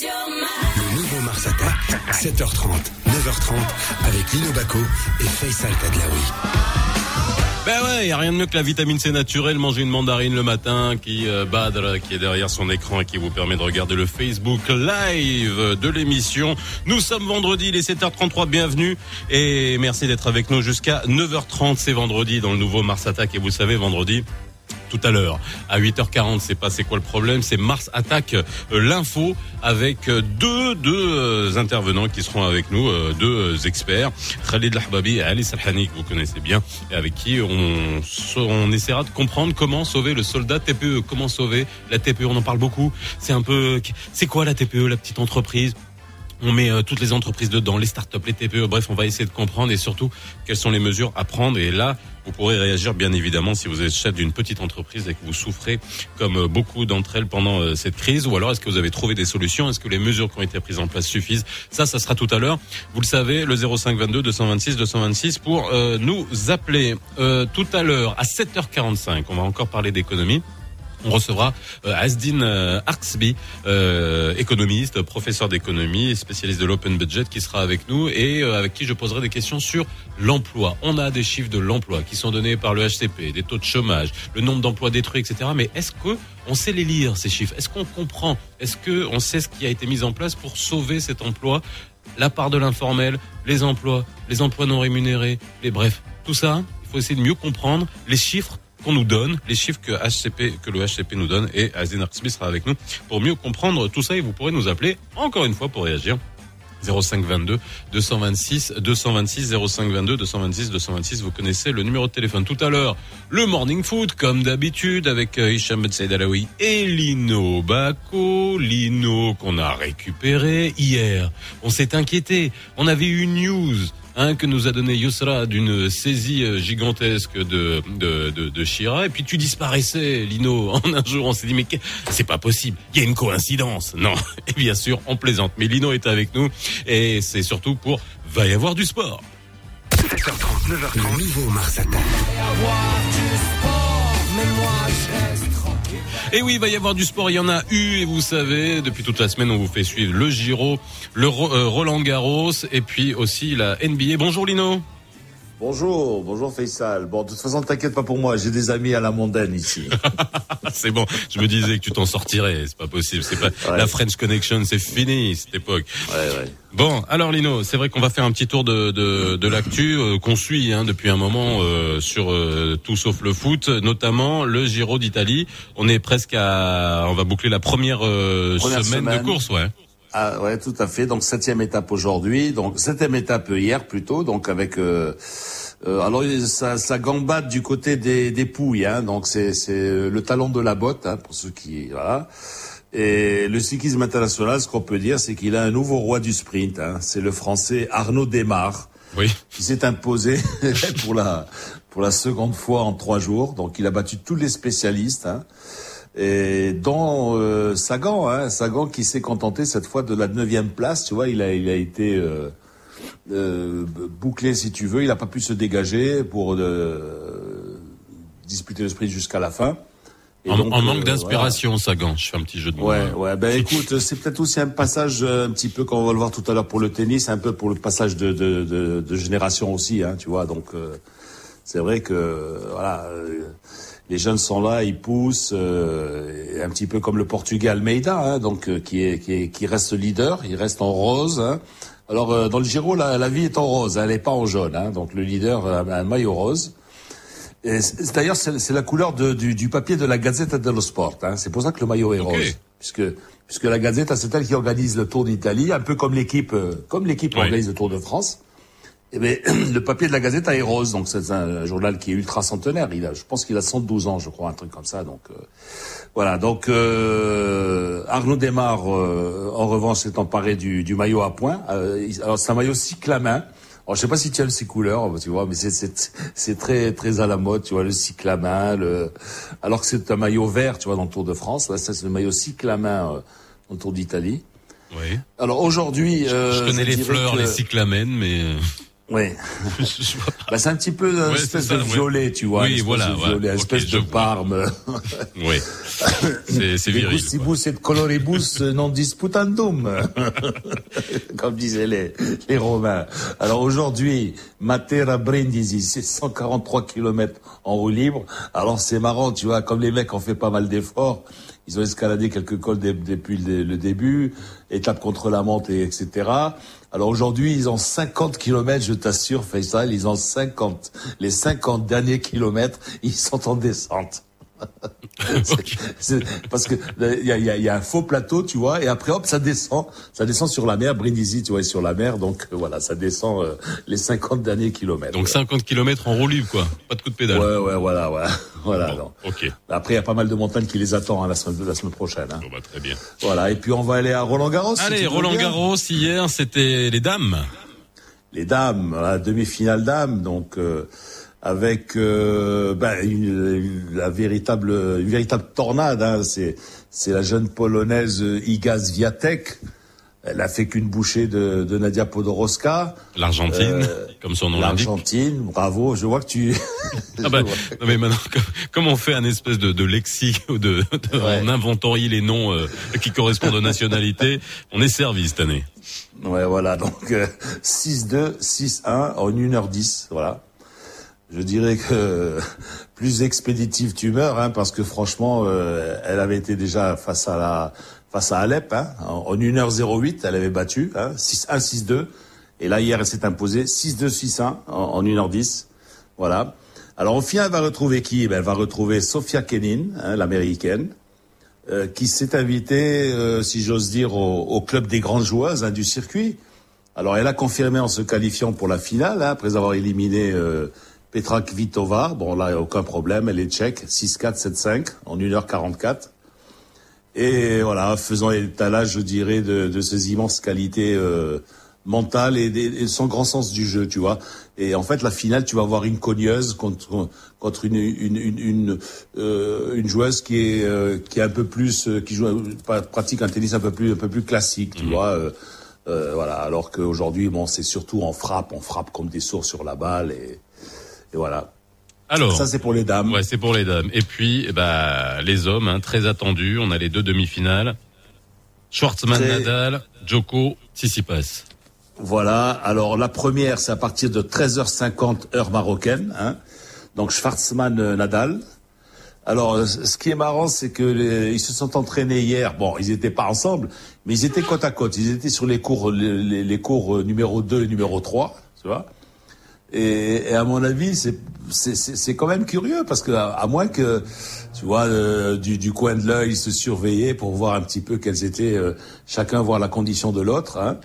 Le nouveau Mars Attack, 7h30, 9h30, avec Lino Baco et Faisal Tadlaoui. Ben ouais, y a rien de mieux que la vitamine C naturelle. Manger une mandarine le matin qui euh, badre, qui est derrière son écran et qui vous permet de regarder le Facebook live de l'émission. Nous sommes vendredi, il est 7h33, bienvenue et merci d'être avec nous jusqu'à 9h30. C'est vendredi dans le nouveau Mars Attack et vous savez, vendredi, tout à l'heure. À 8h40, c'est pas c'est quoi le problème, c'est Mars attaque euh, l'info avec euh, deux deux euh, intervenants qui seront avec nous, deux experts, Khalid Lahbabi et Ali Salhani que vous connaissez bien et avec qui on on essaiera de comprendre comment sauver le soldat TPE, comment sauver la TPE, on en parle beaucoup. C'est un peu c'est quoi la TPE, la petite entreprise? On met euh, toutes les entreprises dedans, les startups, les TPE, bref, on va essayer de comprendre et surtout quelles sont les mesures à prendre. Et là, vous pourrez réagir bien évidemment si vous êtes chef d'une petite entreprise et que vous souffrez comme euh, beaucoup d'entre elles pendant euh, cette crise. Ou alors est-ce que vous avez trouvé des solutions? Est-ce que les mesures qui ont été prises en place suffisent? Ça, ça sera tout à l'heure. Vous le savez, le 0522 226 226 pour nous appeler tout à l'heure à 7h45. On va encore parler d'économie on recevra euh, Asdin euh, Arksby, euh, économiste, professeur d'économie, spécialiste de l'open budget, qui sera avec nous et avec qui je poserai des questions sur l'emploi. On a des chiffres de l'emploi qui sont donnés par le HCP, des taux de chômage, le nombre d'emplois détruits, etc. Mais est-ce que on sait les lire ces chiffres? Est-ce qu'on comprend? Est-ce que on sait ce qui a été mis en place pour sauver cet emploi? La part de l'informel, les emplois, les emplois non rémunérés, les bref, tout ça. Il faut essayer de mieux comprendre les chiffres qu'on nous donne, les chiffres que HCP, que le HCP nous donne et Azin Smith sera avec nous pour mieux comprendre tout ça. Et vous pourrez nous appeler encore une fois pour réagir. 0522 226 226 0522 226 226 vous connaissez le numéro de téléphone. Tout à l'heure le morning food comme d'habitude avec euh, Hicham Ben Alaoui et Lino Bako. Lino qu'on a récupéré hier. On s'est inquiété. On avait eu une news un que nous a donné Yusra d'une saisie euh, gigantesque de, de, de, de Shira, et puis tu disparaissais, Lino, en un jour, on s'est dit, mais c'est pas possible, il y a une coïncidence. Non, et bien sûr, on plaisante, mais Lino est avec nous, et c'est surtout pour, va y avoir du sport. 7h30, 9h30, le nouveau Mars Et oui, il va y avoir du sport, il y en a eu, et vous savez, depuis toute la semaine, on vous fait suivre le Giro, le euh, Roland Garros, et puis aussi la NBA. Bonjour Lino. Bonjour, bonjour Faisal. Bon, de toute façon, t'inquiète pas pour moi, j'ai des amis à la mondaine ici. c'est bon, je me disais que tu t'en sortirais, c'est pas possible, c'est pas la French Connection, c'est fini cette époque. Ouais, ouais. Bon, alors Lino, c'est vrai qu'on va faire un petit tour de de, de l'actu euh, qu'on suit hein, depuis un moment euh, sur euh, tout sauf le foot, notamment le Giro d'Italie. On est presque à, on va boucler la première, semaine, de course, ouais. Ah ouais, tout à fait. Donc septième étape aujourd'hui, donc septième étape hier plutôt, donc avec. alors ça, ça gambade du côté des, des pouilles, hein, donc c'est c'est le talon de la botte hein, pour ceux qui voilà. Et le cyclisme international, ce qu'on peut dire, c'est qu'il a un nouveau roi du sprint. Hein. C'est le Français Arnaud Desmar, oui. qui s'est imposé pour la pour la seconde fois en trois jours. Donc, il a battu tous les spécialistes. Hein. Et dont euh, Sagan, hein, Sagan qui s'est contenté cette fois de la neuvième place. Tu vois, il a il a été euh, euh, bouclé si tu veux. Il n'a pas pu se dégager pour euh, disputer le sprint jusqu'à la fin. En, manque euh, d'inspiration, Sagan. Je fais un petit jeu de mots. Ouais, ouais. Ben écoute, c'est peut-être aussi un passage euh, un petit peu, comme on va le voir tout à l'heure pour le tennis, un peu pour le passage de, de, de, de génération aussi, hein, tu vois. Donc euh, c'est vrai que voilà, les jeunes sont là, ils poussent, un petit peu comme le Portugais Almeida, hein, donc qui est, qui est qui reste leader, il reste en rose. Hein. Alors dans le Giro, la, la vie est en rose, elle n'est pas en jaune. Hein, donc le leader a un maillot rose. D'ailleurs, c'est la couleur de, du, du, papier de la Gazzetta dello Sport. Hein. C'est pour ça que le maillot est rose, puisque puisque la Gazzetta c'est elle qui organise le Tour d'Italie, un peu comme l'équipe euh, comme l'équipe organise le Tour de France. Eh bien, le papier de la Gazzetta est rose, donc c'est un journal qui est ultra centenaire. Il a, je pense qu'il a 112 ans, je crois, un truc comme ça. Donc euh, voilà. Donc euh, Arnaud Desmar, euh, en revanche, s'est emparé du, du, maillot à points. alors c'est un maillot cyclamin. Alors, je sais pas si tu aimes ces couleurs, tu vois, mais c'est très très à la mode, tu vois, le cyclamen, le alors que c'est un maillot vert, tu vois, dans le Tour de France. Là, c'est le maillot cyclamen euh, dans le Tour d'Italie. Oui. Alors aujourd'hui, je, euh, connais les fleurs, les cyclamènes, mais euh, Oui. bah, c'est un petit peu une espèce de violet, tu vois. Oui, voilà. De violet, une espèce de parme. oui. C'est viril. Gustibus et coloribus non disputandum. Comme disaient les, les Romains. Alors aujourd'hui, Matera Brindisi, c'est 143 km en roue libre. Alors c'est marrant, tu vois, comme les mecs ont fait pas mal d'efforts, ils ont escaladé quelques cols depuis le début, étape contre la monte, et etc. Alors aujourd'hui, ils ont 50 kilomètres, je t'assure, Faisal, ils ont 50. Les 50 derniers kilomètres, ils sont en descente. parce que il y a, y a, un faux plateau, tu vois, et après hop, ça descend, ça descend sur la mer, Brindisi, tu vois, sur la mer, donc euh, voilà, ça descend euh, les 50 derniers kilomètres. Donc 50 kilomètres en roue libre, quoi, pas de coup de pédale. Ouais, ouais, voilà, ouais. voilà. ok. Après, il y a pas mal de montagnes qui les attendent hein, la semaine, la semaine prochaine. Hein. Bon, bah, très bien. Voilà, et puis on va aller à Roland Garros. Allez, Roland Garros hier, c'était les dames. Les dames, la demi-finale dames, donc. Euh, avec euh, ben, une, la véritable, une véritable tornade. Hein. C'est, c'est la jeune polonaise Iga Swiatek. Elle a fait qu'une bouchée de, de Nadia Podoroska. L'Argentine, euh, comme son nom l'indique. L'Argentine, bravo. Je vois que tu. ah bah, non mais maintenant, comme on fait un espèce de, de lexique ou de, de on inventorie les noms euh, qui correspondent aux nationalités, on est servi cette année. Ouais, voilà. Donc 6-2, 6-1 en 1h10, voilà je dirais que plus expéditive tu meurs, hein, parce que franchement, euh, elle avait été déjà face à Alep, hein, en, 1h08, elle avait battu, hein, 6-1, 6-2, et là hier elle s'est imposée 6-2, 6-1 en, 1h10, voilà. Alors au final, elle va retrouver qui? Ben, Elle va retrouver Sofia Kenin, hein, l'américaine, euh, qui s'est invitée, euh, si j'ose dire, au, au, club des grandes joueuses hein, du circuit. Alors elle a confirmé en se qualifiant pour la finale, hein, après avoir éliminé euh, Petra Kvitova, bon là, il n'y a aucun problème, elle est tchèque, 6-4, 7-5, en 1h44. Et voilà, faisant l'étalage, je dirais, de, de ses immenses qualités euh, mentales et, son grand sens du jeu, tu vois. Et en fait, la finale, tu vas avoir une cogneuse contre contre une une une, une, euh, une joueuse qui est euh, qui est un peu plus qui joue pratique un tennis un peu plus un peu plus classique, tu mhm. vois. voilà, alors qu'aujourd'hui, bon, c'est surtout en frappe, on frappe comme des sourds sur la balle et et voilà. Alors, ça c'est pour les dames. Ouais, c'est pour les dames. Et puis, bah, les hommes, hein, très attendus. On a les deux demi-finales. Schwartzmann, Nadal, Djoko, Tsitsipas. Voilà. Alors la première, c'est à partir de 13h50 heure marocaine. Hein. Donc Schwartzmann, euh, Nadal. Alors, ce qui est marrant, c'est que ils se sont entraînés hier. Bon, ils n'étaient pas ensemble, mais ils étaient côte à côte. Ils étaient sur les cours, les, les cours euh, numéro 2 et numéro 3, tu vois. Et, et, à mon avis, c'est c'est quand même curieux parce que à, moins que tu vois euh, du, du, coin de l'œil se surveiller pour voir un petit peu quelles étaient euh, chacun voir la condition de l'autre. Hein.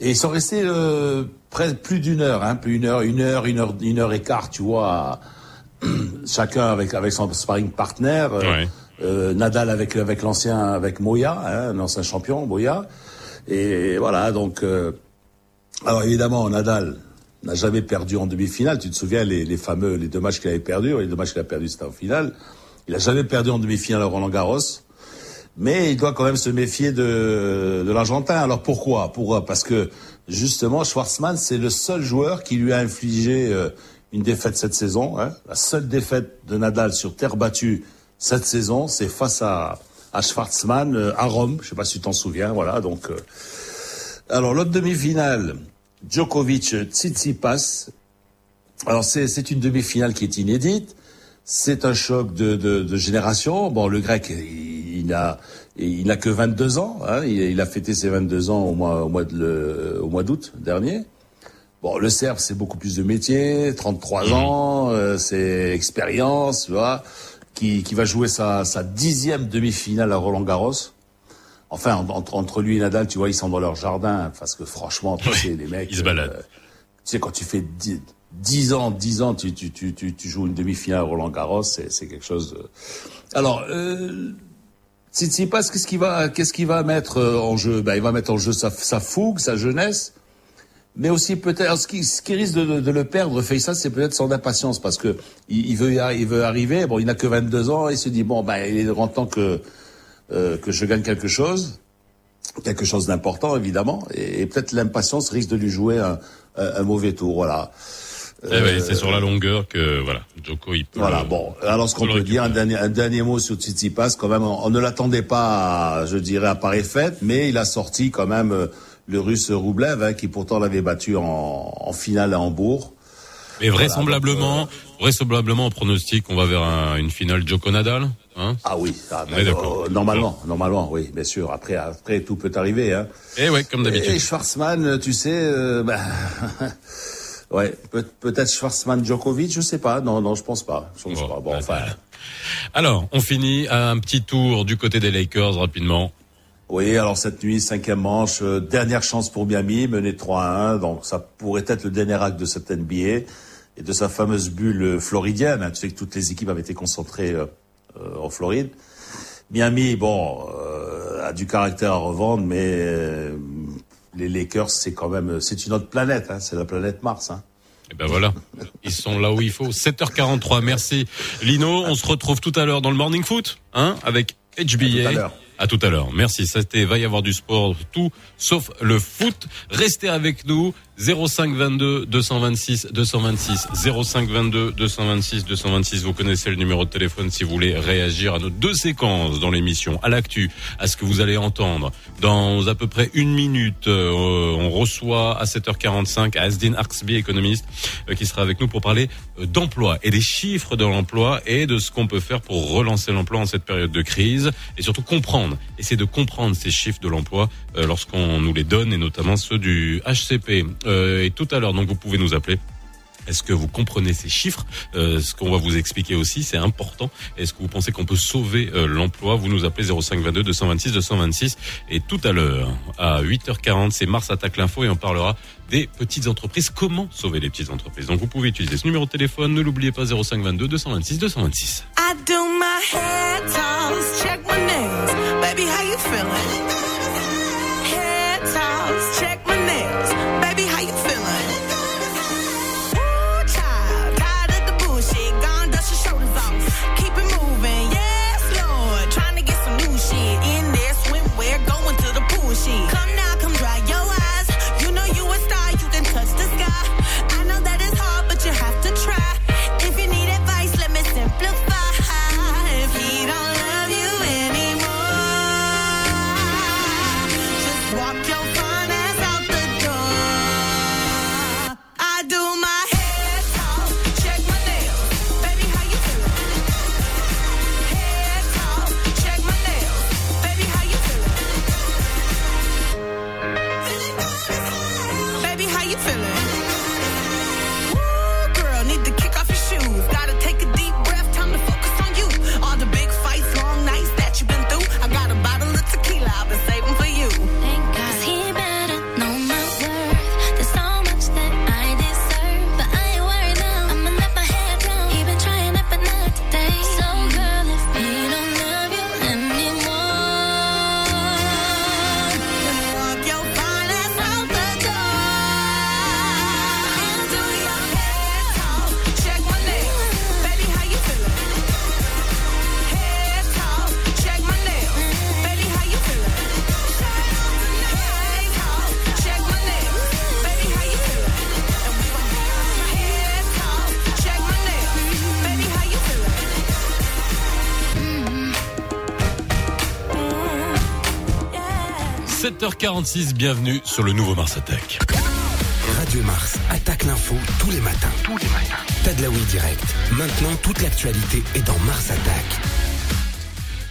Et ils sont restés euh, près plus d'une heure, hein, plus une heure, une heure, une heure, une heure et quart, tu vois, chacun avec avec son sparring partner. Nadal avec avec l'ancien avec Moya, hein, l'ancien champion Moya. Et voilà donc. alors évidemment Nadal n'a jamais perdu en demi-finale. Tu te souviens les, les fameux les deux matchs qu'il avait perdus, les deux matchs qu'il a perdus c'était en finale. Il a jamais perdu en demi-finale à Roland Garros. Mais il doit quand même se méfier de, de l'Argentin. Alors pourquoi? Pourquoi? Parce que justement, Schwarzman, c'est le seul joueur qui lui a infligé euh, une défaite cette saison. Hein. La seule défaite de Nadal sur terre battue cette saison, c'est face à, à Schwarzman euh, à Rome. Je sais pas si tu t'en souviens. Voilà. Donc, euh. alors l'autre demi-finale, Djokovic Tsitsipas. Alors c'est une demi-finale qui est inédite. C'est un choc de, de, de, génération. Bon, le grec, il, n'a il a que 22 ans. Hein. Il, a fêté ses 22 ans au mois, au mois de au mois d'août dernier. Bon, le serbe, c'est beaucoup plus de métier, 33 ans, euh, c'est expérience, tu vois, qui, qui va jouer sa, sa dixième demi-finale à Roland Garros. Enfin, entre, lui et Nadal, tu vois, ils sont dans leur jardin, parce que franchement, tu sais, les mecs... Ils se baladent. Euh, tu sais, quand tu fais 10, ans, 10 ans, tu, tu, tu, tu, joues une demi-finale à Roland Garros, c'est quelque chose... De... Alors, euh, Tsitsipas, qu'est-ce qu'il va, qu'est-ce qu'il va mettre euh, en jeu? Ben, Il va mettre en jeu sa, sa fougue, sa jeunesse, mais aussi peut-être ce qui, ce qui risque de, de, le perdre, fait ça, c'est peut-être son impatience parce que il, il, veut, il veut arriver. Bon, il n'a que 22 ans, il se dit bon, ben, il est grand temps que euh, que je gagne quelque chose. quelque chose d'important évidemment, et, peut-être l'impatience risque de lui jouer un, un, mauvais tour. Voilà. Eh c'est sur la longueur que voilà, Joko il peut. Voilà, bon. Alors ce qu'on peut dire, un dernier, un dernier mot sur Tsitsipas, quand même, on, ne l'attendait pas, je dirais, à pareille fête, mais il a sorti quand même le Russe Roublev, hein, qui pourtant l'avait battu en, en, finale à Hambourg. Mais vraisemblablement, euh, vraisemblablement, en pronostic, on va vers une finale Joko Nadal. Hein ah oui, ah, ben, euh, normalement, normalement, oui, bien sûr. Après, après, tout peut arriver. Hein. Et eh ouais, comme d'habitude. Et Schwarzman, tu sais, euh, ben, ouais, peut, peut-être Schwarzman Djokovic, je sais pas. Non, non, je pense pas. Je pense pas. Bon, ben, enfin. Alors, on finit un petit tour du côté des Lakers rapidement. Oui, alors cette nuit, cinquième manche, euh, dernière chance pour Miami, mené 3 1, donc ça pourrait être le dernier acte de cette NBA et de sa fameuse bulle floridienne. Tu sais que toutes les équipes avaient été concentrées en Floride. Miami, bon, a du caractère à revendre, mais les Lakers, c'est quand même, c'est une autre planète, hein, c'est la planète Mars. Hein. Et eh ben voilà, ils sont là où il faut. 7h43, merci Lino. On se retrouve tout à l'heure dans le Morning Foot, hein, avec HBA. À tout à l'heure. Merci. C'était va y avoir du sport, tout sauf le foot. Restez avec nous. 05 22 226 226 05 22 226 226 vous connaissez le numéro de téléphone si vous voulez réagir à nos deux séquences dans l'émission. À l'actu à ce que vous allez entendre. Dans à peu près une minute euh, on reçoit à 7h45 Asdin Arksby économiste euh, qui sera avec nous pour parler euh, d'emploi et des chiffres de l'emploi et de ce qu'on peut faire pour relancer l'emploi en cette période de crise et surtout comprendre essayer de comprendre ces chiffres de l'emploi lorsqu'on nous les donne et notamment ceux du HCP euh, et tout à l'heure. Donc vous pouvez nous appeler. Est-ce que vous comprenez ces chiffres euh, Ce qu'on va vous expliquer aussi, c'est important. Est-ce que vous pensez qu'on peut sauver euh, l'emploi? Vous nous appelez 0522 226 226. Et tout à l'heure, à 8h40, c'est Mars Attaque l'Info et on parlera des petites entreprises. Comment sauver les petites entreprises? Donc vous pouvez utiliser ce numéro de téléphone. Ne l'oubliez pas, 0522 226 226. I do my head toss, check my nails. Baby, how you feeling? Bienvenue sur le nouveau Mars Attack. Radio Mars attaque l'info tous les matins. Tous les matins. Tadlaoui direct. Maintenant, toute l'actualité est dans Mars Attack.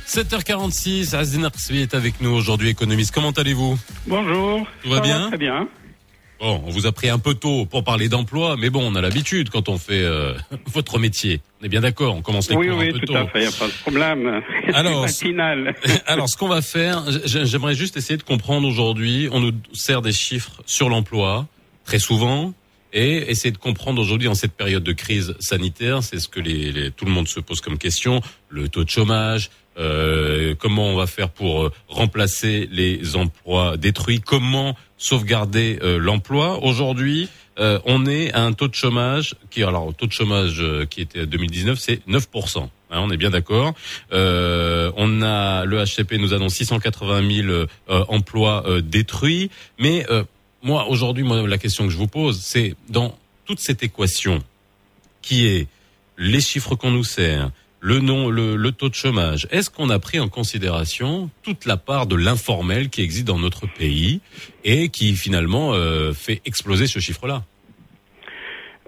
7h46, Azdin Arsvi est avec nous aujourd'hui, économiste. Comment allez-vous? Bonjour. Tout va bien? Très bien. Bon, on vous a pris un peu tôt pour parler d'emploi, mais bon, on a l'habitude quand on fait euh, votre métier. On est bien d'accord, on commence les oui, cours oui, un peu tôt. Oui, tout à fait, il n'y a pas de problème. Alors, alors, ce qu'on va faire, j'aimerais juste essayer de comprendre aujourd'hui, on nous sert des chiffres sur l'emploi, très souvent, et essayer de comprendre aujourd'hui en cette période de crise sanitaire, c'est ce que les, tout le monde se pose comme question, le taux de chômage, euh, comment on va faire pour euh, remplacer les emplois détruits, comment sauvegarder euh, l'emploi? Aujourd'hui, on est à un taux de chômage qui, alors, taux de chômage qui était à 2019, c'est 9%. Hein, on est bien d'accord. on a le HCP nous annonce 680 000 emplois détruits, mais moi aujourd'hui, moi la question que je vous pose, c'est dans toute cette équation qui est les chiffres qu'on nous sert, le nom, le, taux de chômage. Est-ce qu'on a pris en considération toute la part de l'informel qui existe dans notre pays et qui finalement euh, fait exploser ce chiffre-là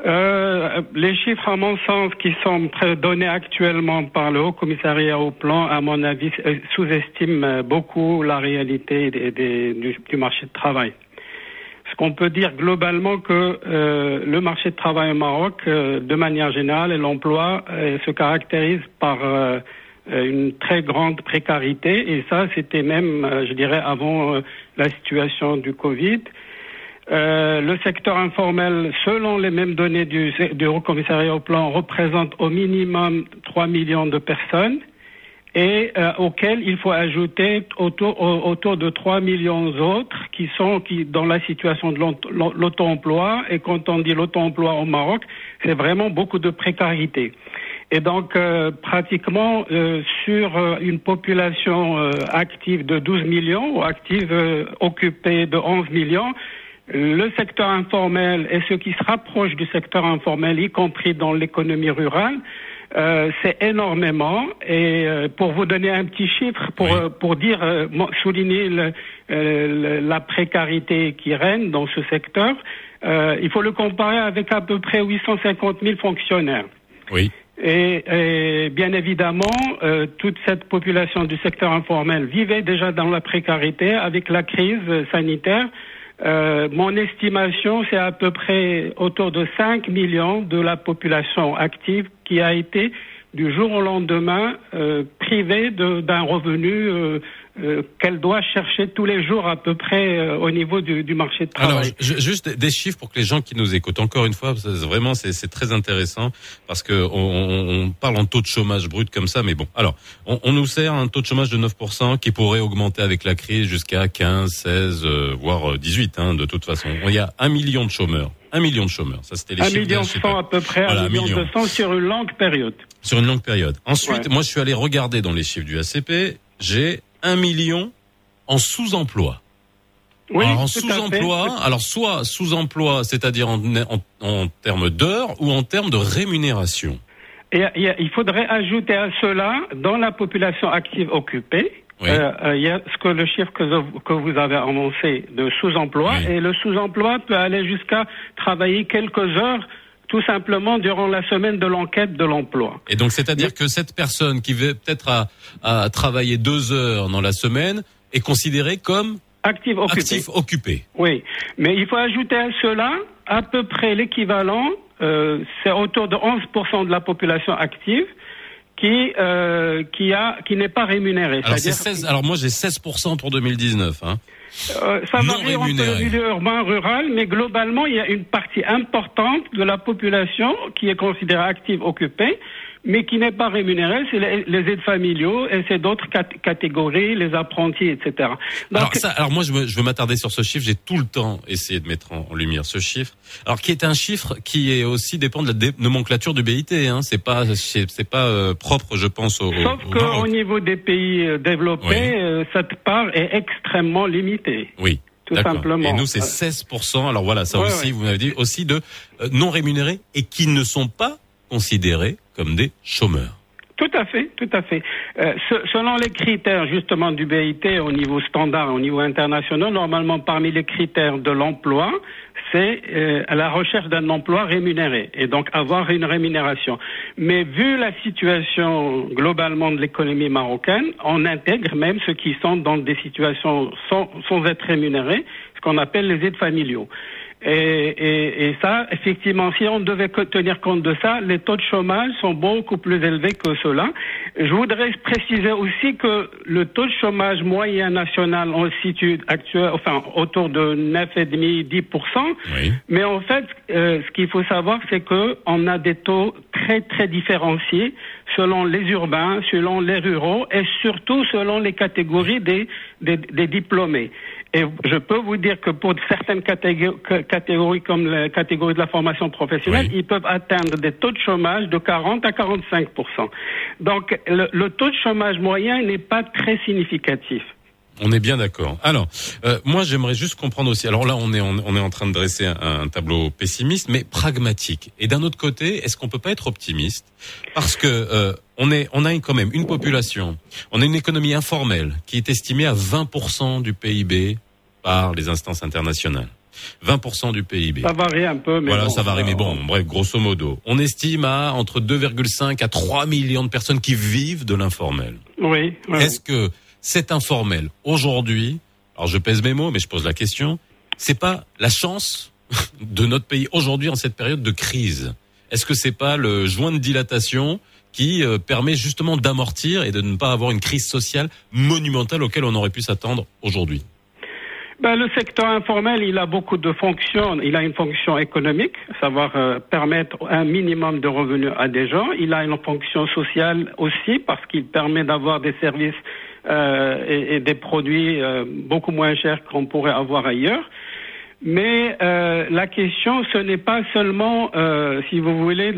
euh, les chiffres, à mon sens, qui sont donnés actuellement par le Haut Commissariat au Plan, à mon avis, euh, sous-estiment beaucoup la réalité du, marché de travail qu'on peut dire globalement que euh, le marché de travail au Maroc, euh, de manière générale, et l'emploi euh, se caractérise par une très grande précarité, et ça, c'était même, je dirais, avant la situation du Covid. le secteur informel, selon les mêmes données du, du Haut Commissariat au Plan, représente au minimum 3 millions de personnes et auquel il faut ajouter autour, autour de 3 millions d'autres qui sont qui dans la situation de l'auto-emploi. Et quand on dit l'auto-emploi au Maroc, c'est vraiment beaucoup de précarité. Et donc, euh, pratiquement euh, sur une population active de 12 millions ou active occupée de 11 millions, le secteur informel et ce qui se rapproche du secteur informel, y compris dans l'économie rurale, euh, c'est énormément. Et euh, pour vous donner un petit chiffre, pour, euh, pour dire, souligner la précarité qui règne dans ce secteur, il faut le comparer avec à peu près 850 000 fonctionnaires. Oui. Et, bien évidemment, toute cette population du secteur informel vivait déjà dans la précarité avec la crise sanitaire. Euh, mon estimation, c'est à peu près autour de 5 millions de la population active qui a été du jour au lendemain euh, privée d'un revenu euh, euh, qu'elle doit chercher tous les jours à peu près euh, au niveau du, du, marché de travail. Alors, juste des chiffres pour que les gens qui nous écoutent. Encore une fois, vraiment, c'est très intéressant parce que on, on, parle en taux de chômage brut comme ça, mais bon. Alors, on, on, nous sert un taux de chômage de 9% qui pourrait augmenter avec la crise jusqu'à 15, 16, euh, voire 18, hein, de toute façon. Il y a un million de chômeurs. Un million de chômeurs. Ça, c'était les un million cent à peu près, un million de cent sur une longue période. Sur une longue période. Ensuite, moi, je suis allé regarder dans les chiffres du ACP. J'ai 1 million en sous-emploi. Oui, alors en sous-emploi, alors soit sous-emploi, c'est-à-dire en, en, termes d'heures ou en termes de rémunération. Et, il faudrait ajouter à cela, dans la population active occupée, euh, euh, il y a ce que le chiffre que, que vous avez annoncé de sous-emploi, et le sous-emploi peut aller jusqu'à travailler quelques heures tout simplement durant la semaine de l'enquête de l'emploi. Et donc, c'est-à-dire que cette personne qui veut peut-être à, à, travailler deux heures dans la semaine est considérée comme active occupée. Actif occupé. Oui, mais il faut ajouter à cela à peu près l'équivalent, euh, c'est autour de 11% de la population active qui euh, qui a qui n'est pas rémunérée. Alors, 16, alors moi j'ai 16% pour 2019. Hein. Euh, ça varie entre le milieu urbain, rural, mais globalement, il y a une partie importante de la population qui est considérée active, occupée, mais qui n'est pas rémunérée, c'est les, aides familiaux et c'est d'autres catégories, les apprentis, etc. alors, ça, alors moi, je, veux m'attarder sur ce chiffre. J'ai tout le temps essayé de mettre en, lumière ce chiffre. Alors, qui est un chiffre qui est aussi dépend de la nomenclature du BIT. Hein. C'est pas, c'est pas euh, propre, je pense, au. Sauf qu'au niveau des pays euh, développés, cette part est extrêmement limitée. Oui. Tout simplement. Et nous, c'est 16%. Alors voilà, ça aussi, vous m'avez dit, aussi de euh, non rémunérés et qui ne sont pas considérés comme des chômeurs. Tout à fait, tout à fait. Euh, selon les critères justement du BIT au niveau standard, au niveau international, normalement parmi les critères de l'emploi, c'est euh, la recherche d'un emploi rémunéré et donc avoir une rémunération. Mais vu la situation globalement de l'économie marocaine, on intègre même ceux qui sont dans des situations sans, sans être rémunérés, ce qu'on appelle les aides familiaux. Et, et, ça, effectivement, si on devait tenir compte de ça, les taux de chômage sont beaucoup plus élevés que cela. Je voudrais préciser aussi que le taux de chômage moyen national, on le situe actuel, enfin, autour de 9,5-10%. Oui. Mais en fait, euh, ce qu'il faut savoir, c'est que on a des taux très, très différenciés selon les urbains, selon les ruraux et surtout selon les catégories des, des, des diplômés. Et je peux vous dire que pour certaines catégories, comme la catégorie de la formation professionnelle, ils peuvent atteindre des taux de chômage de 40 à 45 Donc le, taux de chômage moyen n'est pas très significatif. On est bien d'accord. Alors, euh, moi, j'aimerais juste comprendre aussi. Alors là, on est on, est en train de dresser un, tableau pessimiste, mais pragmatique. Et d'un autre côté, est-ce qu'on peut pas être optimiste? Parce que euh, on est on a quand même une population, on a une économie informelle qui est estimée à 20% du PIB par les instances internationales. 20% du PIB. Ça varie un peu, mais voilà, ça varie, mais bon, bref, grosso modo, on estime à entre 2,5 à 3 millions de personnes qui vivent de l'informel. Oui. Est-ce que cet informel aujourd'hui, alors je pèse mes mots, mais je pose la question, c'est pas la chance de notre pays aujourd'hui en cette période de crise? Est-ce que c'est pas le joint de dilatation qui euh, permet justement d'amortir et de ne pas avoir une crise sociale monumentale auquel on aurait pu s'attendre aujourd'hui? Ben, le secteur informel, il a beaucoup de fonctions. Il a une fonction économique, savoir euh, permettre un minimum de revenus à des gens. Il a une fonction sociale aussi parce qu'il permet d'avoir des services euh, et, des produits euh, beaucoup moins chers qu'on pourrait avoir ailleurs. Mais la question, ce n'est pas seulement, si vous voulez,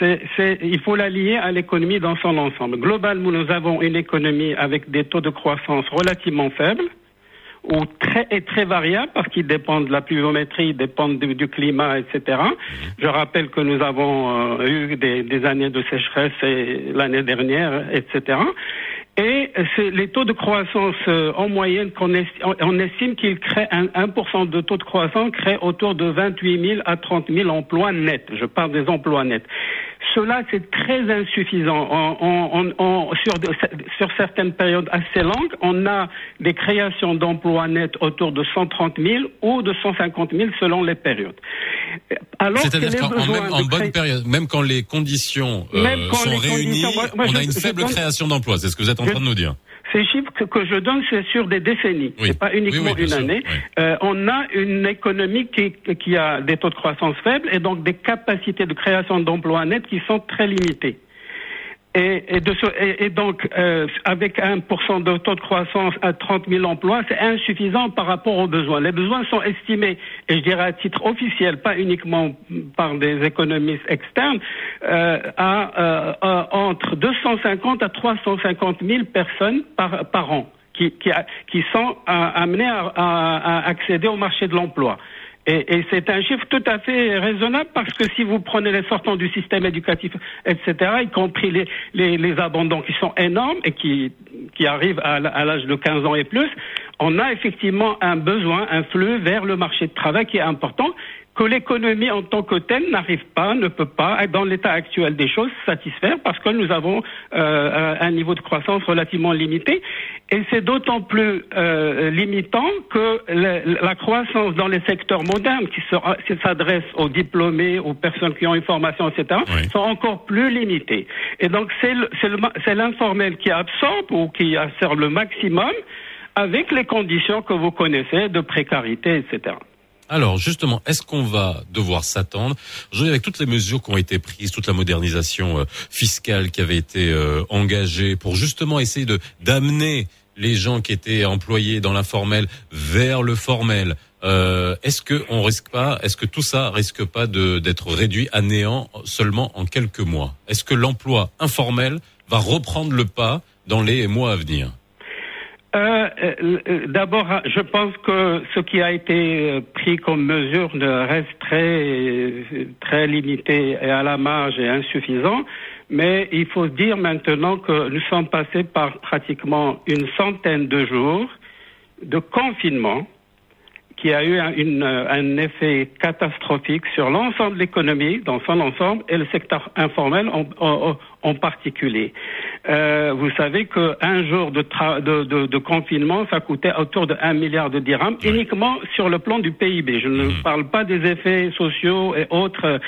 il faut la lier à l'économie dans son ensemble. Globalement, nous avons une économie avec des taux de croissance relativement faibles ou très, est très variable parce qu'il dépend de la pluviométrie, dépend du, du climat, etc. Je rappelle que nous avons euh, eu des, années de sécheresse l'année dernière, etc. Et les taux de croissance euh, en moyenne qu'on estime, on estime qu'ils créent un 1% de taux de croissance crée autour de 28 000 à 30 000 emplois nets. Je parle des emplois nets. Cela, c'est très insuffisant. sur, sur, certaines périodes assez longues, on a des créations d'emplois nets autour de 130 000 ou de 150 000 selon les périodes. C'est-à-dire qu'en bonne période, même quand les conditions euh, sont réunies, on a une faible création d'emplois. C'est ce que vous êtes en train de nous dire. Ces chiffres que, je donne, c'est sur des décennies, oui. c'est pas uniquement une année. Euh, on a une économie qui, qui a des taux de croissance faibles et donc des capacités de création d'emplois nets qui sont très limitées. Et, de et, donc, euh, avec 1% de taux de croissance à 30 000 emplois, c'est insuffisant par rapport aux besoins. Les besoins sont estimés, et je dirais à titre officiel, pas uniquement par des économistes externes, euh, à, euh, entre 250 à 350 000 personnes par, an qui, sont amenées à, à accéder au marché de l'emploi. Et, c'est un chiffre tout à fait raisonnable parce que si vous prenez les sortants du système éducatif, etc., y compris les, les, les abandons qui sont énormes et qui, qui arrivent à, à l'âge de 15 ans et plus, on a effectivement un besoin, un flux vers le marché de travail qui est important que l'économie en tant que telle n'arrive pas, ne peut pas, dans l'état actuel des choses, satisfaire parce que nous avons euh, un niveau de croissance relativement limité. Et c'est d'autant plus euh, limitant que la croissance dans les secteurs modernes qui s'adressent aux diplômés, aux personnes qui ont une formation, etc., sont encore plus limitées. Et donc c'est l'informel qui absorbe ou qui absorbe le maximum avec les conditions que vous connaissez de précarité, etc. Alors justement, est-ce qu'on va devoir s'attendre? Avec toutes les mesures qui ont été prises, toute la modernisation euh, fiscale qui avait été euh, engagée pour justement essayer de d'amener les gens qui étaient employés dans l'informel vers le formel. Euh, est-ce que on risque pas Est-ce que tout ça risque pas d'être réduit à néant seulement en quelques mois? Est-ce que l'emploi informel va reprendre le pas dans les mois à venir? Euh, euh, D'abord, je pense que ce qui a été euh, pris comme mesure reste très, très limité et à la marge et insuffisant. Mais il faut dire maintenant que nous sommes passés par pratiquement une centaine de jours de confinement qui a eu un, une, un effet catastrophique sur l'ensemble de l'économie dans son ensemble et le secteur informel en, en, en particulier. Euh, vous savez qu'un jour de, de, de, de, confinement, ça coûtait autour de 1 milliard de dirhams, uniquement sur le plan du PIB. Je ne mmh. parle pas des effets sociaux et autres.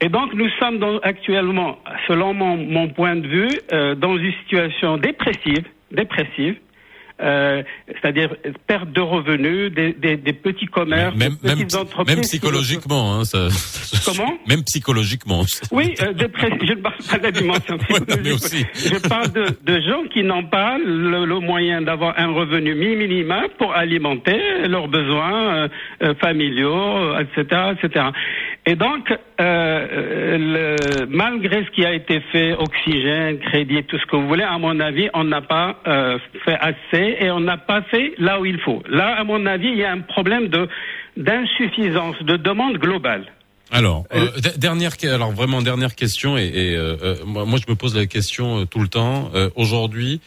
Et donc, nous sommes dans, actuellement, selon mon, mon, point de vue, euh, dans une situation dépressive, dépressive, euh, c'est-à-dire perte de revenus, des, des, des petits commerces, même, des petites même, entreprises. Même psychologiquement, hein, ça, Comment Même psychologiquement. Oui, euh, je ne parle pas de la dimension psychologique. aussi. Je parle de, de gens qui n'ont pas le, le moyen d'avoir un revenu minimum pour alimenter leurs besoins euh, euh familiaux, etc., etc. Et donc, euh, le, malgré ce qui a été fait, oxygène, crédit, tout ce que vous voulez, à mon avis, on n'a pas euh, fait assez et on n'a pas fait là où il faut. Là, à mon avis, il y a un problème de d'insuffisance, de demande globale. Alors, euh, dernière, alors vraiment dernière question et, et euh, moi, moi, je me pose la question tout le temps. Aujourd'hui,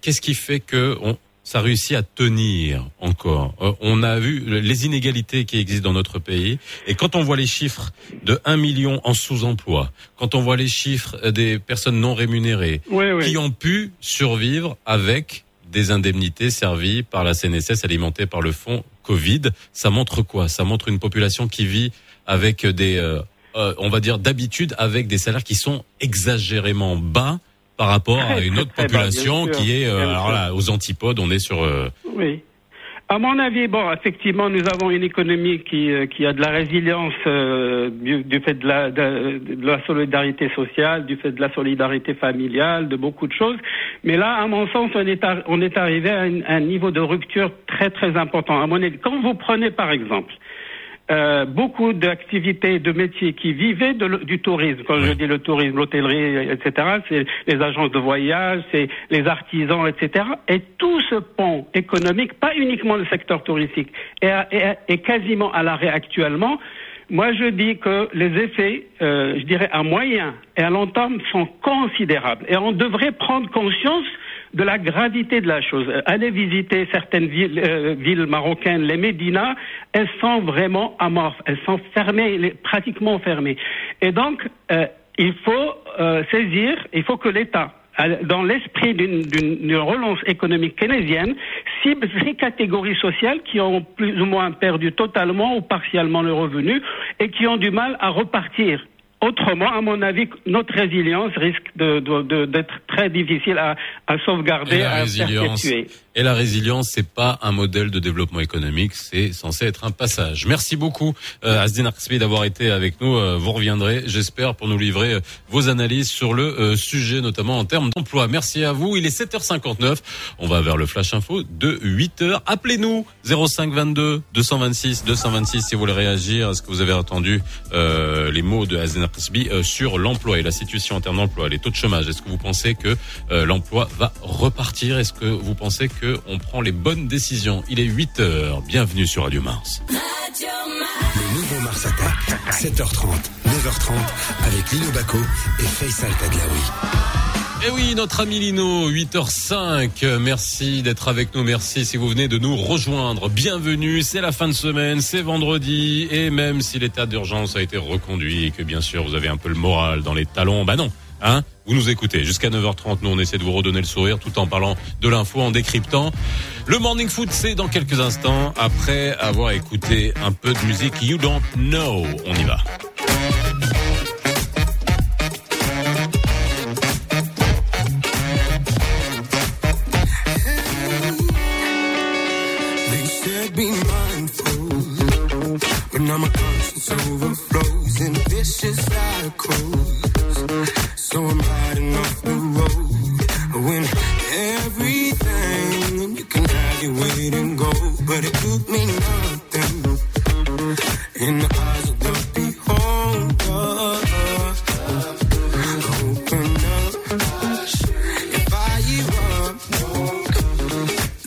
qu'est-ce qui fait que on, ça réussit à tenir encore. Euh, on a vu les inégalités qui existent dans notre pays. Et quand on voit les chiffres de 1 million en sous-emploi, quand on voit les chiffres des personnes non rémunérées oui, oui. qui ont pu survivre avec des indemnités servies par la CNSS alimentées par le fonds Covid, ça montre quoi? Ça montre une population qui vit avec des, euh, euh, on va dire d'habitude, avec des salaires qui sont exagérément bas par rapport à une autre population qui est euh, alors là, aux antipodes. On est sur. Euh... Oui. À mon avis, bon, effectivement, nous avons une économie qui, euh, qui a de la résilience euh, du, du, fait de la, de, de, la solidarité sociale, du fait de la solidarité familiale, de beaucoup de choses. Mais là, à mon sens, on est, à, on est arrivé à un, un, niveau de rupture très très important. À mon avis, quand vous prenez par exemple euh, beaucoup d'activités, de métiers qui vivaient de, du tourisme. Quand oui. je dis le tourisme, l'hôtellerie, etc., c'est les agences de voyage, c'est les artisans, etc. Et tout ce pont économique, pas uniquement le secteur touristique, est, est, est quasiment à l'arrêt actuellement. Moi, je dis que les effets, euh, je dirais à moyen et à long terme, sont considérables. Et on devrait prendre conscience de la gravité de la chose. Allez visiter certaines villes, euh, marocaines, les médinas, elles sont vraiment amorphes, elles sont fermées, pratiquement fermées. Et donc, euh, il faut euh, saisir, il faut que l'État dans l'esprit d'une relance économique keynésienne, cible ces catégories sociales qui ont plus ou moins perdu totalement ou partiellement le revenu et qui ont du mal à repartir. Autrement, à mon avis, notre résilience risque d'être de, de, de, très difficile à, à sauvegarder, à perpétuer. Et la résilience, c'est pas un modèle de développement économique, c'est censé être un passage. Merci beaucoup, euh, Asdin Arsbi, d'avoir été avec nous. Euh, vous reviendrez, j'espère, pour nous livrer euh, vos analyses sur le euh, sujet, notamment en termes d'emploi. Merci à vous. Il est 7h59. On va vers le Flash Info de 8h. Appelez-nous 05 22 226 226 si vous voulez réagir. Est-ce que vous avez entendu euh, les mots de Asdin Arsbi sur l'emploi et la situation en termes d'emploi, les taux de chômage Est-ce que vous pensez que l'emploi va repartir? Est-ce que vous pensez que on prend les bonnes décisions? Il est 8 heures. Bienvenue sur Radio Mars. Radio Mars. Le nouveau Mars attaque. 7h30, 9h30 avec Lino Baco et Faisal Tadlaoui. Et oui, notre ami Lino, 8h05. Merci d'être avec nous. Merci si vous venez de nous rejoindre. Bienvenue. C'est la fin de semaine. C'est vendredi. Et même si l'état d'urgence a été reconduit et que bien sûr vous avez un peu le moral dans les talons, bah non. Hein vous nous écoutez jusqu'à 9h30. Nous, on essaie de vous redonner le sourire tout en parlant de l'info, en décryptant. Le Morning Food, c'est dans quelques instants, après avoir écouté un peu de musique You Don't Know. On y va. When my conscience overflows in vicious cycles. So I'm riding off the road when everything you can graduate and go, but it took me nothing in the eyes of the beholder. Open up, if I erupt,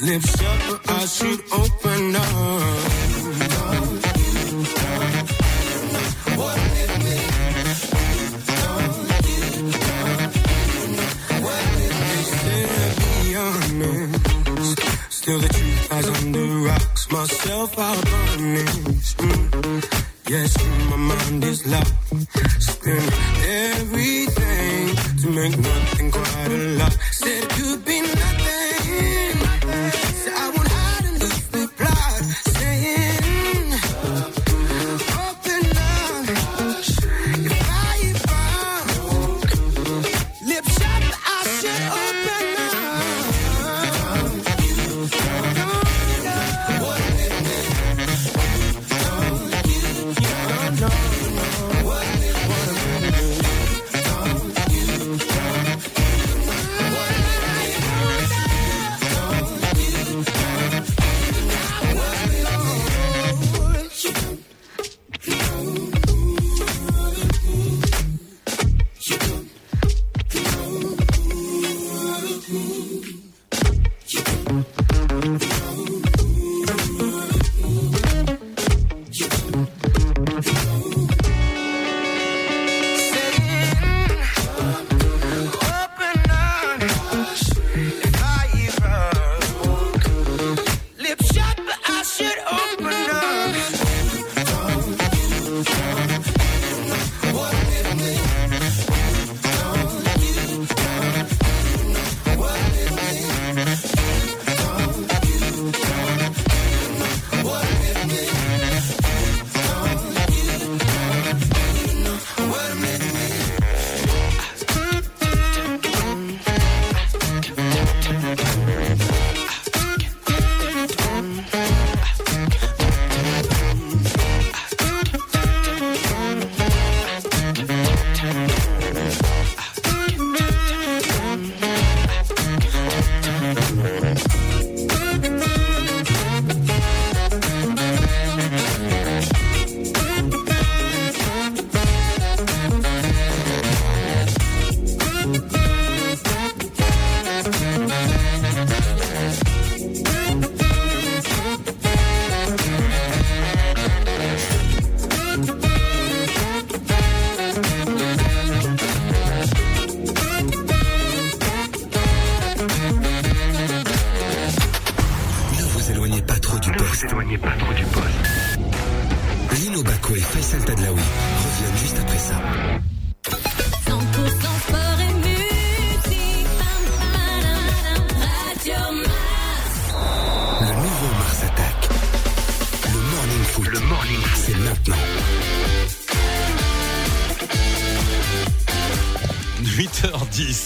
lips shut, I should open up. Myself out on knees. Mm. Yes, my mind is locked.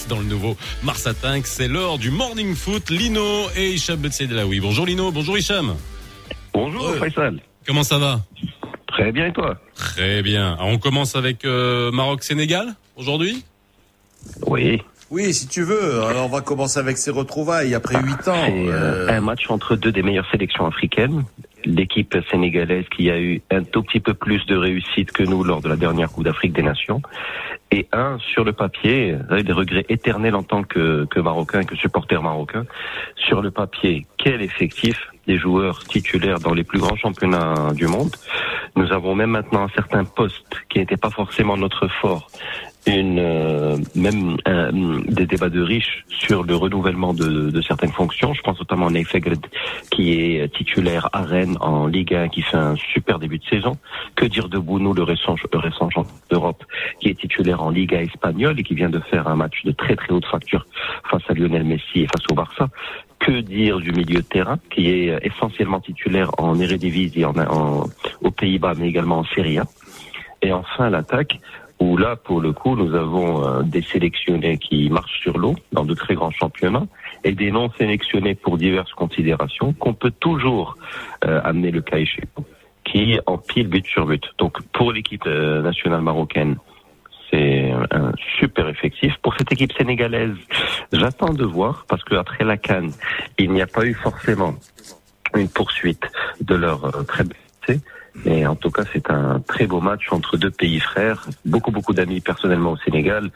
8h10 dans le nouveau Mars Attack. C'est l'heure du Morning Foot. Lino et Hicham Betsedelaoui. Bonjour Lino, bonjour Hicham. Bonjour Ouais. Faisal. Comment ça va? Très bien et toi? Très bien. Alors, on commence avec euh, Maroc-Sénégal aujourd'hui? Oui. Oui, si tu veux. Alors on va commencer avec ces retrouvailles après huit ans. C'est euh, Euh, un match entre deux des meilleures sélections africaines. L'équipe sénégalaise qui a eu un tout petit peu plus de réussite que nous lors de la dernière Coupe d'Afrique des Nations. Et un, sur le papier, des regrets éternels en tant que, que Marocain, que supporter marocain. Sur le papier, quel effectif des joueurs titulaires dans les plus grands championnats du monde. Nous avons même maintenant un certain poste qui n'était pas forcément notre fort une euh, même euh, des débats de riches sur le renouvellement de, de certaines fonctions. Je pense notamment à Neifegred qui est titulaire à Rennes en Ligue 1, qui fait un super début de saison. Que dire de Bounou, le récent, le récent champion d'Europe, qui est titulaire en Liga espagnole et qui vient de faire un match de très très haute facture face à Lionel Messi et face au Barça. Que dire du milieu de terrain, qui est essentiellement titulaire en Eredivisie, en, en, aux Pays-Bas, mais également en Serie A. Et enfin l'attaque, où là, pour le coup, nous avons euh, des sélectionnés qui marchent sur l'eau dans de très grands championnats et des non sélectionnés pour diverses considérations qu'on peut toujours euh, amener le cas échéant, qui empilent but sur but. Donc pour l'équipe euh, nationale marocaine, c'est un super effectif. Pour cette équipe sénégalaise, j'attends de voir parce qu'après la Cannes, il n'y a pas eu forcément une poursuite de leur euh, très mais en tout cas, c'est un très beau match entre deux pays frères. Beaucoup, beaucoup d'amis personnellement au Sénégal.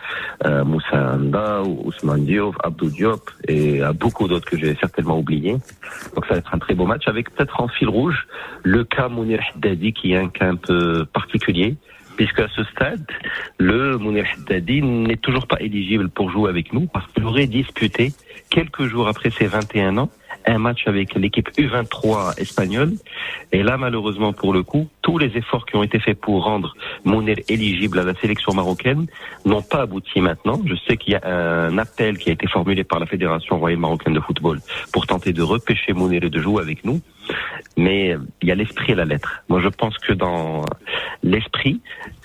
Euh, Moussa Anda, Ousmane Diop, Abdou Diop et à beaucoup d'autres que j'ai certainement oubliés. Donc ça va être un très beau match avec peut-être en fil rouge le cas Mounir Haddadi qui est un cas un peu particulier puisque à ce stade, le Mounir Haddadi n'est toujours pas éligible pour jouer avec nous parce qu'il aurait disputé quelques jours après ses 21 ans un match avec l'équipe U23 espagnole. Et là, malheureusement pour le coup, tous les efforts qui ont été faits pour rendre Mounir éligible à la sélection marocaine n'ont pas abouti maintenant. Je sais qu'il y a un appel qui a été formulé par la Fédération royale marocaine de football pour tenter de repêcher Mounir et de jouer avec nous. Mais il y a l'esprit et la lettre. Moi, je pense que dans l'esprit,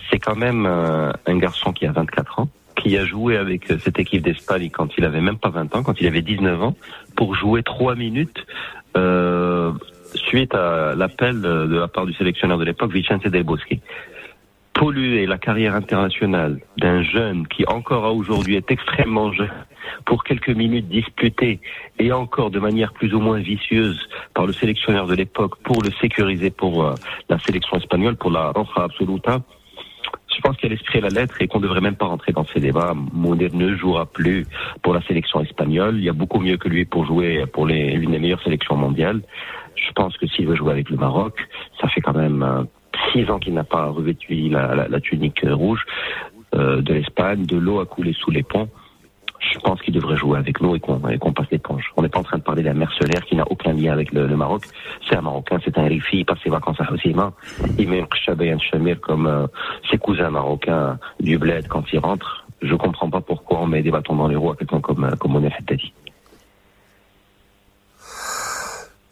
c'est quand même euh, un garçon qui a 24 ans, qui a joué avec euh, cette équipe d'Espagne quand il avait même pas 20 ans, quand il avait 19 ans, pour jouer trois minutes euh, suite à l'appel de la part du sélectionneur de l'époque, Vicente Del Bosque. Polluer la carrière internationale d'un jeune qui encore aujourd'hui est extrêmement jeune pour quelques minutes disputées et encore de manière plus ou moins vicieuse par le sélectionneur de l'époque pour le sécuriser pour euh, la sélection espagnole, pour la Roja Absoluta, je pense qu'il y a l'esprit et la lettre et qu'on ne devrait même pas rentrer dans ces débats. Mounir ne jouera plus pour la sélection espagnole. Il y a beaucoup mieux que lui pour jouer pour l'une des meilleures sélections mondiales. Je pense que s'il veut jouer avec le Maroc, ça fait quand même euh, six ans qu'il n'a pas revêtu la, la- tunique rouge euh, de l'Espagne. De l'eau a coulé sous les ponts. Je pense qu'il devrait jouer avec nous et qu'on passe l'éponge. On n'est pas en train de parler d'un mercenaire qui n'a aucun lien avec le, Maroc. C'est un Marocain, c'est un rifi, il passe ses vacances à Hossima. Il met Chabayan Chamir comme euh, ses cousins marocains du bled quand il rentre. Je comprends pas pourquoi on met des bâtons dans les roues à quelqu'un comme, euh, comme Mounir Haddadi.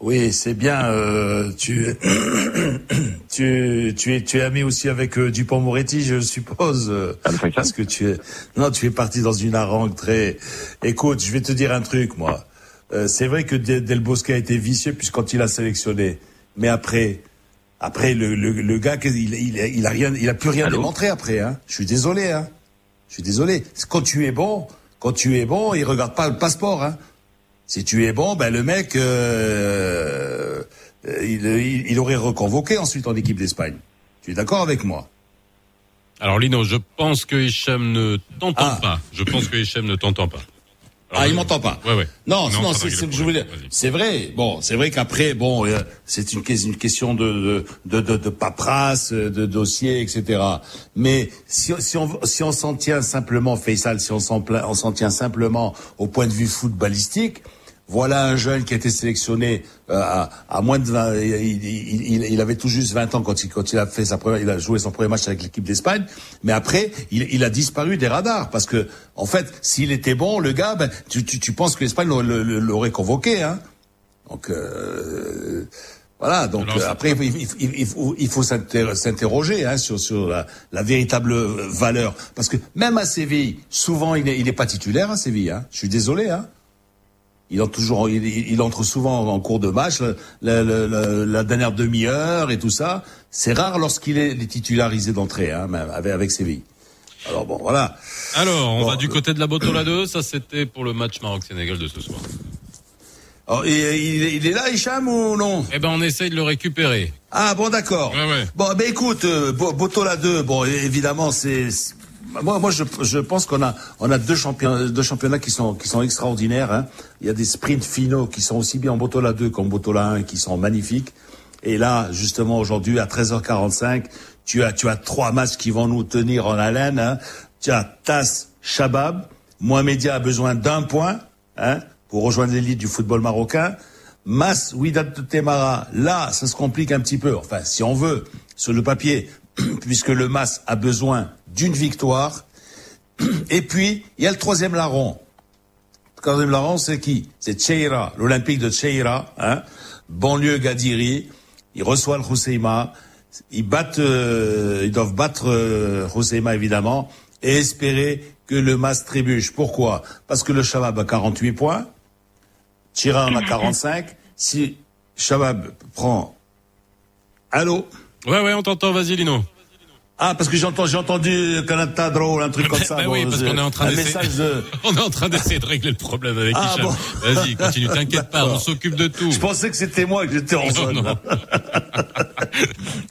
Oui, c'est bien. euh, tu, tu, tu es, tu es ami aussi avec euh, Dupont-Moretti, je suppose. euh, Faisal parce que tu es, non, tu es parti dans une harangue très. Écoute, je vais te dire un truc, moi. Euh, c'est vrai que De- Del Bosque a été vicieux puisque quand il a sélectionné, mais après, après le, le, le gars, il, il, il a rien, il a plus rien Allô démontré après. Hein. Je suis désolé. Hein. Je suis désolé. Quand tu es bon, quand tu es bon, il regarde pas le passeport. Hein. Si tu es bon, ben le mec, euh, euh, il, il, il aurait reconvoqué ensuite en équipe d'Espagne. Tu es d'accord avec moi? Alors Lino, je pense que Hicham ne t'entend Ah. pas. Je pense que Hicham ne t'entend pas. Alors, Ah, il m'entend pas. Ouais, ouais. Non, non, de c'est je voulais. C'est vrai. Bon, c'est vrai qu'après, bon, euh, c'est une, ques- une question de de, de, de, paperasse, de dossier, etc. Mais si, si on si on s'en tient simplement, Faisal, si on s'en on s'en tient simplement au point de vue footballistique. Voilà un jeune qui a été sélectionné euh, à, à moins de 20, il, il, il- avait tout juste 20 ans quand il, quand il a fait sa première, il a joué son premier match avec l'équipe d'Espagne. Mais après, il, il a disparu des radars parce que, en fait, s'il était bon, le gars, ben, tu, tu, tu penses que l'Espagne l'aurait- convoqué, hein Donc euh, voilà. Donc Alors, après, il, il- il- il faut, il faut s'inter- s'interroger hein, sur, sur la, la véritable valeur parce que même à Séville, souvent il est, il est pas titulaire à Séville. Hein. Je suis désolé. Hein. Il entre toujours, il, il entre souvent en cours de match, la, la- la- la dernière demi-heure et tout ça. C'est rare lorsqu'il est, titularisé d'entrée, hein, même avec, avec Séville. Alors bon, voilà. Alors, on Bon, va du euh, côté de la Botola 2. Ça, c'était pour le match Maroc-Sénégal de ce soir. Alors, il, il est là, Hicham ou non? Eh ben, on essaye de le récupérer. Ah bon, d'accord. Ouais, ouais. Bon, ben écoute, euh, Bo- Botola 2, bon, évidemment, c'est- moi, moi, je, je pense qu'on a, on a deux championnats, deux championnats qui sont, qui sont extraordinaires. Hein. Il y a des sprints finaux qui sont aussi bien en Botola 2 qu'en Botola 1, qui sont magnifiques. Et là, justement, aujourd'hui, à 13h45, tu as, tu as trois matchs qui vont nous tenir en haleine. Hein. Tu as Tas Shabab. Mohamedia a besoin d'un point hein, pour rejoindre l'élite du football marocain. Mas Ouidat de Temara, là, ça se complique un petit peu. Enfin, si on veut, sur le papier, puisque le Mas a besoin d'une victoire. Et puis, il y a le troisième larron. Le troisième larron, c'est qui? C'est Cheira, l'Olympique de Cheira, hein, banlieue Gadiri. Il reçoit le Housseima. Ils battent, euh, ils doivent battre euh, Housseima, évidemment, et espérer que le Mas trébuche. Pourquoi? Parce que le Shabab a 48 points. Chira en a 45. Si Shabab prend... Allô Ouais, ouais, on t'entend. Vas-y, Lino. Ah, parce que j'entends, j'ai entendu Canada drôle, un truc comme ça. Ben bon, oui, parce qu'on est en train d'essayer. de... on est en train d'essayer de régler le problème avec Ah, Hicham. bon. Vas-y, continue. T'inquiète pas, on s'occupe de tout. Je pensais que c'était moi que j'étais en Non, zone. non.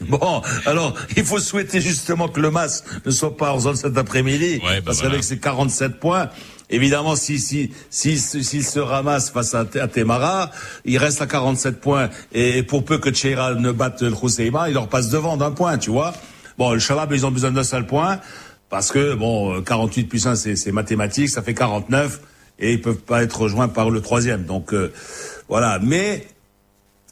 bon, alors, il faut souhaiter justement que le MAS ne soit pas en zone cet après-midi. Ouais, bah parce voilà. qu'avec ses 47 points, évidemment, si, si, si, s'il se ramasse face à, à Temara, il reste à 47 points. Et pour peu que Tcheira ne batte le Housseima, il leur passe devant d'un point, tu vois. Bon, le Shabab, ils ont besoin d'un seul point. Parce que, bon, euh, 48 plus 1, c'est mathématique, ça fait 49. Et ils peuvent pas être rejoints par le troisième. Donc, euh, Voilà, mais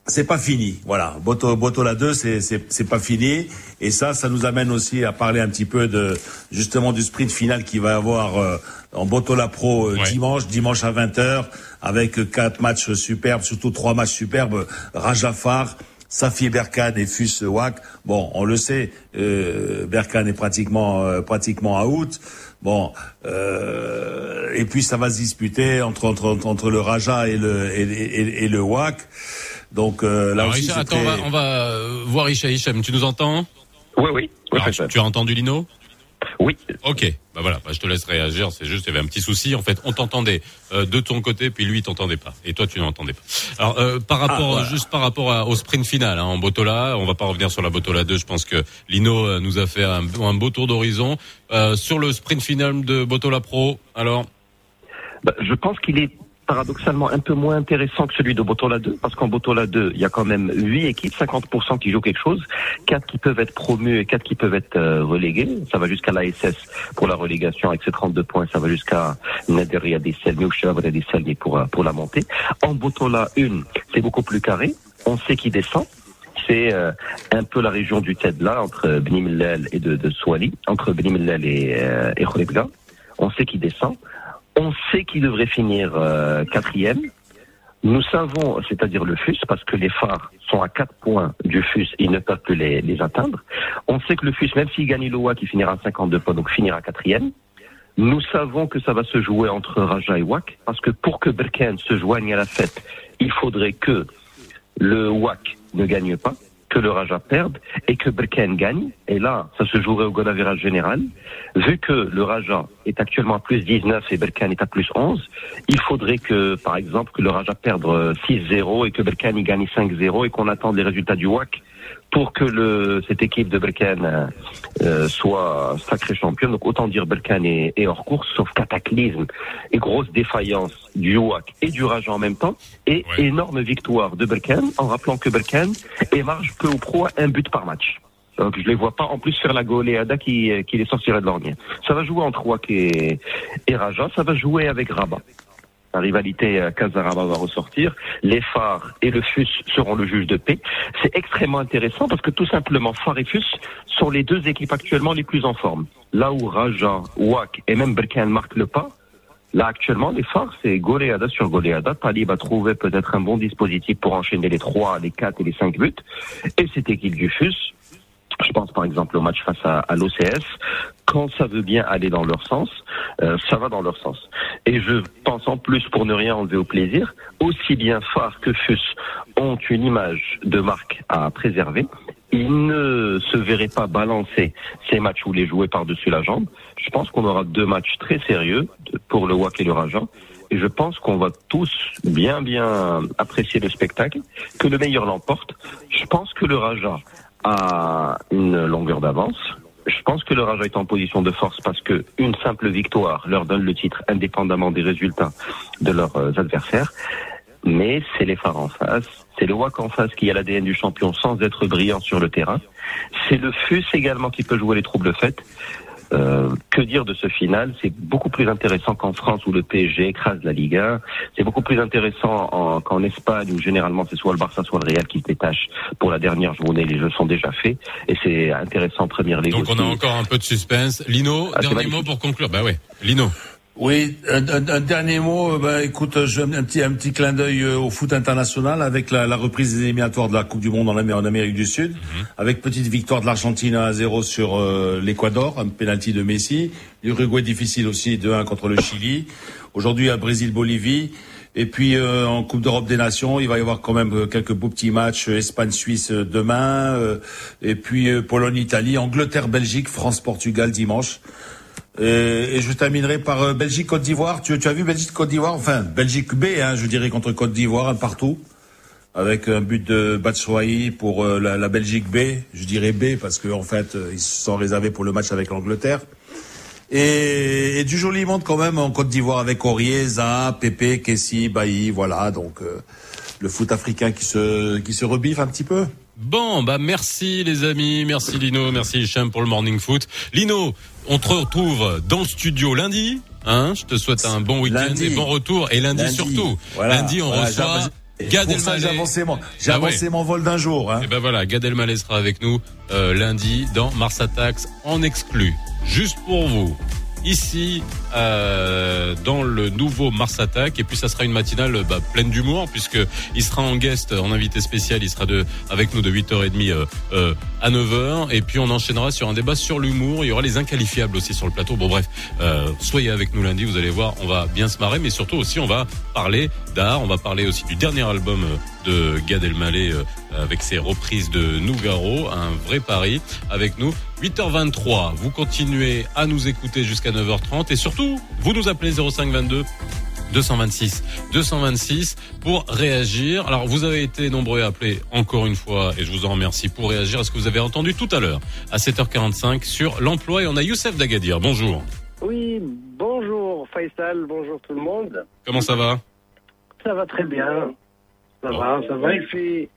c'est pas fini. Voilà, Boto, Botola 2, c'est c'est c'est pas fini. Et ça, ça nous amène aussi à parler un petit peu de justement du sprint final qui va avoir euh, en Botola Pro euh, Ouais. dimanche, dimanche à 20h, avec euh, quatre matchs superbes, surtout trois matchs superbes. Rajafar, Safi Berkane et Fus Wak. Bon, on le sait, euh, Berkane est pratiquement euh, pratiquement out. Bon, euh, et puis ça va se disputer entre entre entre, entre le Raja et le et, et- et le Wak. Donc euh, là Alors, aussi, attends, on va, on va euh, voir Hicham. Hicham, tu nous entends? Oui, oui. oui Alors, tu as entendu Lino? Oui. Ok, bah voilà, bah je te laisse réagir. C'est juste, il y avait un petit souci. En fait, on t'entendait euh, de ton côté, puis lui, il t'entendait pas, et toi, tu n'entendais pas. Alors, euh, par rapport, voilà. juste par rapport à- au sprint final hein, en Botola, on va pas revenir sur la Botola 2. Je pense que Lino euh, nous a fait un, un beau tour d'horizon Euh, sur le sprint final de Botola Pro. Alors, Bah, je pense qu'il est paradoxalement un peu moins intéressant que celui de Botola 2, parce qu'en Botola 2, il y a quand même 8 équipes, 50% qui jouent quelque chose, 4 qui peuvent être promus et 4 qui peuvent être euh, relégués. Ça va jusqu'à l'ASS pour la relégation avec ses 32 points, ça va jusqu'à Naderia des ou Chavadra des pour, euh, pour la montée. En Botola 1, c'est beaucoup plus carré, on sait qui descend. C'est euh, un peu la région du Tedla entre Bni Mellal et de, de Swali, entre Bni Mellal et, euh, et. On sait qui descend. On sait qu'il devrait finir euh, quatrième. Nous savons, c'est-à-dire le FUS, parce que les phares sont à quatre points du FUS, ils ne peuvent plus les, atteindre. On sait que le FUS, même s'il gagne l'OA qui finira à 52 points, donc finira quatrième. Nous savons que ça va se jouer entre Raja et WAC, parce que pour que Berken se joigne à la fête, il faudrait que le WAC ne gagne pas, que le Raja perde et que Berken gagne. Et là, ça se jouerait au goal général. Vu que le Raja est actuellement à plus 19 et Berken est à plus 11, il faudrait que, par exemple, que le Raja perde euh, 6-0 et que Berken y gagne 5-0 et qu'on attende les résultats du WAC pour que le, cette équipe de Berken euh, soit sacrée championne. Donc autant dire Berken est, est hors course, sauf cataclysme et grosse défaillance du WAC et du Raja en même temps et Ouais. énorme victoire de Berken en rappelant que Berken émarge peu ou pro à un but par match. Donc je les vois pas en plus faire la goleada qui, qui les sortirait de l'ornière. Ça va jouer entre WAC et, et Raja, ça va jouer avec Rabat. La rivalité euh, Casaraba va ressortir. Les phares et le FUS seront le juge de paix. C'est extrêmement intéressant parce que tout simplement, phare et FUS sont les deux équipes actuellement les plus en forme. Là où Raja, WAC et même Berkane marquent le pas, là actuellement, les phares, c'est goleada sur goleada. Talib a trouvé peut-être un bon dispositif pour enchaîner les trois, les quatre et les cinq buts. Et cette équipe du FUS, je pense par exemple au match face à, l'OCS, quand ça veut bien aller dans leur sens, euh, ça va dans leur sens. Et je pense en plus, pour ne rien enlever au plaisir, aussi bien Phare que FUS ont une image de marque à préserver. Ils ne se verraient pas balancer ces matchs ou les jouer par-dessus la jambe. Je pense qu'on aura deux matchs très sérieux pour le WAC et le Raja. Et je pense qu'on va tous bien, bien apprécier le spectacle, que le meilleur l'emporte. Je pense que le Raja a une longueur d'avance. Je pense que le Raja est en position de force parce que une simple victoire leur donne le titre indépendamment des résultats de leurs euh, adversaires. Mais c'est les phares en face, c'est le WAC en face qui a l'ADN du champion sans être brillant sur le terrain. C'est le FUS également qui peut jouer les troubles faits. Euh, que dire de ce final? C'est beaucoup plus intéressant qu'en France où le PSG écrase la Liga. C'est beaucoup plus intéressant en- qu'en Espagne où généralement c'est soit le Barça soit le Real qui se détache pour la dernière journée. Les jeux sont déjà faits et c'est intéressant en première ligue. donc on a encore un peu de suspense. Lino, Ah, dernier mot pour conclure. Bah ouais, Lino. Oui, un, un- un dernier mot. euh, Bah, écoute, je, un petit un petit clin d'œil euh, au foot international avec la, la reprise des éliminatoires de la Coupe du Monde en, Amé- en Amérique du Sud, avec petite victoire de l'Argentine 1 à 0 sur euh, l'Équateur, un penalty de Messi. L'Uruguay difficile aussi 2-1 contre le Chili. Aujourd'hui à Brésil-Bolivie. Et puis euh, en Coupe d'Europe des Nations, il va y avoir quand même euh, quelques beaux petits matchs. euh, Espagne-Suisse euh, demain, euh, et puis euh, Pologne-Italie, Angleterre-Belgique, France-Portugal dimanche. Et, et je terminerai par euh, Belgique-Côte d'Ivoire. Tu, tu as vu Belgique-Côte d'Ivoire? Enfin, Belgique B, hein, je dirais, contre Côte d'Ivoire, partout. Avec un but de Batshuayi pour euh, la, Belgique B. Je dirais B parce qu'en en fait, euh, ils se sont réservés pour le match avec l'Angleterre. Et, et du joli monde quand même en Côte d'Ivoire avec Aurier, Zaha, Pépé, Kessi, Bailly, voilà. Donc euh, le foot africain qui se, qui se rebiffe un petit peu. Bon, bah merci les amis, merci Lino, merci Hicham pour le morning foot. Lino, on te retrouve dans le studio lundi. Hein, je te souhaite un bon week-end et bon retour. Et lundi, Lundi. surtout. Voilà, lundi, on voilà, reçoit. j'ai- Gad ça, j'ai Elmaleh. avancé mon, j'ai Ah ouais. avancé mon vol d'un jour. Hein. Et ben voilà, Gad Elmaleh sera avec nous euh, lundi dans Mars Attacks en exclu. Juste pour vous. Ici, euh, dans le nouveau Mars Attack, et puis ça sera une matinale bah, pleine d'humour, puisque il sera en guest, en invité spécial, il sera de, avec nous de 8h30 euh, euh, à 9h, et puis on enchaînera sur un débat sur l'humour, il y aura les inqualifiables aussi sur le plateau. Bon bref, euh, soyez avec nous lundi, vous allez voir, on va bien se marrer, mais surtout aussi on va parler d'art, on va parler aussi du dernier album euh, de Gad Elmaleh avec ses reprises de Nougaro, un vrai pari. Avec nous. 8h23, vous continuez à nous écouter jusqu'à 9h30 et surtout, vous nous appelez 0522 226 226 pour réagir. Alors vous avez été nombreux à appeler encore une fois et je vous en remercie pour réagir à ce que vous avez entendu tout à l'heure à 7h45 sur l'emploi et on a Youssef Dagadir. Bonjour. Oui, bonjour Faisal, bonjour tout le monde. Comment ça va? Ça va très bien. Ça Bon. va, ça va. Il fait,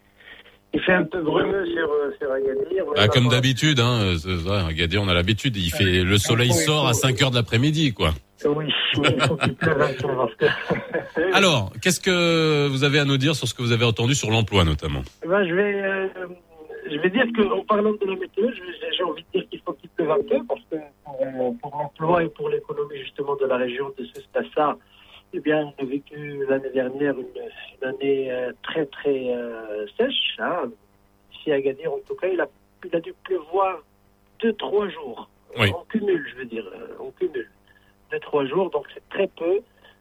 il fait un peu brumeux sur, euh, sur Agadir. Bah, va Comme d'habitude, hein, euh, ça, Agadir, on a l'habitude, il fait le soleil sort à oui. 5 heures de l'après-midi quoi. Oui, mais il faut qu'il pleuve un peu parce que. Alors, qu'est-ce que vous avez à nous dire sur ce que vous avez entendu sur l'emploi notamment? Ben, je vais, euh, je vais dire qu'en parlant de la météo, j'ai envie de dire qu'il faut qu'il pleuve un peu parce que pour, pour l'emploi et pour l'économie justement de la région de Sustassa, eh bien, on a vécu l'année dernière une, une année euh, très très euh, sèche. Hein. Ici à Agadir, en tout cas, il a, il a dû pleuvoir deux trois jours. Oui. En cumul, je veux dire, euh, en cumul. Deux trois jours, donc c'est très peu.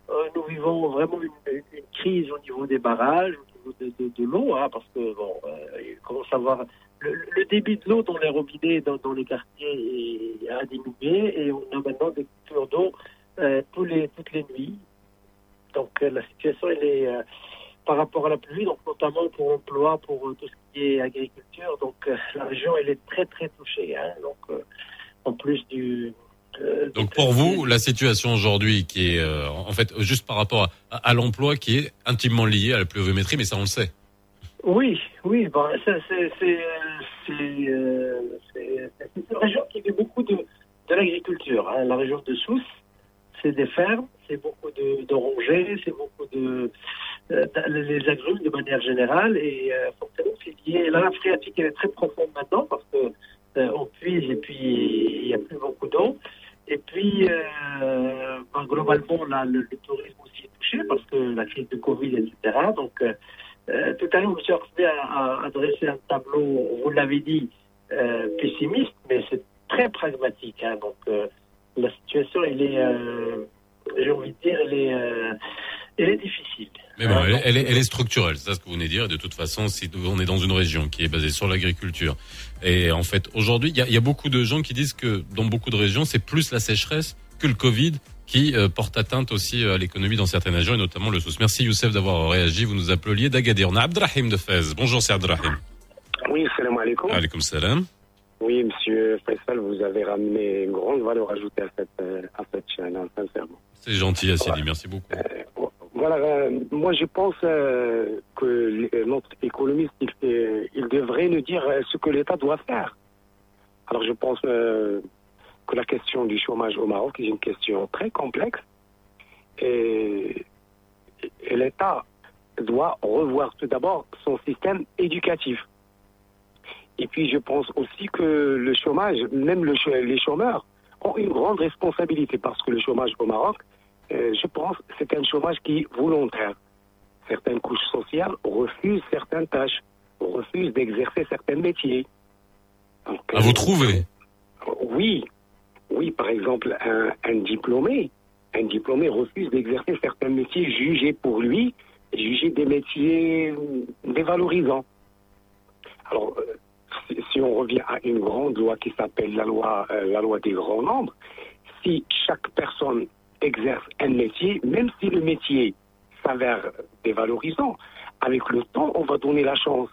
Euh, nous vivons vraiment une, une- une crise au niveau des barrages, au niveau de, de- de l'eau, hein, parce que bon, euh, il commence à avoir le, le débit de l'eau dans les robinets, dans, dans les quartiers, est- a diminué et on a maintenant des coupures d'eau euh, tous les, toutes les nuits. Donc euh, la situation, elle est euh, par rapport à la pluie, donc notamment pour l'emploi, pour euh, tout ce qui est agriculture. Donc la région, elle est très très touchée. Hein, donc en plus du euh, Donc pour vous, la situation aujourd'hui qui est euh, en fait juste par rapport à, à l'emploi qui est intimement liée à la pluviométrie, mais ça on le sait. Oui, oui, bon, euh, c'est une région qui fait beaucoup de, de l'agriculture. hein. La région de Sousse, c'est des fermes, c'est beaucoup de, de rongers, c'est beaucoup de euh, les agrumes de manière générale et euh, forcément c'est lié. La phréatique elle est très profonde maintenant parce que euh, on puise et puis il n'y a plus beaucoup d'eau. Et puis euh, ben, globalement là, le, tourisme aussi est touché parce que la crise de Covid, etc. Donc tout à l'heure, retrouvé à, à- à dresser un tableau, vous l'avez dit, pessimiste, mais c'est très pragmatique. hein. donc, la situation, elle est, euh, j'ai envie de dire, elle est, euh, elle est difficile. Mais bon, Hein, elle, est- elle est, elle est structurelle, c'est ça ce que vous venez de dire. Et de toute façon, si on est dans une région qui est basée sur l'agriculture, et en fait aujourd'hui, il y a, il y a beaucoup de gens qui disent que dans beaucoup de régions, c'est plus la sécheresse que le Covid qui euh, porte atteinte aussi à l'économie dans certaines régions, et notamment le SOS. Merci Youssef d'avoir réagi. Vous nous appeliez d'Agadir. On a Abdrahim de Fez. Bonjour, c'est Abdrahim. Oui, salam alaikum. Alaykoum salam. Oui, monsieur Faisal, vous avez ramené une grande valeur ajoutée à cette, euh, à cette chaîne, hein, sincèrement. C'est gentil, Assidi. Merci beaucoup. Voilà, euh, moi je pense euh, que notre économiste, il, devrait nous dire euh, ce que l'État doit faire. Alors je pense euh, que la question du chômage au Maroc est une question très complexe et, et l'État doit revoir tout d'abord son système éducatif. Et puis je pense aussi que le chômage, même le les chômeurs, ont une grande responsabilité parce que le chômage au Maroc, euh, je pense c'est un chômage qui est volontaire. Certaines couches sociales refusent certaines tâches, refusent d'exercer certains métiers. Donc, À vous euh, Oui, oui, par exemple, un, un diplômé, un diplômé refuse d'exercer certains métiers jugés pour lui, jugés des métiers dévalorisants. Alors, euh, si, on revient à une grande loi qui s'appelle la loi, euh, la loi des grands nombres, si chaque personne exerce un métier, même si le métier s'avère dévalorisant, avec le temps, on va donner la chance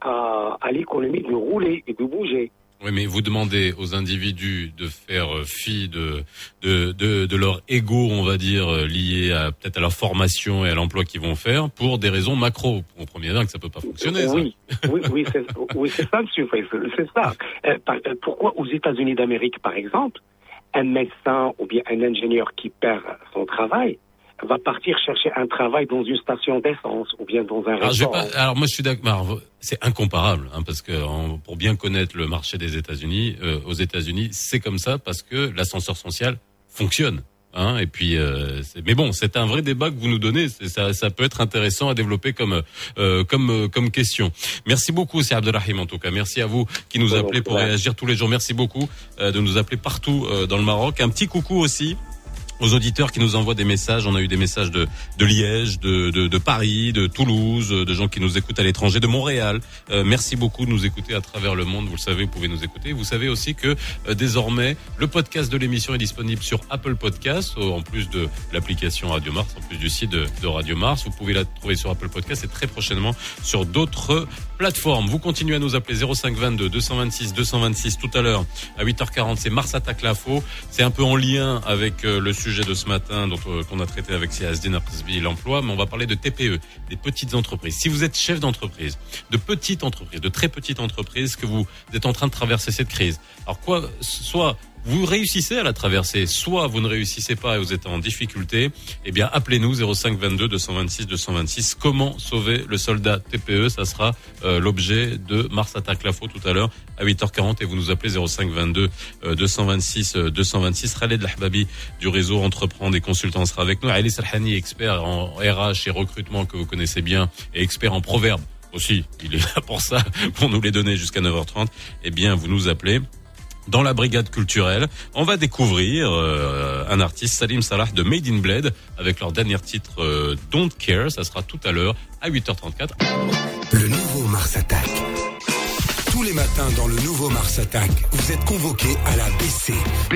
à l'économie de rouler et de bouger. Oui, mais vous demandez aux individus de faire fi de, de, de, de leur ego, on va dire, lié à peut-être à leur formation et à l'emploi qu'ils vont faire pour des raisons macro. Vous comprenez bien que ça peut pas fonctionner. Oui, oui, oui, c'est oui, ça, monsieur c'est ça. Euh, euh, pourquoi aux États-Unis d'Amérique, par exemple, un médecin ou bien un ingénieur qui perd son travail va partir chercher un travail dans une station d'essence ou bien dans un Alors, restaurant. pas- alors moi je suis d'accord. C'est incomparable hein, parce que en- pour bien connaître le marché des États-Unis, euh, aux États-Unis, c'est comme ça parce que l'ascenseur social fonctionne. Hein, et puis, euh, mais bon, c'est un vrai débat que vous nous donnez. Ça, ça peut être intéressant à développer comme euh, comme euh, comme question. Merci beaucoup, c'est Abdelrahim en tout cas. Merci à vous qui nous appelez pour réagir tous les jours. Merci beaucoup euh, de nous appeler partout euh, dans le Maroc. Un petit coucou aussi aux auditeurs qui nous envoient des messages. On a eu des messages de, de Liège, de, de, de Paris, de Toulouse, de gens qui nous écoutent à l'étranger, de Montréal. Euh, merci beaucoup de nous écouter à travers le monde. Vous le savez, vous pouvez nous écouter. Vous savez aussi que euh, désormais, le podcast de l'émission est disponible sur Apple Podcast, euh, en plus de l'application Radio Mars, en plus du site de, de Radio Mars. Vous pouvez la trouver sur Apple Podcast et très prochainement sur d'autres plateformes. Vous continuez à nous appeler 0522 226 226 tout à l'heure à 8h40. C'est Mars Attaque l'Info. C'est un peu en lien avec euh, le sujet de ce matin dont euh, qu'on a traité avec Siazdin Arzbi l'emploi, mais on va parler de TPE, des petites entreprises. Si vous êtes chef d'entreprise, de petites entreprises, de très petites entreprises, que vous êtes en train de traverser cette crise. Alors quoi, soit vous réussissez à la traverser, soit vous ne réussissez pas et vous êtes en difficulté, eh bien appelez-nous 05 22 226 226. Comment sauver le soldat TPE Ça sera euh, l'objet de Mars Attaque l'Info tout à l'heure à 8h40 et vous nous appelez 05 22 euh, 226 euh, 226. Khaled Lahbabi du réseau Entreprendre et Consultants sera avec nous. Ali Salhani, expert en RH et recrutement que vous connaissez bien et expert en proverbes aussi. Il est là pour ça, pour nous les donner jusqu'à 9h30. Eh bien, vous nous appelez dans la brigade culturelle. On va découvrir euh, un artiste, Salim Salah de Made in Blade, avec leur dernier titre euh, Don't Care. Ça sera tout à l'heure à 8h34. Le nouveau Mars Attack. Tous les matins dans le nouveau Mars Attack, vous êtes convoqués à la BC. B.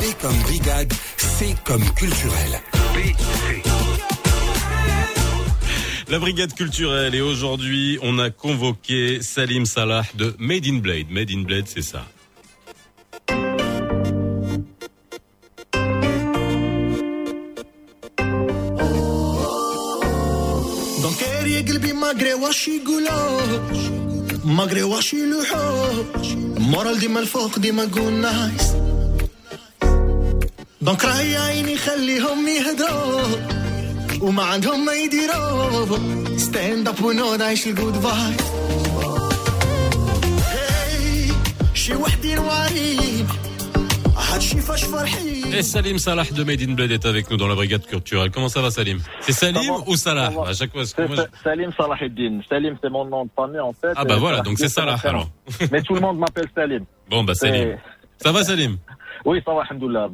B comme brigade, C comme culturel. La brigade culturelle et aujourd'hui, on a convoqué Salim Salah de Made in Blade. Made in Blade, c'est ça. ما واش يقولوش ما واش يلوحوش مورال ديما الفوق ديما قول نايس. دونك راهي عيني خليهم يهدروا وما عندهم ما يديروا. ستاند اب ونود عيش الجود هاي شي وحدين وعريب Et Salim Salah de Made in Blade est avec nous dans la brigade culturelle. Comment ça va Salim? C'est Salim va, ou Salah. À chaque fois, moi, je- Salim Salahuddin. Salim, c'est mon nom de famille, en fait. Ah bah Et voilà, donc c'est Salah alors. Mais tout le monde m'appelle Salim. Bon bah Salim. Ça va Salim? Oui, ça va, alhamdoulilah.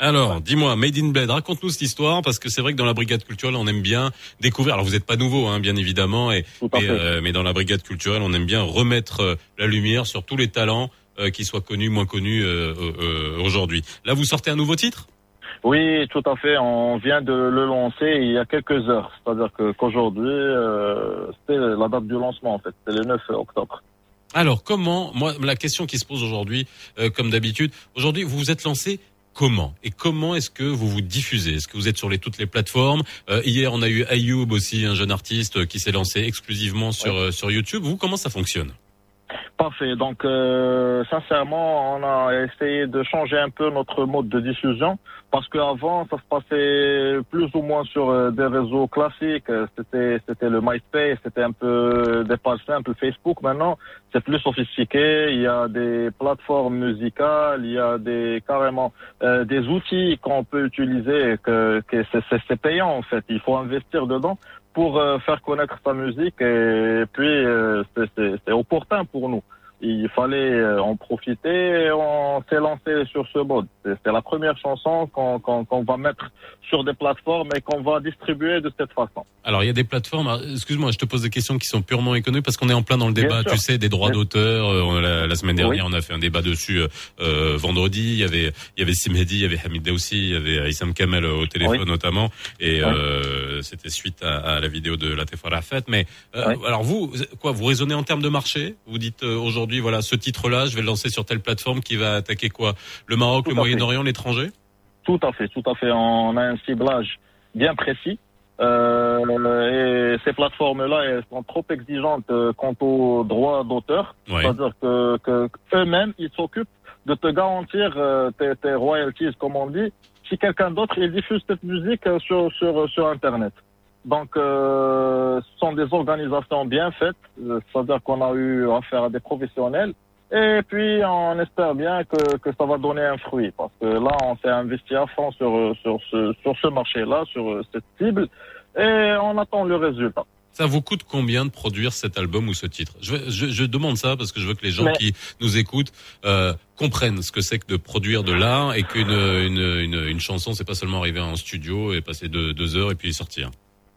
Alors, dis-moi, Made in Blade, raconte-nous cette histoire parce que c'est vrai que dans la brigade culturelle, on aime bien découvrir. Alors, vous n'êtes pas nouveau, hein, bien évidemment, et Tout à mais, fait. euh, mais dans la brigade culturelle, on aime bien remettre euh, la lumière sur tous les talents, euh, qu'ils soient connus, moins connus euh, euh, aujourd'hui. Là, vous sortez un nouveau titre? Oui, tout à fait. On vient de le lancer il y a quelques heures. C'est-à-dire qu'aujourd'hui, euh, c'était la date du lancement, en fait. C'est le 9 octobre. Alors, comment Moi, la question qui se pose aujourd'hui, euh, comme d'habitude, aujourd'hui, vous vous êtes lancé. Comment? Et comment est-ce que vous vous diffusez? Est-ce que vous êtes sur les, toutes les plateformes? Euh, Hier, on a eu Ayoub aussi, un jeune artiste qui s'est lancé exclusivement sur euh, sur YouTube. Vous, comment ça fonctionne? Parfait. Donc, euh, sincèrement, on a essayé de changer un peu notre mode de diffusion parce qu'avant, ça se passait plus ou moins sur euh, des réseaux classiques. Euh, C'était, c'était le MySpace, c'était un peu des pages simples. Facebook, maintenant, c'est plus sophistiqué. Il y a des plateformes musicales, il y a des carrément euh, des outils qu'on peut utiliser. Que, que c'est, c'est, c'est payant en fait. Il faut investir dedans pour euh, faire connaître sa musique et puis euh, c'est- opportun pour nous. Il fallait euh, en profiter et on s'est lancé sur ce mode. C'est la première chanson qu'on qu'on qu'on va mettre sur des plateformes et qu'on va distribuer de cette façon. Alors, il y a des plateformes. alors, Excuse-moi, je te pose des questions qui sont purement économiques parce qu'on est en plein dans le débat. Tu sais, des droits d'auteur. Euh, La, la semaine dernière, Oui. on a fait un débat dessus euh, euh, vendredi. Il y avait, il y avait Simedi, il y avait Hamid Daoussi, il y avait Issam Kamel au téléphone Oui. notamment. Et Oui. euh, c'était suite à, à la vidéo de Latif Arafat. Mais euh, alors vous, quoi, vous raisonnez en termes de marché? Vous dites euh, aujourd'hui, voilà, ce titre-là, je vais le lancer sur telle plateforme qui va attaquer quoi? Le Maroc, Tout le. Moyen-Orient, l'étranger? Tout à fait, tout à fait. On a un ciblage bien précis. Euh, et ces plateformes-là, elles sont trop exigeantes euh, quant aux droits d'auteur. Ouais. C'est-à-dire que, que eux-mêmes, ils s'occupent de te garantir euh, tes, tes royalties, comme on dit, si quelqu'un d'autre il diffuse cette musique sur sur sur internet. Donc, euh, ce sont des organisations bien faites, euh, c'est-à-dire qu'on a eu affaire à des professionnels. Et puis, on espère bien que, que ça va donner un fruit, parce que là, on s'est investi à fond sur, sur ce, sur ce marché-là, sur euh, cette cible, et on attend le résultat. Ça vous coûte combien de produire cet album ou ce titre? Je, veux- je, je demande ça parce que je veux que les gens Mais- qui nous écoutent euh, comprennent ce que c'est que de produire de l'art et qu'une une, une, une chanson, c'est pas seulement arriver en studio et passer deux, deux heures et puis sortir.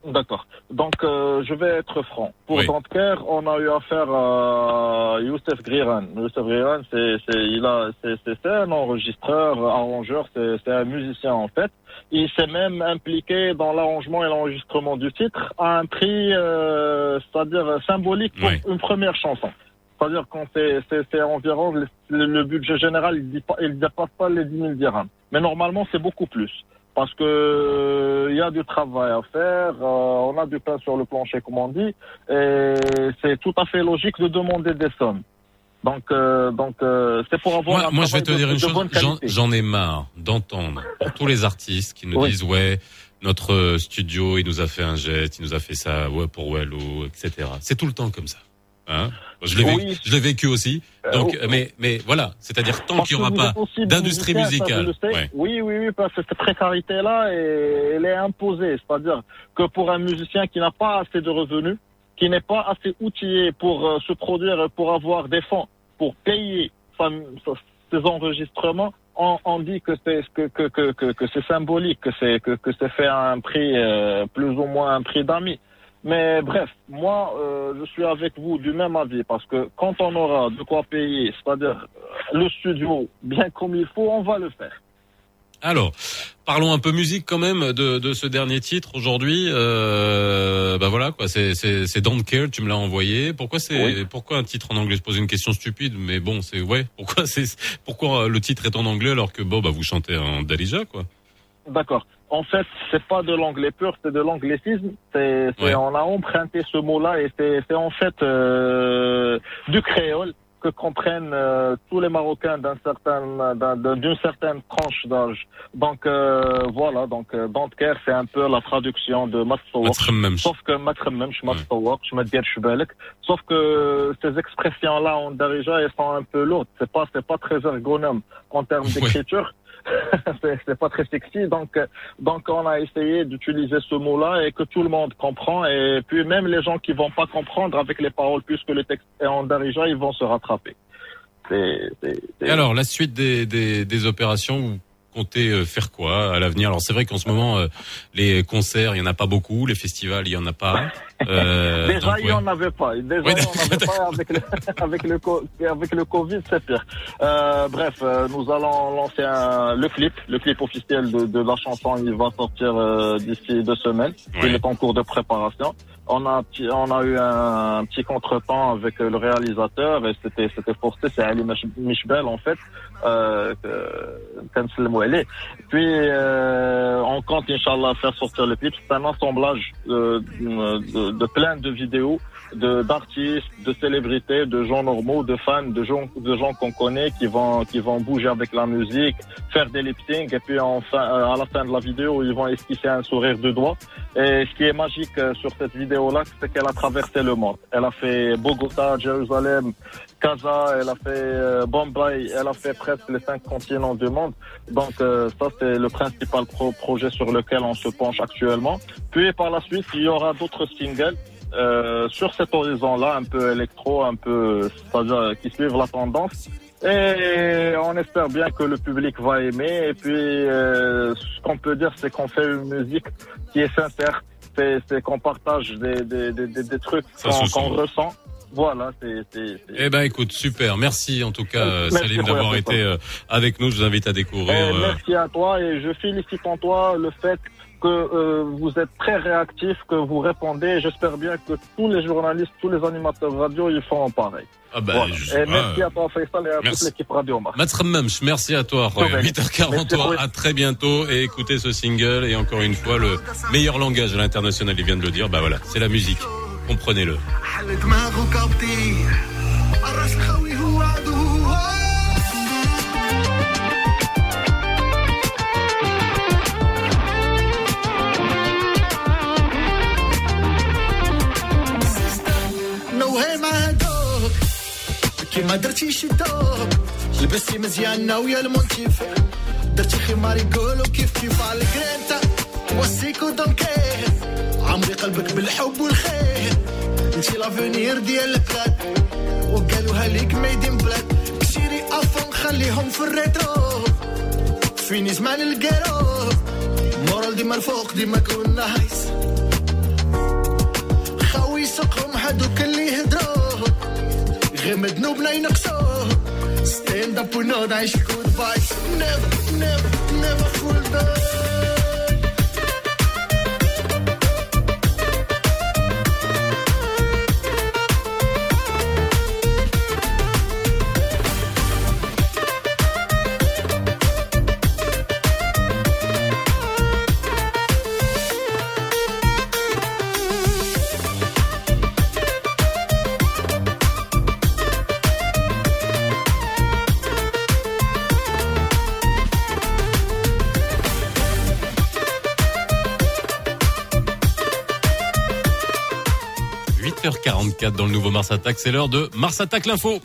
D'accord. Donc, euh, je vais être franc. Pour Oui. Dantker, on a eu affaire à Youssef Griran. Youssef Griran, c'est, c'est, il a, c'est, un enregistreur, arrangeur, c'est, c'est un musicien en fait. Il s'est même impliqué dans l'arrangement et l'enregistrement du titre à un prix, euh, c'est-à-dire symbolique pour Oui. une première chanson. C'est-à-dire qu'on c'est, c'est, c'est environ le, le budget général, il dit pas, il dépasse pas les 10 000 dirhams. Mais normalement, c'est beaucoup plus parce que euh, il y a du travail à faire, euh, on a du pain sur le plancher comme on dit, et c'est tout à fait logique de demander des sommes. Donc, euh, donc euh, c'est pour avoir Moi, un moi, je vais te de- dire une chose. J'en, ai marre d'entendre pour tous les artistes qui nous Oui. disent ouais, notre studio, il nous a fait un jet, il nous a fait ça, ouais pour Wallo, etc. C'est tout le temps comme ça. Hein je l'ai Oui. vécu, aussi. Euh, Donc, mais, mais voilà, c'est-à-dire tant qu'il n'y aura pas d'industrie musicale. Ouais. Oui, oui, oui, parce que cette précarité-là, elle est imposée. C'est-à-dire que pour un musicien qui n'a pas assez de revenus, qui n'est pas assez outillé pour euh, se produire, pour avoir des fonds, pour payer sa- sa- ses enregistrements, on, on dit que c'est que, que, que, que, que c'est symbolique, que c'est que, que c'est fait à un prix euh, plus ou moins un prix d'amis. Mais bref, moi, euh, je suis avec vous du même avis parce que quand on aura de quoi payer, c'est-à-dire euh, le studio bien comme il faut, on va le faire. Alors, parlons un peu musique quand même de, de ce dernier titre aujourd'hui. Euh, bah voilà quoi, c'est c'est c'est Don't Care, tu me l'as envoyé. Pourquoi c'est Oui. pourquoi un titre en anglais? Je pose une question stupide, mais bon, c'est ouais. Pourquoi c'est pourquoi le titre est en anglais alors que bon bah vous chantez en Dalija quoi? D'accord en fait, c'est pas de l'anglais pur, c'est de l'anglicisme. C'est, ouais. on a emprunté ce mot-là et c'est, en fait euh, du créole que comprennent euh, tous les Marocains d'un certain, d'une certaine tranche d'âge. Donc euh, voilà, donc euh, bancaire, c'est un peu la traduction de Sauf que ouais. Sauf que euh, ces expressions-là, on déjà, elles sont un peu lourdes. C'est pas, c'est pas très ergonome en termes d'écriture. c'est pas très sexy. Donc euh, donc on a essayé d'utiliser ce mot là et que tout le monde comprend. Et puis même les gens qui vont pas comprendre avec les paroles puisque le texte est en darija ils vont se rattraper. Et alors la suite des des, opérations comptez euh, faire quoi à l'avenir Alors c'est vrai qu'en ce moment euh, les concerts, il y en a pas beaucoup, les festivals, il y en a pas. Euh, Déjà, donc, il n'y ouais. en avait pas. Déjà, Oui, il n'y en avait pas avec le, avec le, co- avec le Covid, c'est pire. Euh, bref, euh, nous allons lancer un, le clip, le clip officiel de, de la chanson. Il va sortir euh, d'ici deux semaines. Ouais. Il est en cours de préparation. On a, on a eu un, petit contretemps avec euh, le réalisateur et c'était, c'était forcé. C'est Ali Mich- Michbel, en fait, euh, que-. Puis, euh, on compte, Inch'Allah, faire sortir le clip. C'est un assemblage euh, de, de plein de vidéos d'artistes, de célébrités, de gens normaux, de fans, de gens de gens qu'on connaît qui vont qui vont bouger avec la musique, faire des lip sync et puis enfin euh, à la fin de la vidéo ils vont esquisser un sourire de doigt. Et ce qui est magique euh, sur cette vidéo là, c'est qu'elle a traversé le monde. Elle a fait Bogota, Jérusalem, Casa, elle a fait euh, Bombay, elle a fait presque les cinq continents du monde. Donc ça c'est le principal pro- projet sur lequel on se penche actuellement. Puis par la suite il y aura d'autres singles euh, sur cet horizon-là, un peu électro, un peu, c'est-à-dire euh, qui suivent la tendance. Et on espère bien que le public va aimer. Et puis, euh, ce qu'on peut dire, c'est qu'on fait une musique qui est sincère. C'est, c'est qu'on partage des, des, des, des- trucs qu'on, se qu'on sent. ressent. Voilà, c'est, c'est, c'est- Eh ben écoute, super. Merci en tout cas Merci, Salim d'avoir été euh, avec nous. Je vous invite à découvrir. Et euh, merci à toi et je félicite en toi le fait que euh, vous êtes très réactif, que vous répondez. J'espère bien que tous les journalistes, tous les animateurs radio, ils font pareil. Ah bah, Voilà. je- Et ah, merci à toi Faisal et à merci. toute l'équipe Radio merci à toi, Roy. Merci, 8h43, Roy. à très bientôt et écoutez ce single et encore une fois le meilleur langage à l'international, il vient de le dire, bah voilà, c'est la musique. Comprenez-le. ما درتيش الدوب لبستي مزيان ناوية المونتيف. درتي خمار يقولوا كيف كيف على الجرينتا. وسيكو دونكي عمري قلبك بالحب والخير. انتي لافونير ديال البلاد. وقالوها ليك ميدين بلاد كسيري أفون خليهم في الريترو. فيني زمان القيرو. مورال ديما الفوق ديما كون نايس خاوي سقهم هادوك اللي هدرو. Trimmed no blind up. Stand up and know that she good vibes. Never, never, never cool down. 8h44 dans le nouveau Mars Attack, c'est l'heure de Mars Attack l'info.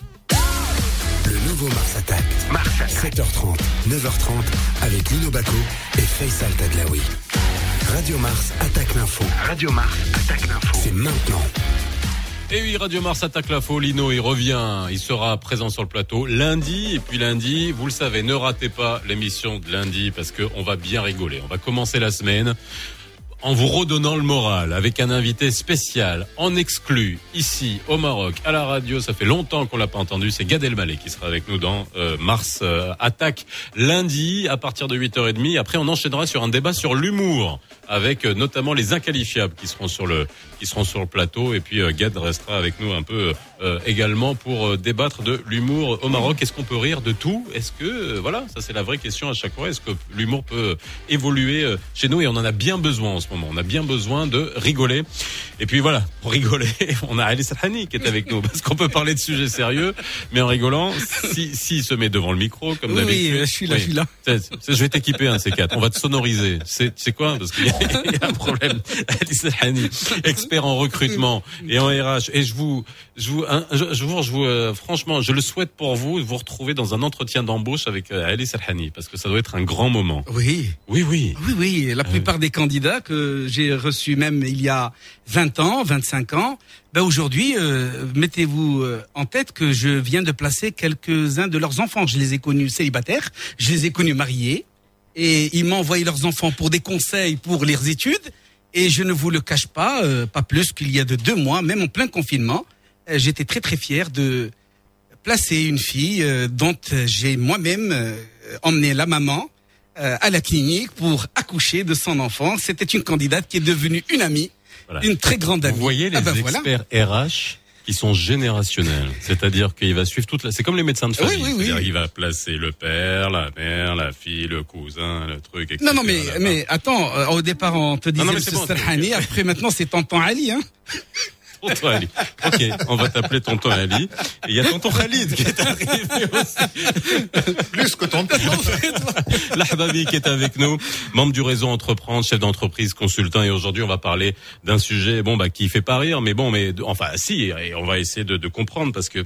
Le nouveau Mars Attack. Mars 7h30, 9h30 avec Lino Baco et Faisal Tadlaoui. Radio Mars attaque l'info. Radio Mars attaque l'info. C'est maintenant. Et oui, Radio Mars attaque l'info. Lino, il revient. Il sera présent sur le plateau lundi. Et puis lundi, vous le savez, ne ratez pas l'émission de lundi parce qu'on va bien rigoler. On va commencer la semaine en vous redonnant le moral avec un invité spécial en exclu ici au Maroc à la radio. Ça fait longtemps qu'on l'a pas entendu. C'est Gad Elmaleh qui sera avec nous dans euh, Mars euh, Attaque lundi à partir de 8h30. Après, on enchaînera sur un débat sur l'humour avec euh, notamment les inqualifiables qui seront sur le qui seront sur le plateau et puis euh, Gad restera avec nous un peu également pour débattre de l'humour au Maroc. Est-ce qu'on peut rire de tout? Est-ce que voilà, ça c'est la vraie question à chaque fois. Est-ce que l'humour peut évoluer chez nous? Et on en a bien besoin ce moment. On a bien besoin de rigoler. Et puis voilà, pour rigoler, on a Ali Salhani qui est avec nous parce qu'on peut parler de sujets sérieux, mais en rigolant, si s'il se met devant le micro comme Oui, d'habitude. oui, je suis là, je suis là. Je vais t'équiper un C4. On va te sonoriser. C'est c'est quoi? Parce qu'il y, a- un problème. Ali Salhani, expert en recrutement et en RH. Et je vous, je vous, je, je vous, je vous, euh, franchement, je le souhaite pour vous, de vous retrouver dans un entretien d'embauche avec euh, Ali Salhani parce que ça doit être un grand moment. Oui. Oui, oui. Oui, oui. La plupart des candidats que j'ai reçus même il y a 20 ans, 25 ans, ben aujourd'hui, euh, mettez-vous euh, en tête que je viens de placer quelques-uns de leurs enfants. Je les ai connus célibataires, je les ai connus mariés, et ils m'ont envoyé leurs enfants pour des conseils pour leurs études. Et je ne vous le cache pas, euh, pas plus qu'il y a de deux mois, même en plein confinement, j'étais très très fier de placer une fille dont j'ai moi-même emmené la maman à la clinique pour accoucher de son enfant. C'était une candidate qui est devenue une amie, Voilà. une très grande amie. Vous voyez les Ah ben voilà. experts RH qui sont générationnels, c'est-à-dire qu'il va suivre toute la. C'est comme les médecins de Oui, famille, oui, oui. c'est-à-dire il va placer le père, la mère, la fille, le cousin, le truc. Etc. Non, non, mais, mais attends, euh, au départ on te disait non, c'est bon, ok. après maintenant c'est tonton Ali. Hein. Tonton Ali. Ok, on va t'appeler tonton Ali. Et il y a tonton Khalid qui est arrivé aussi. Plus que tonton. L'Ahbabi qui est avec nous, membre du réseau Entreprendre, chef d'entreprise, consultant. Et aujourd'hui, on va parler d'un sujet, bon, bah, qui fait pas rire, mais bon, mais enfin, si, et on va essayer de, de comprendre parce que.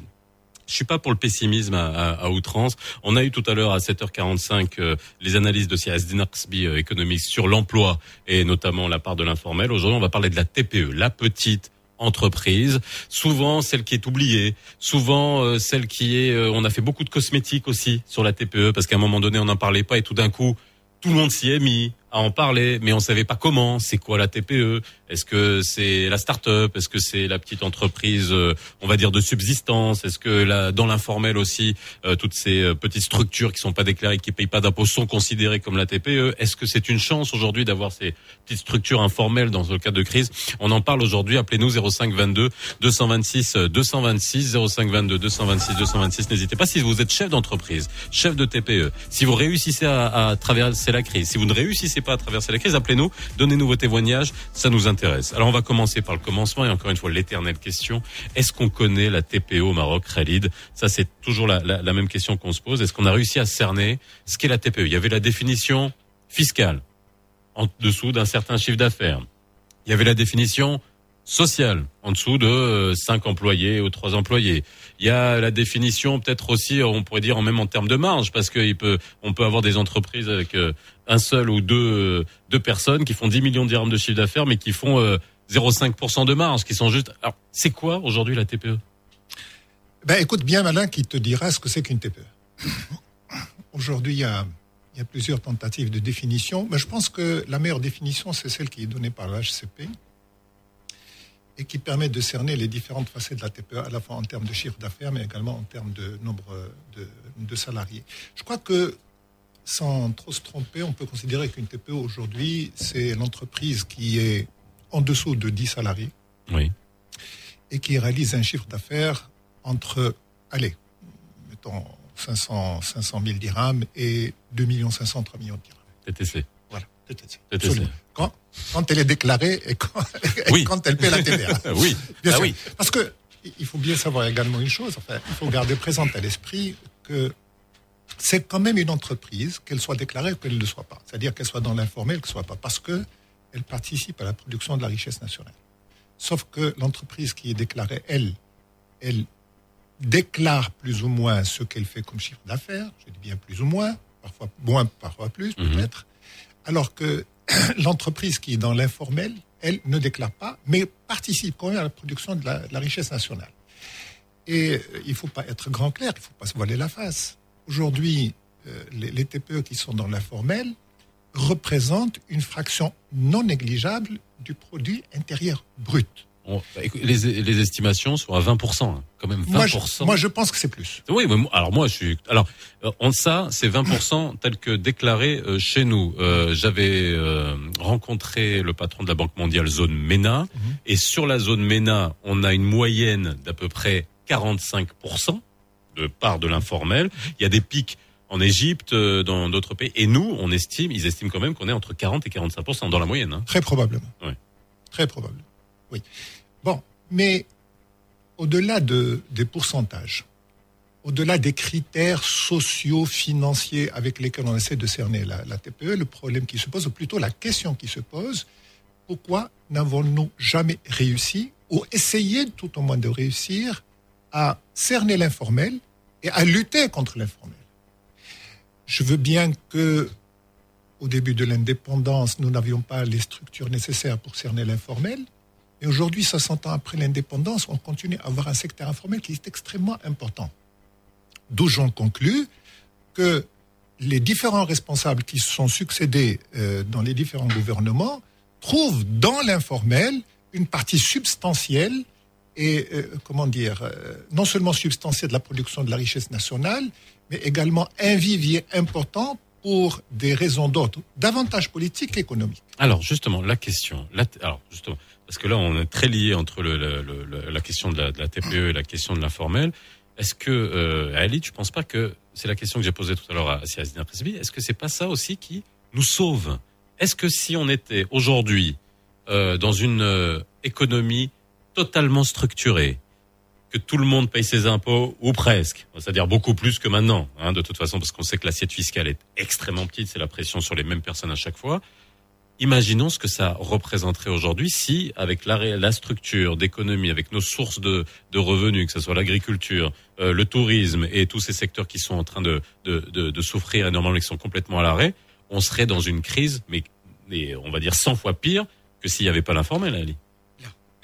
Je suis pas pour le pessimisme à, à, à outrance. On a eu tout à l'heure à 7h45 euh, les analyses de CIS Dinarksby euh, Economics sur l'emploi et notamment la part de l'informel. Aujourd'hui, on va parler de la TPE, la petite entreprise, souvent celle qui est oubliée, souvent euh, celle qui est. euh, on a fait beaucoup de cosmétiques aussi sur la TPE parce qu'à un moment donné on n'en parlait pas et tout d'un coup tout le monde s'y est mis à en parler, mais on savait pas comment. C'est quoi la TPE Est-ce que c'est la start-up? Est-ce que c'est la petite entreprise, euh, on va dire de subsistance? Est-ce que la, dans l'informel aussi, euh, toutes ces euh, petites structures qui sont pas déclarées, qui payent pas d'impôts, sont considérées comme la TPE Est-ce que c'est une chance aujourd'hui d'avoir ces petites structures informelles dans le cas de crise? On en parle aujourd'hui. Appelez-nous 05 22 226 226 05 22 226 226. N'hésitez pas si vous êtes chef d'entreprise, chef de TPE, si vous réussissez à, à traverser la crise, si vous ne réussissez pas à traverser la crise, appelez-nous, donnez-nous vos témoignages, ça nous intéresse. Alors on va commencer par le commencement et encore une fois l'éternelle question est-ce qu'on connaît la au Maroc, Khalid? Ça c'est toujours la, même question qu'on se pose. Est-ce qu'on a réussi à cerner ce qu'est la TPE Il y avait la définition fiscale en dessous d'un certain chiffre d'affaires. Il y avait la définition social, en dessous de 5 employés ou 3 employés. Il y a la définition peut-être aussi, on pourrait dire même en termes de marge, parce qu'il peut, peut avoir des entreprises avec euh, un seul ou deux, euh, deux personnes qui font 10 millions de dirhams de chiffre d'affaires, mais qui font euh, 0,5% de marge, qui sont juste. Alors, c'est quoi aujourd'hui la TPE Ben, écoute bien Malin qui te dira ce que c'est qu'une TPE. Aujourd'hui, il y a, il y a plusieurs tentatives de définition, mais je pense que la meilleure définition, c'est celle qui est donnée par le HCP et qui permet de cerner les différentes facettes de la TPE, à la fois en termes de chiffre d'affaires, mais également en termes de nombre de, de salariés. Je crois que, sans trop se tromper, on peut considérer qu'une TPE aujourd'hui, c'est l'entreprise qui est en dessous de 10 salariés Oui. et qui réalise un chiffre d'affaires entre, allez, mettons 500, 500 000 dirhams et 2 500, 3 millions de dirhams. TTC. TTC. Quand, quand elle est déclarée et quand, et Oui. quand elle paie la TVA. Oui. Bien Ah sûr. oui. Parce que il faut bien savoir également une chose, enfin, il faut garder présente à l'esprit que c'est quand même une entreprise, qu'elle soit déclarée ou qu'elle ne le soit pas. C'est-à-dire qu'elle soit dans l'informel, qu'elle ne soit pas. Parce que elle participe à la production de la richesse nationale. Sauf que l'entreprise qui est déclarée, elle, elle déclare plus ou moins ce qu'elle fait comme chiffre d'affaires, je dis bien plus ou moins, parfois moins, parfois plus Mhm. peut-être, alors que l'entreprise qui est dans l'informel, elle ne déclare pas, mais participe quand même à la production de la, richesse nationale. Et euh, il ne faut pas être grand clair, il ne faut pas se voiler la face. Aujourd'hui, euh, les TPE qui sont dans l'informel représentent une fraction non négligeable du produit intérieur brut. On- bah, les, les estimations sont à 20%, hein, quand même 20%. Moi, je, moi, je pense que c'est plus. Oui, mais alors moi je suis. Alors, euh, on ça, c'est 20% tel que déclaré euh, chez nous. Euh, J'avais euh, rencontré le patron de la Banque mondiale zone MENA, et sur la zone MENA, on a une moyenne d'à peu près 45% de part de l'informel. Il y a des pics en Égypte, euh, dans d'autres pays, et nous, on estime, ils estiment quand même qu'on est entre 40 et 45% dans la moyenne. Hein. Très probablement. Ouais. Très probablement. Oui. Bon, mais au-delà de, des pourcentages, au-delà des critères sociaux, financiers avec lesquels on essaie de cerner la, la TPE, le problème qui se pose, ou plutôt la question qui se pose, pourquoi n'avons-nous jamais réussi, ou essayé tout au moins de réussir, à cerner l'informel et à lutter contre l'informel? Je veux bien que au début de l'indépendance, nous n'avions pas les structures nécessaires pour cerner l'informel. Et aujourd'hui, 60 ans après l'indépendance, on continue à avoir un secteur informel qui est extrêmement important. D'où j'en conclus que les différents responsables qui se sont succédés euh, dans les différents gouvernements trouvent dans l'informel une partie substantielle et, euh, comment dire, euh, non seulement substantielle de la production de la richesse nationale, mais également un vivier important pour des raisons d'autres, davantage politiques qu'économiques. Alors justement, la question, alors justement, parce que là on est très lié entre la question de la, TPE et la question de l'informel. Est-ce que euh, Ali, tu penses pas que c'est la question que j'ai posée tout à l'heure à Siazina Presby Est-ce que c'est pas ça aussi qui nous sauve? Est-ce que si on était aujourd'hui euh, dans une euh, économie totalement structurée, que tout le monde paye ses impôts ou presque, c'est-à-dire beaucoup plus que maintenant, hein, de toute façon, parce qu'on sait que l'assiette fiscale est extrêmement petite, c'est la pression sur les mêmes personnes à chaque fois. Imaginons ce que ça représenterait aujourd'hui si, avec la, ré- la structure d'économie, avec nos sources de, de revenus, que ce soit l'agriculture, euh, le tourisme et tous ces secteurs qui sont en train de, de, de, de souffrir énormément et qui sont complètement à l'arrêt, on serait dans une crise, mais, mais on va dire 100 fois pire que s'il n'y avait pas l'informel, Ali.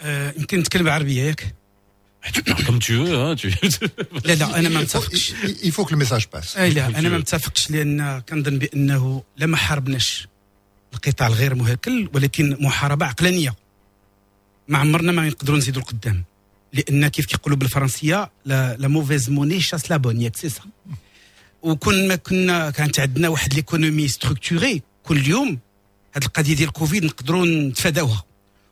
آه، يمكن نتكلم عربيه ياك Comme tu veux, hein, tu... لا لا انا ما متفقش Il faut que le message passe. اي لا Comme tu انا ما veux. متفقش لان كنظن بانه لا ما حاربناش القطاع الغير مهكل ولكن محاربة عقلانية. ما عمرنا ما نقدروا نزيدوا القدام. لأن كيف كيقولوا بالفرنسية لا موفيز موني شاس لا بون ياك سي وكون ما كنا كانت عندنا واحد ليكونومي ستركتوري كل يوم هاد القضية ديال الكوفيد نقدروا نتفاداوها.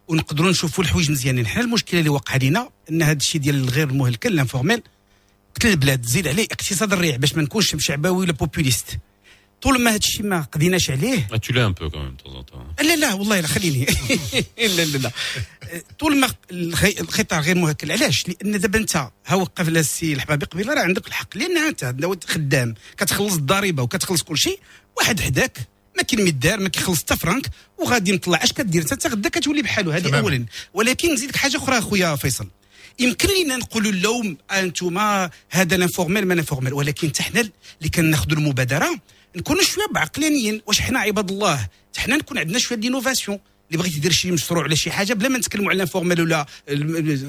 ونقدروا نشوفوا الحوايج مزيانين. حنا المشكلة اللي وقع لنا إن هذا الشيء ديال الغير مهلكل لانفورميل قتل البلاد زيد عليه اقتصاد الريع باش ما نكونش شعبوي ولا بوبوليست طول ما هذا الشيء ما قضيناش عليه. Ah, tu l'es un peu quand même de temps en temps. hein. لا لا والله لا خليني. لا لا لا. طول ما القطاع غير مهكل. علاش؟ لأن دابا أنت ها وقف لها السي الحبابي قبيلة راه عندك الحق. لأن أنت خدام كتخلص الضريبة وكتخلص كل شيء واحد حداك ما كاين مدار ما كيخلص حتى فرانك وغادي نطلع. اش كدير؟ أنت غدا كتولي بحالو. هذه. اولا. ولكن نزيدك حاجة أخرى أخويا فيصل. يمكن لينا نقولوا اللوم أنتم هذا لانفورميل ما لانفورميل ولكن حتى حنا اللي كناخذوا المبادرة نكونوا شوية بعقلانيين واش حنا عباد الله؟ حنا نكون عندنا شوية دينوفاسيون اللي بغيت يدير شي مشروع ولا شي حاجة بلا ما نتكلموا على الانفورميل ولا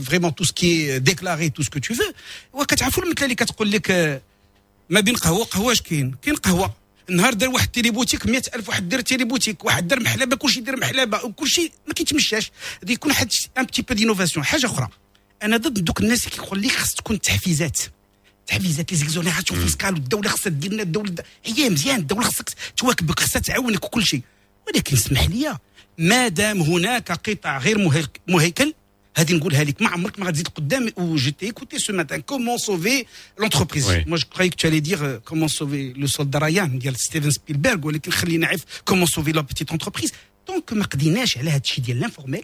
فريمون تو سكي ديكلاري تو سكو تو فو وكتعرفوا المثل اللي كتقول لك ما بين قهوة قهوة اش كاين؟ كاين قهوة. النهار دار واحد تيلي بوتيك 100000 واحد دار تيلي بوتيك واحد دار محلبة كلشي يدير محلبة وكلشي ما كيتمشاش. غادي يكون واحد ان بتي بو دينوفاسيون حاجة أخرى. أنا ضد دوك الناس اللي كيقول لك خاص تكون تحفيزات. تحفيزات لي زيكزونيراسيون فيسكال والدولة خصها دير لنا الدولة هي مزيان الدولة خصك تواكبك خصها تعاونك وكل شيء. ولكن اسمح لي ما دام هناك قطاع غير مهيكل هذه نقولها لك ما عمرك ما غتزيد قدام و جيتي ايكوتي سو ماتان كومون سوفي لونتربريز مو جو كراي تو دير كومون سوفي لو سولد رايان ديال ستيفن سبيلبرغ ولكن خلينا نعرف كومون سوفي لا بيتيت اونتربريز دونك ما قديناش على هذا الشيء ديال لانفورميل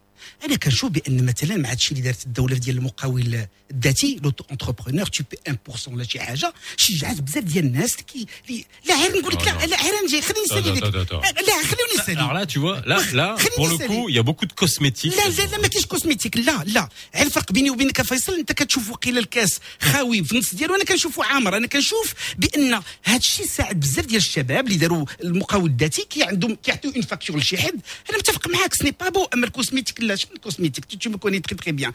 أنا كنشوف بان مثلا مع هادشي اللي دارت الدولة ديال المقاول الذاتي لوتو انتربرونور تو بي 1% ولا شي حاجة شجعت بزاف ديال الناس كي لي- لا غير نقول لك لا لا غير نجي خليني نسالي attends, attends. لا خليوني نسالي. Alors là, tu vois, là, là, خليني pour le نسالي. coup, il y a beaucoup de cosmétiques. لا لا لا ما كاينش كوزميتيك لا لا. غير الفرق بيني وبينك يا فيصل انت كتشوف وقيل الكاس خاوي في النص ديالو أنا كنشوفه عامر. أنا كنشوف بأن هذا الشيء ساعد بزاف ديال الشباب اللي داروا المقاول الذاتي كي عندهم كيعطيو اون فاكتور لشي حد. أنا متفق معاك سني با بو اما الكوزميتيك لا. شنو الكوزميتيك tu me connais très très bien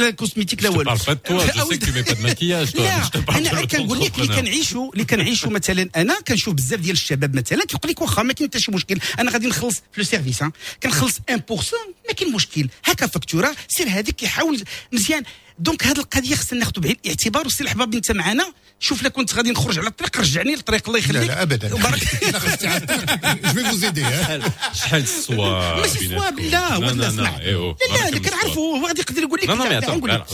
الكوزميتيك لا Je te والو parle pas de toi, je sais que tu mets pas de maquillage, toi. لا mais Je te parle de انا كنقول لك اللي l'auto-entrepreneur. كنعيشوا اللي كنعيشوا مثلا انا كنشوف بزاف ديال الشباب مثلا كيقول لك واخا ما كاين حتى شي مشكل انا غادي نخلص في لو سيرفيس ها كنخلص 1% ما كاين مشكل هكا فاكتوره سير هذيك كيحاول مزيان دونك هذه القضية خصنا ناخذ بعين الاعتبار وسي الحباب انت معنا شوف لا كنت غادي نخرج على الطريق رجعني للطريق الله يخليك لا لا ابدا وبارك vous aider hein. شحال الصواب ماشي صواب لا لا ولا لا لا إيه هو. لا كنعرفوا هو غادي يقدر يقول لك لا، لا، نقول لك.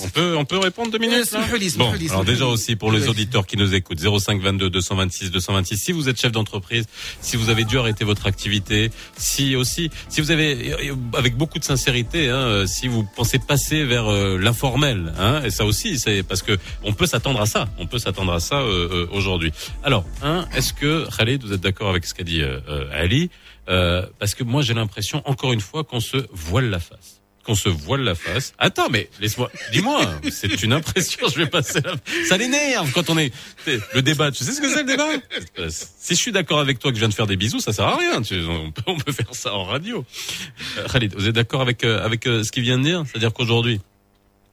On peut, on peut répondre deux minutes. Là bon, police, alors déjà aussi pour les auditeurs qui nous écoutent, 05 22 226 226. Si vous êtes chef d'entreprise, si vous avez dû arrêter votre activité, si aussi, si vous avez, avec beaucoup de sincérité, hein, euh, si vous pensez passer vers euh, l'informel, hein, et ça aussi, c'est parce que on peut s'attendre à ça. On peut s'attendre à ça euh, euh, aujourd'hui. Alors, hein, est-ce que Khaled, vous êtes d'accord avec ce qu'a dit euh, Ali? Parce que moi, j'ai l'impression, encore une fois, qu'on se voile la face qu'on se voile la face. Attends, mais laisse-moi, dis-moi, c'est une impression, je vais passer la... Ça l'énerve quand on est, le débat, tu sais ce que c'est le débat? Si je suis d'accord avec toi que je viens de faire des bisous, ça sert à rien, on peut, on peut faire ça en radio. Euh, Khalid, vous êtes d'accord avec, euh, avec euh, ce qu'il vient de dire? C'est-à-dire qu'aujourd'hui,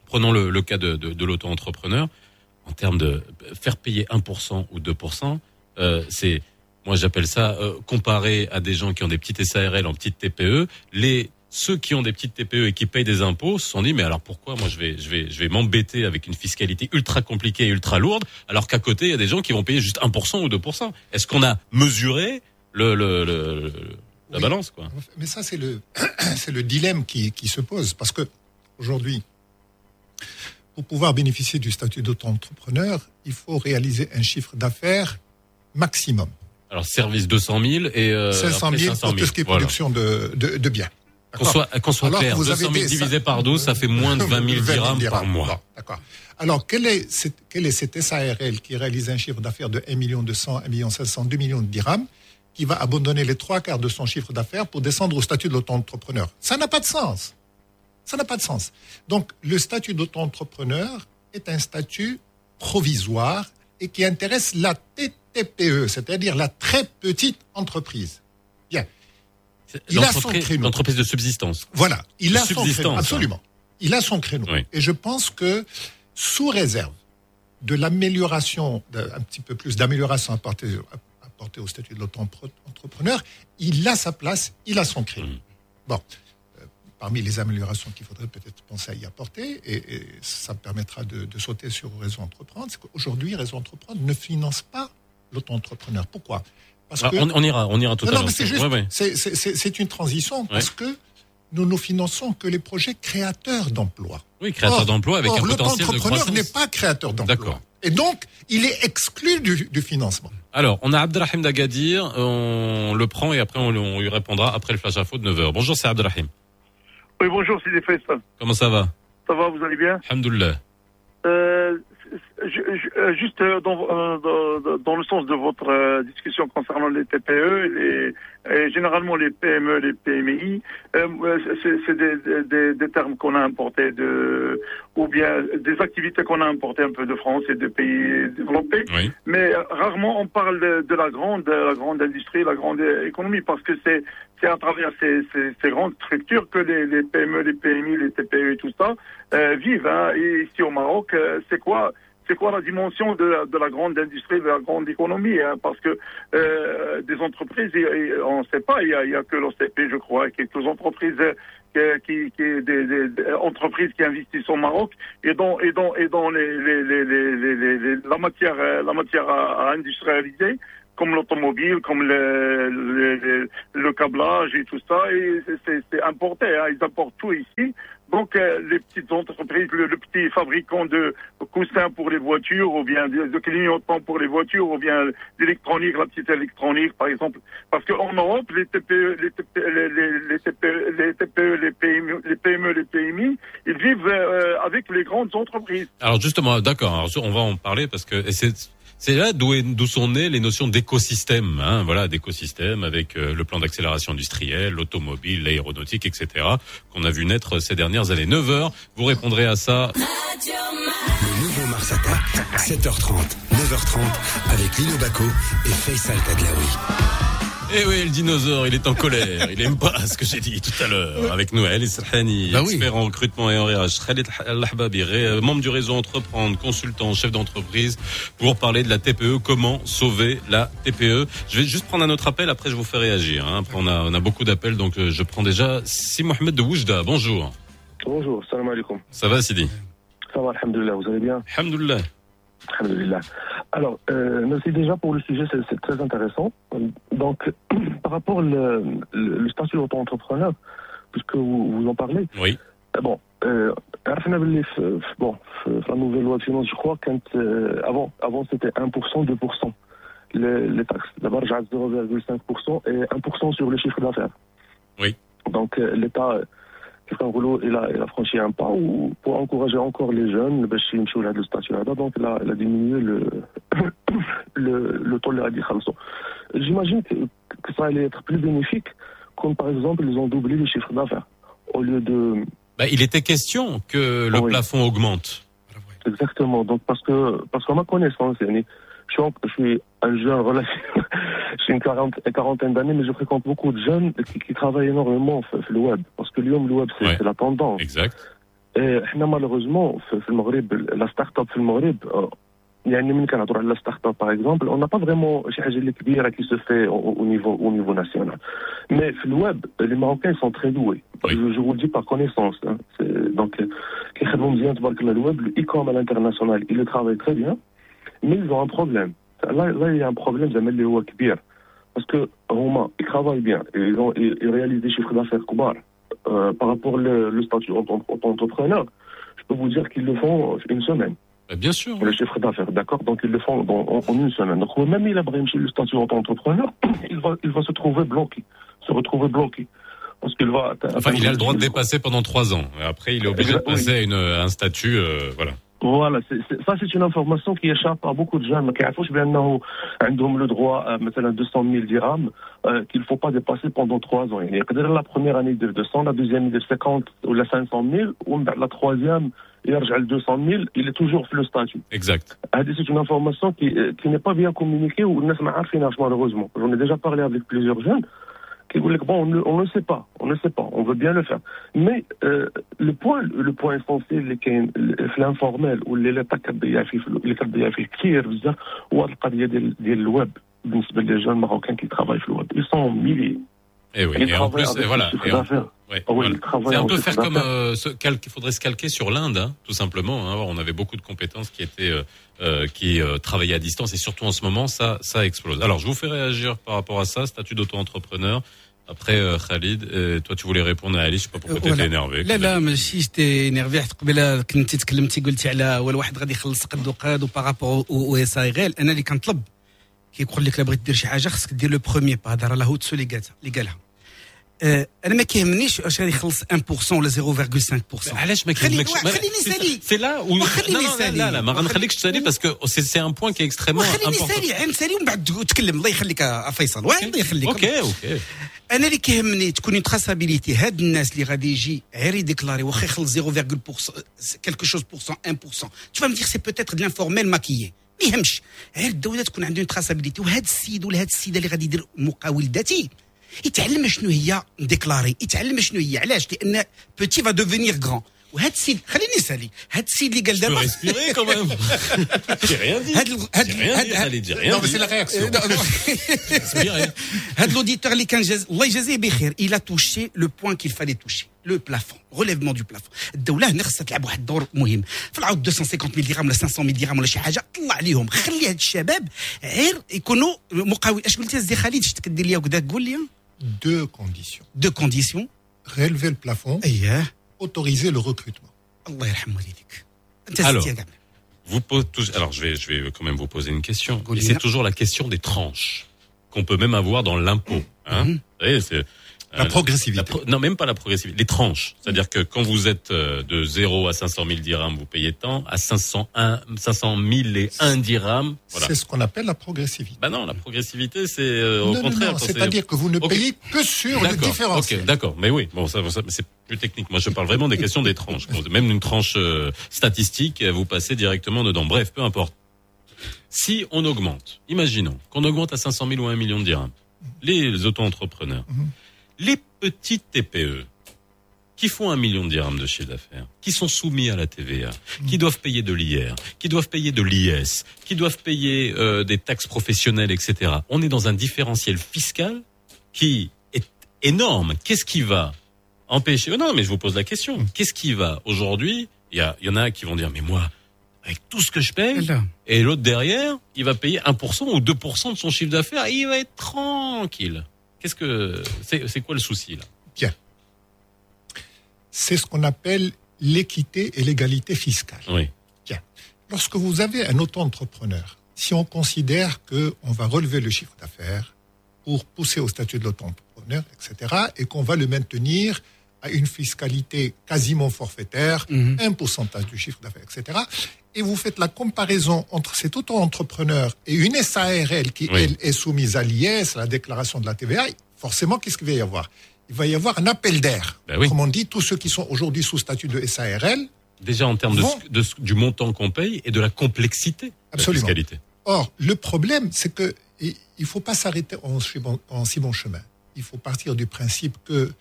prenons le, le cas de, de, de l'auto-entrepreneur, en termes de faire payer 1% ou 2%, euh, c'est, moi j'appelle ça, comparé à des gens qui ont des petites SARL en petites TPE, les ceux qui ont des petites TPE et qui payent des impôts se sont dit mais alors pourquoi moi je vais je vais je vais m'embêter avec une fiscalité ultra compliquée et ultra lourde alors qu'à côté il y a des gens qui vont payer juste 1% ou 2%. Est-ce qu'on a mesuré le, le, le- le- la Oui. balance quoi? Mais ça, c'est le, c'est le dilemme qui, qui se pose. Parce que aujourd'hui, pour pouvoir bénéficier du statut d'auto-entrepreneur, il faut réaliser un chiffre d'affaires maximum. Alors service 200 000 et euh, 500 après 000 500 pour tout 000. ce qui est Voilà. production de, de, de biens. Qu'on soit, qu'on soit Alors clair, vous 200 avez 000 des- divisé par 12, ça fait moins de 20 000 dirhams par mois. D'accord. Alors, quel est, cette, quel est cet SARL qui réalise un chiffre d'affaires de 1 million 200, 1 million 500, 2 millions de dirhams, qui va abandonner les trois quarts de son chiffre d'affaires pour descendre au statut de l'auto-entrepreneur? Ça n'a pas de sens. Ça n'a pas de sens. Donc, le statut d'auto-entrepreneur est un statut provisoire et qui intéresse la TTPE, c'est-à-dire la très petite entreprise. Bien. Il a son créneau. l'entreprise de subsistance. Voilà, il a son créneau. hein. Absolument. Il a son créneau. Oui. Et je pense que, sous réserve de l'amélioration, un petit peu plus d'amélioration apportée, apportée au statut de l'auto-entrepreneur, il a sa place, il a son créneau. Mmh. Bon. euh, Parmi les améliorations qu'il faudrait peut-être penser à y apporter, et, et ça me permettra de, de sauter sur Réseau Entreprendre, c'est qu'aujourd'hui, Réseau Entreprendre ne finance pas l'auto-entrepreneur. Pourquoi? Parce Ah, on, on ira, on ira tout non, à l'heure. c'est juste, Ouais, ouais. c'est- c'est- c'est c'est une transition parce que nous ne finançons que les projets créateurs d'emplois. Oui, créateur Or- d'emplois avec or, un potentiel de croissance. n'est pas créateur d'emplois. D'accord. Et donc, il est exclu du, du financement. Alors, on a Abdelrahim d'Agadir, on le prend et après on, on lui répondra après le flash info de 9h. Bonjour, c'est Abdelrahim. Oui, bonjour, c'est des Faisal. Comment ça va? Ça va, vous allez bien? Alhamdoulilah. euh, Juste euh, dans, euh, dans, dans le sens de votre euh, discussion concernant les TPE, les, et généralement les PME, les PMI, euh, euh, c'est des, des- termes qu'on a importés de, ou bien des activités qu'on a importées un peu de France et de pays développés. Oui. Mais euh, rarement on parle de, de la grande, de la grande industrie, la grande euh, économie, parce que c'est c'est à travers ces, ces, ces grandes structures que les, les PME, les PMI, les TPE et tout ça euh, vivent. Hein. Et ici au Maroc, euh, c'est quoi c'est quoi la dimension de la, de la grande industrie, de la grande économie hein, Parce que euh, des entreprises, on ne sait pas, il y a, a que l'OCP, je crois, quelques entreprises euh, qui, qui des, des- entreprises qui investissent au Maroc et dont et dont et dont les, les, les, les, la matière euh, la matière à industrialiser comme l'automobile, comme le, câblage et tout ça, c'est- importé, hein, ils apportent tout ici. Donc euh, les petites entreprises, le, petit fabricant de coussins pour les voitures, ou bien de, clignotants pour les voitures, ou bien l'électronique, la petite électronique par exemple. Parce qu'en Europe, les TPE, les TPE, les, PME, les PME, les PMI, ils vivent euh, avec les grandes entreprises. Alors justement, d'accord, on va en parler parce que c'est là d'où sont nées les notions d'écosystème, hein, voilà, d'écosystème avec euh, le plan d'accélération industrielle, l'automobile, l'aéronautique, etc. qu'on a vu naître ces dernières années. 9 heures, vous répondrez à ça. Le nouveau Mars Attack, 7h30, 9h30, avec Lino Baco et Faisal Tadlaoui. Eh oui, le dinosaure, il est en colère. Il aime pas ce que j'ai dit tout à l'heure. Avec nous, Ali Serhani, Bah oui. expert en recrutement et en RH. Khalid Lahbabi, ré- membre du réseau Entreprendre, consultant, chef d'entreprise, pour parler de la TPE. Comment sauver la TPE Je vais juste prendre un autre appel, après je vous fais réagir. hein. Après, on a, on a beaucoup d'appels, donc euh, je prends déjà Si Mohamed de Oujda. Bonjour. Bonjour, salam alaikum. Ça va, Sidi? Ça va, alhamdoulilah, vous allez bien? Alhamdoulilah. Alhamdoulilah. Alors, euh, merci déjà pour le sujet, c'est très intéressant. Donc, par rapport au le, le, le, statut d'auto-entrepreneur, puisque vous, vous en parlez. Oui. Euh, bon, euh, bon, la nouvelle loi de finances, je crois, quand, euh, avant, avant c'était 1%, 2%. Les, les taxes, D'abord, marge à 0,5% et 1% sur le chiffre d'affaires. Oui. Donc, euh, l'État il a franchi un pas ou pour encourager encore les jeunes le statut donc il a diminué le le taux de j'imagine que ça allait être plus bénéfique comme par exemple ils ont doublé le chiffre d'affaires. Au lieu de bah, il était question que le plafond augmente. Exactement. Donc parce que parce qu'à ma connaissance suis, en- je suis un jeune relativement, j'ai une quarante- une quarantaine d'années, mais je fréquente beaucoup de jeunes qui, qui travaillent énormément sur le web. Parce que l'homme, le web, c'est Ouais. c'est la tendance. Exact. Et احنا malheureusement في في المغرب la start-up في المغرب آه، يعني من كنهضروا على la start-up par exemple on n'a pas vraiment شي حاجه اللي كبيره qui se fait au, au niveau au niveau national mais في الوeb les Marocains sont très doués je, je vous le dis par connaissance hein. C'est- donc euh, كيخدموا مزيان تبارك الله الوeb le e-com à l'international il le travaille très bien mais ils ont un problème là là il y a un problème زعما اللي هو كبير parce que هما ils travaillent bien et ils ont ils, ils réalisent des chiffres d'affaires كبار euh, par rapport le, le statut auto-entrepreneur, je peux vous dire qu'ils le font une semaine. Bah, bien sûr. Le chiffre d'affaires, d'accord Donc ils le font dans- en, en une semaine. Donc même il a bremché le statut auto-entrepreneur, il va, il va se trouver bloqué, se retrouver bloqué. Parce qu'il va. Enfin, il a le droit de dépasser pendant trois ans. Et après, il est obligé de passer à, une, à un statut, euh, voilà. Voilà, c'est- c'est- ça c'est une information qui échappe à beaucoup de jeunes ما كيعرفوش بانه عندهم le droit euh, مثلا 200 000 dirhams euh, qu'il faut pas dépasser pendant trois ans يعني يقدر la première année يدير 200 la deuxième يدير 50 ولا 500 000 ومن بعد la troisième يرجع ل 200 000 il est toujours في le statut Exact. هذه c'est une information qui euh, qui n'est pas bien communiquée والناس ما عارفينهاش malheureusement j'en ai déjà parlé avec plusieurs jeunes qui يقول لك on ne, on ne sait pas, on ne sait pas, on veut bien le faire. Mais euh, le point, le point essentiel, l'informel ou l'attaque qui est le web, les jeunes marocains qui travaillent sur le web, ils sont milliers. Et oui. Ils Et en travaillent plus, avec et voilà. le chiffre Et en- d'affaires. ouais, Ah oui, voilà. ils travaillent C'est un en peu chiffre faire comme, d'affaires. euh, ce cal- qu'il faudrait se calquer sur l'Inde, hein, tout simplement. hein. On avait beaucoup de compétences qui étaient, euh, euh, qui euh, travaillaient à distance et surtout en ce moment, ça, ça explose. Alors, je vous fais réagir par rapport à ça, statut d'auto-entrepreneur. Après euh, Khalid, euh, toi tu voulais répondre à Ali, je sais pas pourquoi tu étais ولا. énervé. لا لا ماشي جتي انرفي حتى قبيله كنتي تكلمتي قلتي على ولا واحد غادي يخلص قد وقاد وبارابور او اس اي غير انا اللي كنطلب كيقول لك لا بغيت دير شي حاجه خصك دير لو بروميي با هذا راه لا هوتسو اللي قالها اللي قالها آه، انا ما كيهمنيش واش غادي يخلص 1% ولا 0.5% علاش ما خليني كيهمكش واحد- خليني نسالي C'est là où وخليني non, non, نسالي. لا لا ما غنخليكش تسالي parce que c'est c'est un point qui est extrêmement خليني important. نسالي عين نسالي ومن بعد تكلم الله يخليك يا فيصل واحد الله يخليك اوكي اوكي انا اللي كيهمني تكون اون تراسابيليتي هاد الناس اللي غادي يجي غير يديكلاري واخا يخلص 0.% quelque chose pour cent 1% tu vas me dire c'est peut-être de l'informel maquillé يهمش. غير الدولة تكون عندها تراسابيليتي وهاد السيد ولا هاد السيدة اللي غادي يدير مقاول ذاتي. يتعلم شنو هي ديكلاري يتعلم شنو هي علاش؟ لأن بوتي فا دوفينير غران وهاد السيد خليني نسالي هاد السيد اللي قال peux دابا respirer quand même. J'ai rien dit. هاد ال- هاد J'ai rien هاد- dit, هاد- Khalid, j'ai rien Non, mais dit. c'est la réaction. Non, non. Respirez. هاد لوديتور اللي كان جاز الله يجازيه بخير il a touché le point qu'il fallait toucher le plafond relèvement du plafond الدوله هنا خصها تلعب واحد الدور مهم في العود 250 ملي درهم ولا 500 ملي درهم ولا شي حاجه طلع عليهم خلي هاد الشباب غير يكونوا مقاول اش قلتي سيدي خالد شفت كدير ليا وكذا قول لي Deux conditions. deux conditions Relever le plafond. اييه autoriser le recrutement. Alors, vous pose, alors je vais, je vais quand même vous poser une question. C'est toujours la question des tranches qu'on peut même avoir dans l'impôt. Hein. La progressivité. la pro- non, même pas la progressivité. Les tranches. C'est-à-dire que quand vous êtes euh, de 0 à 500 000 dirhams, vous payez tant. À 501, 500 000 et 1 dirham, voilà. C'est ce qu'on appelle la progressivité. Bah non, la progressivité, c'est euh, au Non, contraire. c'est-à-dire que vous ne payez que sur le D'accord, différentiel. Ok, d'accord. Mais oui, bon, ça, ça c'est plus technique. Moi, je parle vraiment des questions des tranches. Même une tranche euh, statistique, vous passez directement dedans. Bref, peu importe. Si on augmente, imaginons qu'on augmente à 500 000 ou 1 million de dirhams, les auto-entrepreneurs, les petites TPE, qui font un million de dirhams de chiffre d'affaires, qui sont soumis à la TVA, qui doivent payer de l'IR, qui doivent payer de l'IS, qui doivent payer euh, des taxes professionnelles, etc. On est dans un différentiel fiscal qui est énorme. Qu'est-ce qui va empêcher? Oh Non, mais je vous pose la question. Qu'est-ce qui va aujourd'hui? Il y, a- y en a qui vont dire, mais moi, avec tout ce que je paye, et l'autre derrière, il va payer 1% ou 2% de son chiffre d'affaires et il va être tranquille. Qu'est-ce que c'est C'est quoi le souci là? Bien. C'est ce qu'on appelle l'équité et l'égalité fiscale. Oui. Bien. Lorsque vous avez un auto-entrepreneur, si on considère qu'on va relever le chiffre d'affaires pour pousser au statut de l'auto-entrepreneur, etc., et qu'on va le maintenir à une fiscalité quasiment forfaitaire, un pourcentage du chiffre d'affaires, etc., et vous faites la comparaison entre cet auto-entrepreneur et une SARL qui, Oui. elle, est soumise à l'IS, à la déclaration de la TVA, forcément, qu'est-ce qu'il va y avoir? Il va y avoir un appel d'air. Ben oui. Autrement dit, tous ceux qui sont aujourd'hui sous statut de SARL, Déjà en termes de, du montant qu'on paye et de la complexité de la fiscalité. Or, le problème, c'est que il faut pas s'arrêter en si bon chemin. Il faut partir du principe que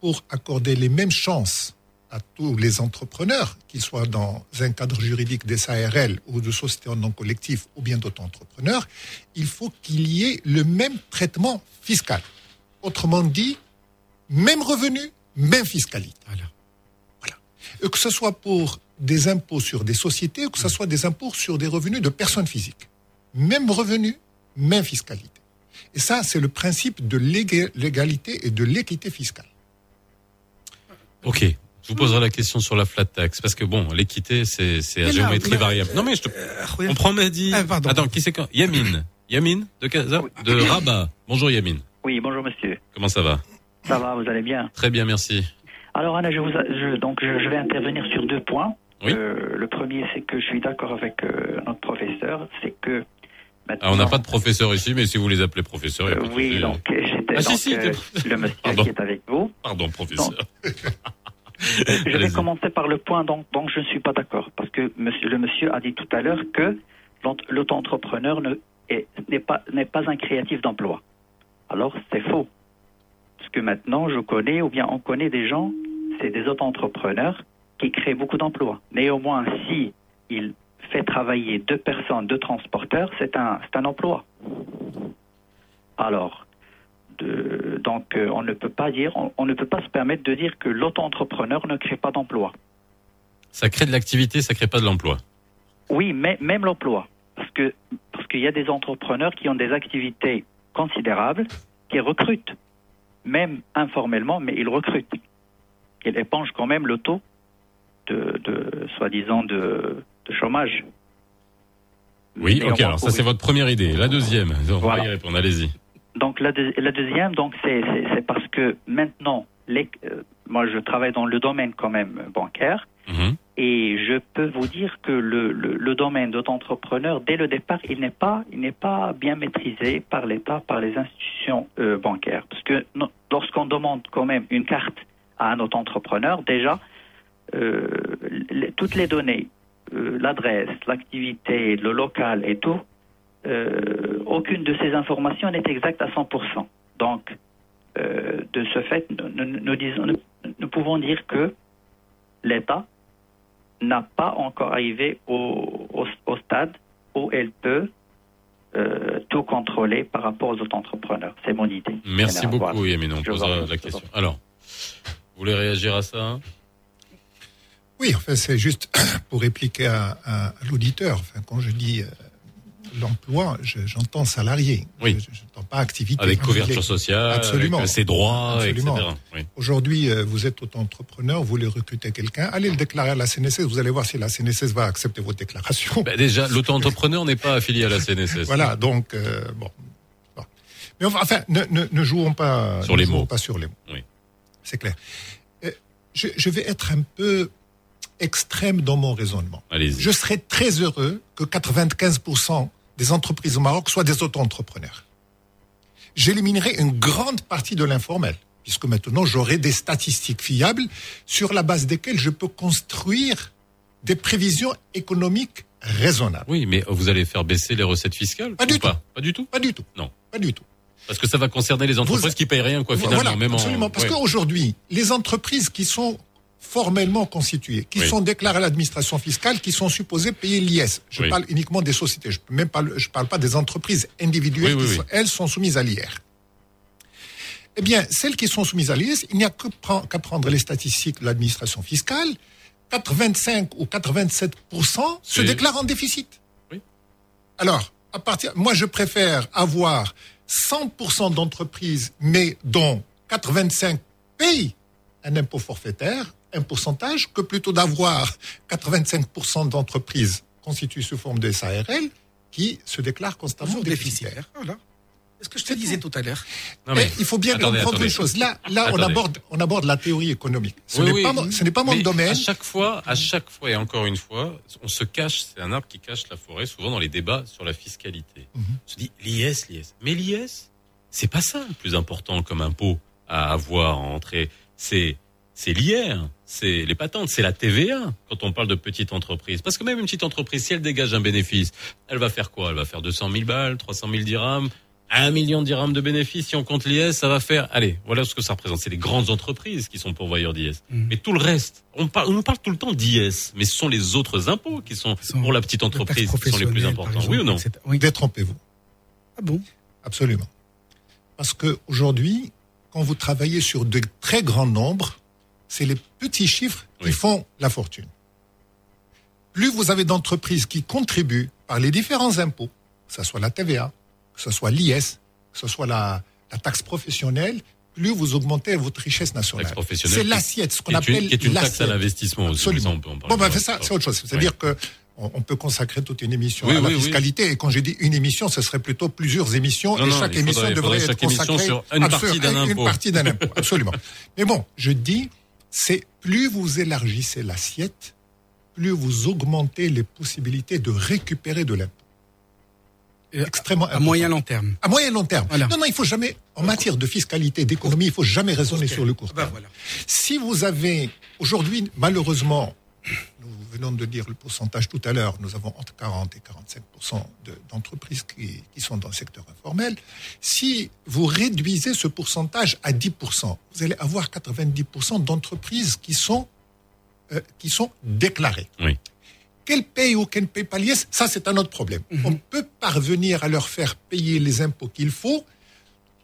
pour accorder les mêmes chances à tous les entrepreneurs, qu'ils soient dans un cadre juridique des SARL ou de sociétés en non collectif ou bien d'autres entrepreneurs, il faut qu'il y ait le même traitement fiscal. Autrement dit, même revenu, même fiscalité. Voilà. Et que ce soit pour des impôts sur des sociétés ou que ce soit des impôts sur des revenus de personnes physiques. Même revenu, même fiscalité. Et ça, c'est le principe de l'éga- l'égalité et de l'équité fiscale. Ok. Je vous poserai la question sur la flat tax parce que bon, l'équité c'est c'est à géométrie variable. Non mais je te... on prend Mehdi. Ah, pardon. Attends, qui c'est quand Yamine. Yamine de Casa, de Rabat. Bonjour Yamine. Oui, bonjour monsieur. Comment ça va? Ça va, vous allez bien? Très bien, merci. Alors Anna, je vous, a- je, donc je, je vais intervenir sur deux points. Oui. Euh, le premier, c'est que je suis d'accord avec euh, notre professeur, c'est que maintenant, Ah, on n'a pas de professeur ici, mais si vous les appelez professeurs, il y a Euh, pas de oui, donc Ah, si, donc, si, euh, le monsieur Pardon. qui est avec vous. Pardon, professeur. Je vais commencer par le point donc je ne suis pas d'accord parce que monsieur, le monsieur a dit tout à l'heure que l'auto- l'auto-entrepreneur ne- est- n'est pas un créatif d'emploi. Alors c'est faux parce que maintenant je connais ou bien on connaît des gens, c'est des auto-entrepreneurs qui créent beaucoup d'emplois. Néanmoins, si il fait travailler deux personnes, deux transporteurs, c'est un c'est un emploi. Alors de- donc euh, on ne peut pas dire, on, on ne peut pas se permettre de dire que l'auto-entrepreneur ne crée pas d'emploi. Ça crée de l'activité, ça crée pas de l'emploi. Oui, mais même l'emploi, parce que parce qu'il y a des entrepreneurs qui ont des activités considérables, qui recrutent. même informellement, mais il recrute. Il éponge quand même le taux de, de soi-disant de, de chômage. Oui, ok, alors ça c'est votre première idée. La deuxième, on va Voilà. y répondre, allez-y. Donc la, deux- la deuxième, donc c'est parce que maintenant, les, euh, moi je travaille dans le domaine quand même bancaire Mhm. et je peux vous dire que le, le, le domaine d'auto-entrepreneur, dès le départ, il n'est pas il n'est pas bien maîtrisé par l'État, par les institutions euh, bancaires, parce que lorsqu'on demande quand même une carte à un auto-entrepreneur, déjà euh, les- toutes les données, euh, l'adresse, l'activité, le local et tout, euh, aucune de ces informations n'est exacte à 100%. Donc, euh, de ce fait, nous, nous- nous disons, nous, nous pouvons dire que l'État n'a pas encore arrivé au, au- au stade où elle peut euh, tout contrôler par rapport aux auto-entrepreneurs. C'est mon idée. Merci beaucoup, voilà. On posera la question. Alors, vous voulez réagir à ça hein? Oui, enfin, c'est juste pour répliquer à, à- à l'auditeur. Enfin, quand je dis euh, l'emploi, je- j'entends salarié. Oui. Je n'entends pas activité. Avec couverture sociale, Absolument. avec ses droits, Absolument. etc. Oui. Aujourd'hui, euh, vous êtes auto-entrepreneur, vous voulez recruter quelqu'un, allez le déclarer à la CNSS, vous allez voir si la CNSS va accepter votre déclaration. Bah, déjà, l'auto-entrepreneur n'est pas affilié à la CNSS. Voilà, donc, euh, bon. Bon. Mais enfin, enfin, ne, ne, ne jouons pas Sur les mots. pas sur les mots. Oui. C'est clair. Euh, Je, je vais être un peu extrême dans mon raisonnement. Je serais très heureux que 95% des entreprises au Maroc soient des auto-entrepreneurs. J'éliminerai une grande partie de l'informel, puisque maintenant j'aurai des statistiques fiables sur la base desquelles je peux construire des prévisions économiques raisonnables. Oui, mais vous allez faire baisser les recettes fiscales Pas du pas tout. Pas du tout Pas du tout. Non. Pas du tout. Parce que ça va concerner les entreprises qui payent rien, quoi, finalement. Voilà, même en- absolument. Parce ouais. qu'aujourd'hui, les entreprises qui sont formellement constituées, qui Oui. sont déclarées à l'administration fiscale, qui sont supposées payer l'IS. Je Oui. parle uniquement des sociétés. Je ne même pas, je parle pas des entreprises individuelles Oui, qui sont- elles sont soumises à l'IR. Eh bien, celles qui sont soumises à l'IS, il n'y a qu'à prendre les statistiques de l'administration fiscale. 85 ou 87 se C'est- déclarent en déficit. Oui. Alors, à partir, moi, je préfère avoir 100% d'entreprises, mais dont 85 payent un impôt forfaitaire, un pourcentage, que plutôt d'avoir 85% d'entreprises constituées sous forme de SARL qui se déclarent constamment déficitaires. déficitaire. Voilà. C'est ce que je te disais tout à l'heure. Non, Mais mais- il faut bien attendez, comprendre attendez. une chose. Là, là, on aborde, on aborde la théorie économique. Ce Oui, n'est oui. pas, mon- ce n'est pas mon Mais domaine. À chaque fois, à chaque fois et encore une fois, on se cache, c'est un arbre qui cache la forêt, souvent dans les débats sur la fiscalité. Mhm. On se dit l'IS, l'IS. Mais l'IS, c'est pas ça le plus important comme impôt à avoir en entrée. C'est, c'est l'IR, c'est les patentes, c'est la TVA quand on parle de petite entreprise. Parce que même une petite entreprise, si elle dégage un bénéfice, elle va faire quoi? Elle va faire 200 000 balles, 300 000 dirhams, un million de dirhams de bénéfices. Si on compte l'IS, ça va faire, allez, voilà ce que ça représente. C'est les grandes entreprises qui sont pourvoyeurs d'IS. Mhm. Mais tout le reste, on, parle, on nous parle tout le temps d'IS, mais ce sont les autres impôts qui sont, sont pour la petite entreprise qui sont les plus importants. Oui ou non? Oui. Détrompez-vous. Ah bon? Absolument. Parce que aujourd'hui, quand vous travaillez sur de très grands nombres, c'est les petits chiffres qui Oui. font la fortune. Plus vous avez d'entreprises qui contribuent par les différents impôts, que ce soit la TVA, que ce soit l'IS, que ce soit la, la taxe professionnelle, plus vous augmentez votre richesse nationale. C'est l'assiette, ce qu'on appelle qui est une taxe à l'assiette. l'investissement aussi. Absolument. mais ça, on peut en parler Bon, ben, ça, c'est autre chose. C'est-à-dire que on, peut consacrer toute une émission Oui, à la oui, oui. fiscalité. Et quand j'ai dit une émission, ce serait plutôt plusieurs émissions. Non, et chaque émission devrait faudrait être chaque émission consacrée sur une partie d'un une partie d'un impôt. Absolument. Mais bon, je dis, c'est plus vous élargissez l'assiette, plus vous augmentez les possibilités de récupérer de l'impôt. Extrêmement À moyen long terme. à moyen long terme. Voilà. Non, non, il faut jamais, en matière de fiscalité, d'économie, il faut jamais raisonner sur le court Ah ben terme. voilà. Si vous avez, aujourd'hui, malheureusement, venons de dire le pourcentage tout à l'heure, nous avons entre 40 et 45 de- d'entreprises qui, qui sont dans le secteur informel. Si vous réduisez ce pourcentage à 10% vous allez avoir 90 d'entreprises qui sont, euh, qui sont déclarées. Oui. Qu'elles payent ou qu'elles ne payent pas l'IS, ça c'est un autre problème. On peut parvenir à leur faire payer les impôts qu'il faut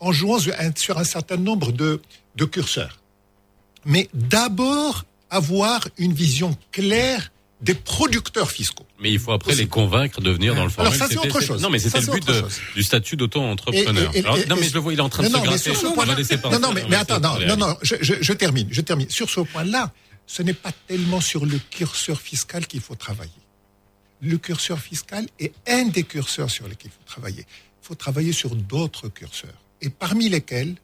en jouant sur un, sur un certain nombre de, de curseurs. Mais d'abord, avoir une vision claire des producteurs fiscaux. Mais il faut après les convaincre de venir dans le Alors formel. ça, c'est autre chose. Non, mais c'était le but de- du statut d'auto-entrepreneur. Alors, Non, mais je le vois, il est en train de Non, se non, mais sur ce va laisser non, non, mais, mais attends, non, non, non, je, je- je termine, je termine. Sur ce point-là, ce n'est pas tellement sur le curseur fiscal qu'il faut travailler. Le curseur fiscal est un des curseurs sur lesquels il faut travailler. Il faut travailler sur d'autres curseurs, et parmi lesquels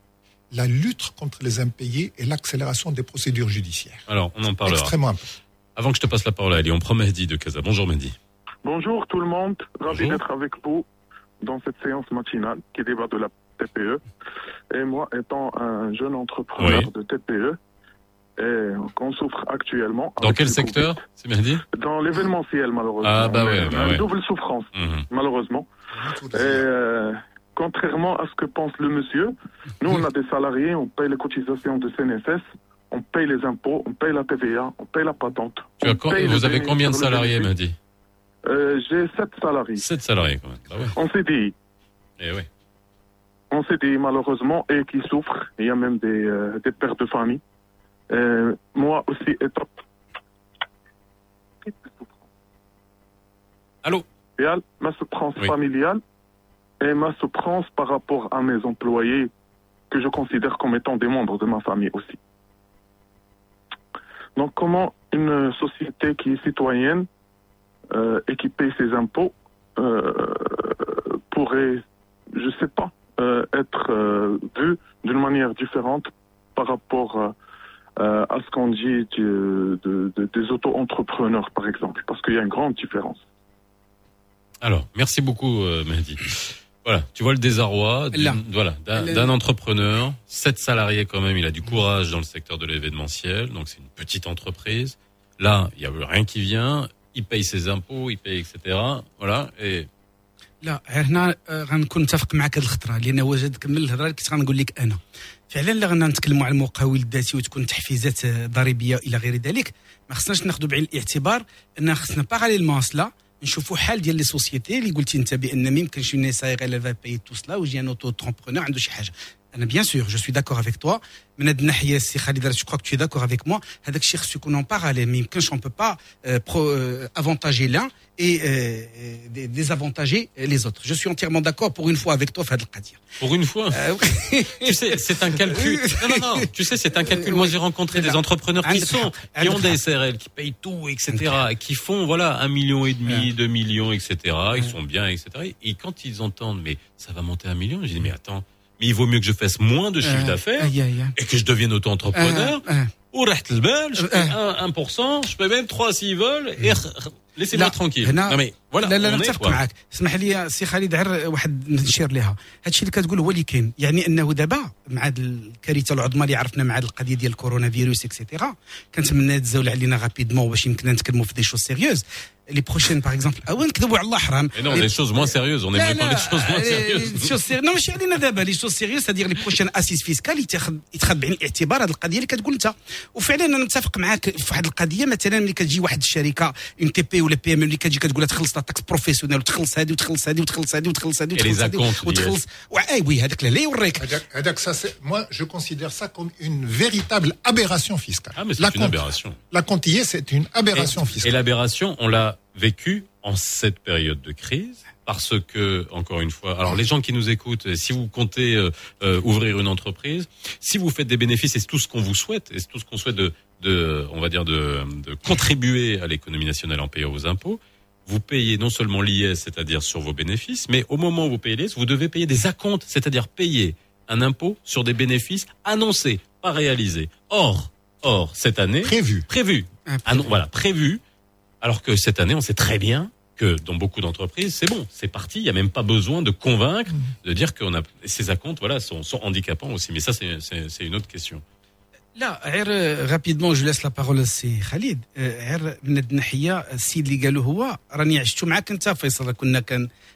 la lutte contre les impayés et l'accélération des procédures judiciaires. Alors, on en parlera. Extrêmement important. Avant que je te passe la parole à Ali, on prend Mehdi de Casa. Bonjour Mehdi. Bonjour tout le monde, ravi d'être avec vous dans cette séance matinale qui débat de la TPE. Et moi, étant un jeune entrepreneur Oui. de TPE, et qu'on souffre actuellement. Dans quel secteur, c'est Mehdi? Dans l'événementiel, malheureusement. Ah, bah ouais, bah une ouais. double souffrance, Mhm. malheureusement. Et euh, contrairement à ce que pense le monsieur, nous, on a des salariés, on paye les cotisations de CNSS, on paye les impôts, on paye la TVA, on paye la patente. Tu as on co- paye vous avez combien de salariés. Mehdi Euh, J'ai sept salariés. 7 salariés quand même. Bah ouais. En CDI. Eh oui. En CDI, malheureusement, et qui souffrent. Il y a même des, euh, des pères de famille. Euh, moi aussi, étant. Allô ma souffrance Oui. familiale et ma souffrance par rapport à mes employés que je considère comme étant des membres de ma famille aussi. Donc comment une société qui est citoyenne euh, et qui paye ses impôts euh, pourrait, je sais pas, euh, être euh, vue d'une manière différente par rapport à ce qu'on dit des auto-entrepreneurs, par exemple, parce qu'il y a une grande différence. Alors, merci beaucoup, Mehdi. Voilà, tu vois le désarroi d'une- Là. voilà, d'un Le- d'un entrepreneur, sept salariés quand même, il a du courage dans le secteur de l'événementiel, donc c'est une petite entreprise. Là, il y a rien qui vient, il paye ses impôts, il paye, etc. Voilà, et لا هنا آه، غنكون متفق معك هذه الخطره لان هو جا تكمل الهضره اللي كنت غنقول لك انا فعلا لا غنا نتكلموا على المقاول الذاتي وتكون تحفيزات آه، ضريبيه الى غير ذلك ما خصناش ناخذوا بعين الاعتبار ان خصنا باراليلمون سلا نشوفوا حال ديال لي سوسيتي اللي قلتي انت بان ما يمكنش اون سايغ elle va payer tout cela ويجي ان اوتو ترونبرونور عنده شي حاجه Bien sûr, je suis d'accord avec toi. Mais je crois que tu es d'accord avec moi. Ce qu'on en parle, mais on ne peut pas euh, euh, avantager l'un et euh, désavantager les autres. Je suis entièrement d'accord pour une fois avec toi, Fadl Qadir. Pour une fois. Tu sais, c'est un calcul. Tu sais, c'est un calcul. Moi, j'ai rencontré des entrepreneurs qui sont, qui ont des SRL, qui payent tout, etc., qui font, voilà, un million et demi, deux millions, etc. Ils sont bien, etc. Et quand ils entendent, mais ça va monter à un million, je dis, mais attends, mais il vaut mieux que je fasse moins de chiffre d'affaires et que je devienne auto-entrepreneur. Ou je fais 1%, je fais même 3 s'ils veulent. Et لا، tranquille. هنا mais voilà, لا لا نتفق. معك اسمح لي سي خالد عر واحد نشير لها هادشي اللي كتقول هو اللي كاين. يعني أنه دابا مع الكارثة العظمى اللي عرفنا مع القضية ديال الكورونا فيروس اكسيتيرا كنتمنى تزول علينا رابيدمون باش يمكننا نتكلموا في دي شوز سيريوز لي بروشين باغ اكزومبل أو نكذبوا على الله حرام aimerait parler de choses moins لا sérieuses. لي شوز سير- نو ماشي علينا دابا لي شوز سيريوس هادير لي بروشين اسيس فيسكال يتاخذ يتخذ بعين الاعتبار هاد القضية اللي كتقول أنت. وفعلا أنا متفق معاك في واحد القضية مثلا ملي كتجي واحد الشركة اون تي بي ولا بي ام اللي كتجي كتقول لها تخلص لا تاكس بروفيسيونيل وتخلص هذه وتخلص هذه وتخلص هذه وتخلص هذه Et les وتخلص هذه acomptes وتخلص اي وي هذاك لا يوريك هذاك- هذاك ça, c'est- moi, je considère ça comme une véritable aberration fiscale. Ah, mais c'est La une compte- aberration. La comptillée, c'est une aberration Et, fiscale. et l'aberration, on l'a vécu en cette période de crise parce que, encore une fois, alors les gens qui nous écoutent, si vous comptez euh, euh, ouvrir une entreprise, si vous faites des bénéfices, et c'est tout ce qu'on vous souhaite, et c'est tout ce qu'on souhaite de, de, on va dire, de, de contribuer à l'économie nationale en payant vos impôts, vous payez non seulement l'IS, c'est-à-dire sur vos bénéfices, mais au moment où vous payez l'IS, vous devez payer des acomptes, c'est-à-dire payer un impôt sur des bénéfices annoncés, pas réalisés. Or, or, cette année. Prévu. Prévu. Ah non, voilà, prévu. Alors que cette année, on sait très bien que dans beaucoup d'entreprises, c'est bon, c'est parti. Il n'y a même pas besoin de convaincre, de dire qu'on a ces acomptes, voilà, sont, sont handicapants aussi. Mais ça, c'est- c'est c'est une autre question. لا غير رابيدمون جو لاس لا بارول سي خالد آه، غير من هاد الناحيه السيد اللي قالوا هو راني عشتو معاك انت فيصل كنا كان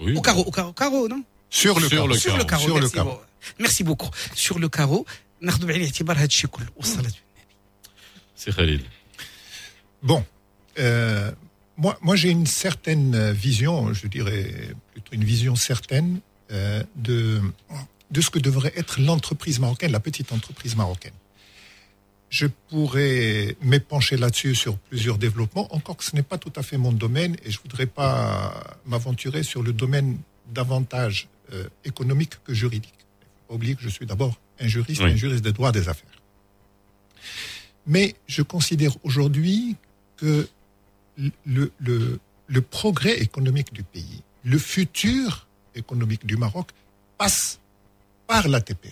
Oui. Au carreau, au carreau, carreau, non Sur le Sur carreau. le Sur le carreau. Sur le merci, carreau. bon. merci beaucoup. Sur le carreau, ناخذ بعين الاعتبار هذا الشيء كله والصلاة C'est Khalil. Bon, euh, moi, moi j'ai une certaine euh, vision, je dirais plutôt une vision certaine euh, de, de ce que devrait être l'entreprise marocaine, la petite entreprise marocaine. Je pourrais m'épancher là-dessus sur plusieurs développements, encore que ce n'est pas tout à fait mon domaine et je voudrais pas m'aventurer sur le domaine davantage euh, économique que juridique. Il faut pas oublier que je suis d'abord un juriste, Oui. un juriste des droits des affaires. Mais je considère aujourd'hui que le, le, le progrès économique du pays, le futur économique du Maroc passe par la TPE.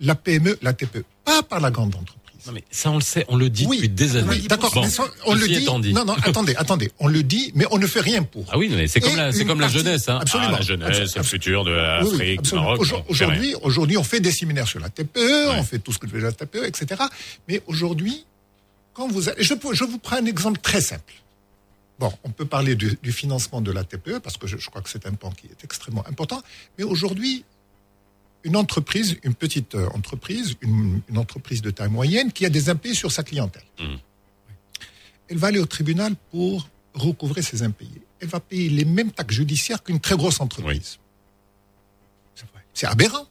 La PME, la TPE, pas par la grande entreprise. Non, mais ça, on le sait, on le dit Oui, depuis des années. oui, d'accord, Bon, on le dit. Non, non, attendez, attendez. On le dit, mais on ne fait rien pour. Ah oui, mais c'est comme, la, c'est comme la jeunesse. Hein. Absolument. Ah, la jeunesse, le futur de l'Afrique, oui. Maroc. Aujourd'hui, aujourd'hui, on fait des séminaires sur la TPE, on fait tout ce que fait la TPE, etc. Mais aujourd'hui, quand vous, allez- je, vous prends un exemple très simple. Bon, on peut parler du, du financement de la TPE parce que je, je crois que c'est un pan qui est extrêmement important. Mais aujourd'hui, une entreprise, une petite euh, entreprise, une, une entreprise de taille moyenne qui a des impayés sur sa clientèle. Mhm. Elle va aller au tribunal pour recouvrer ses impayés. Elle va payer les mêmes taxes judiciaires qu'une très grosse entreprise. C'est aberrant.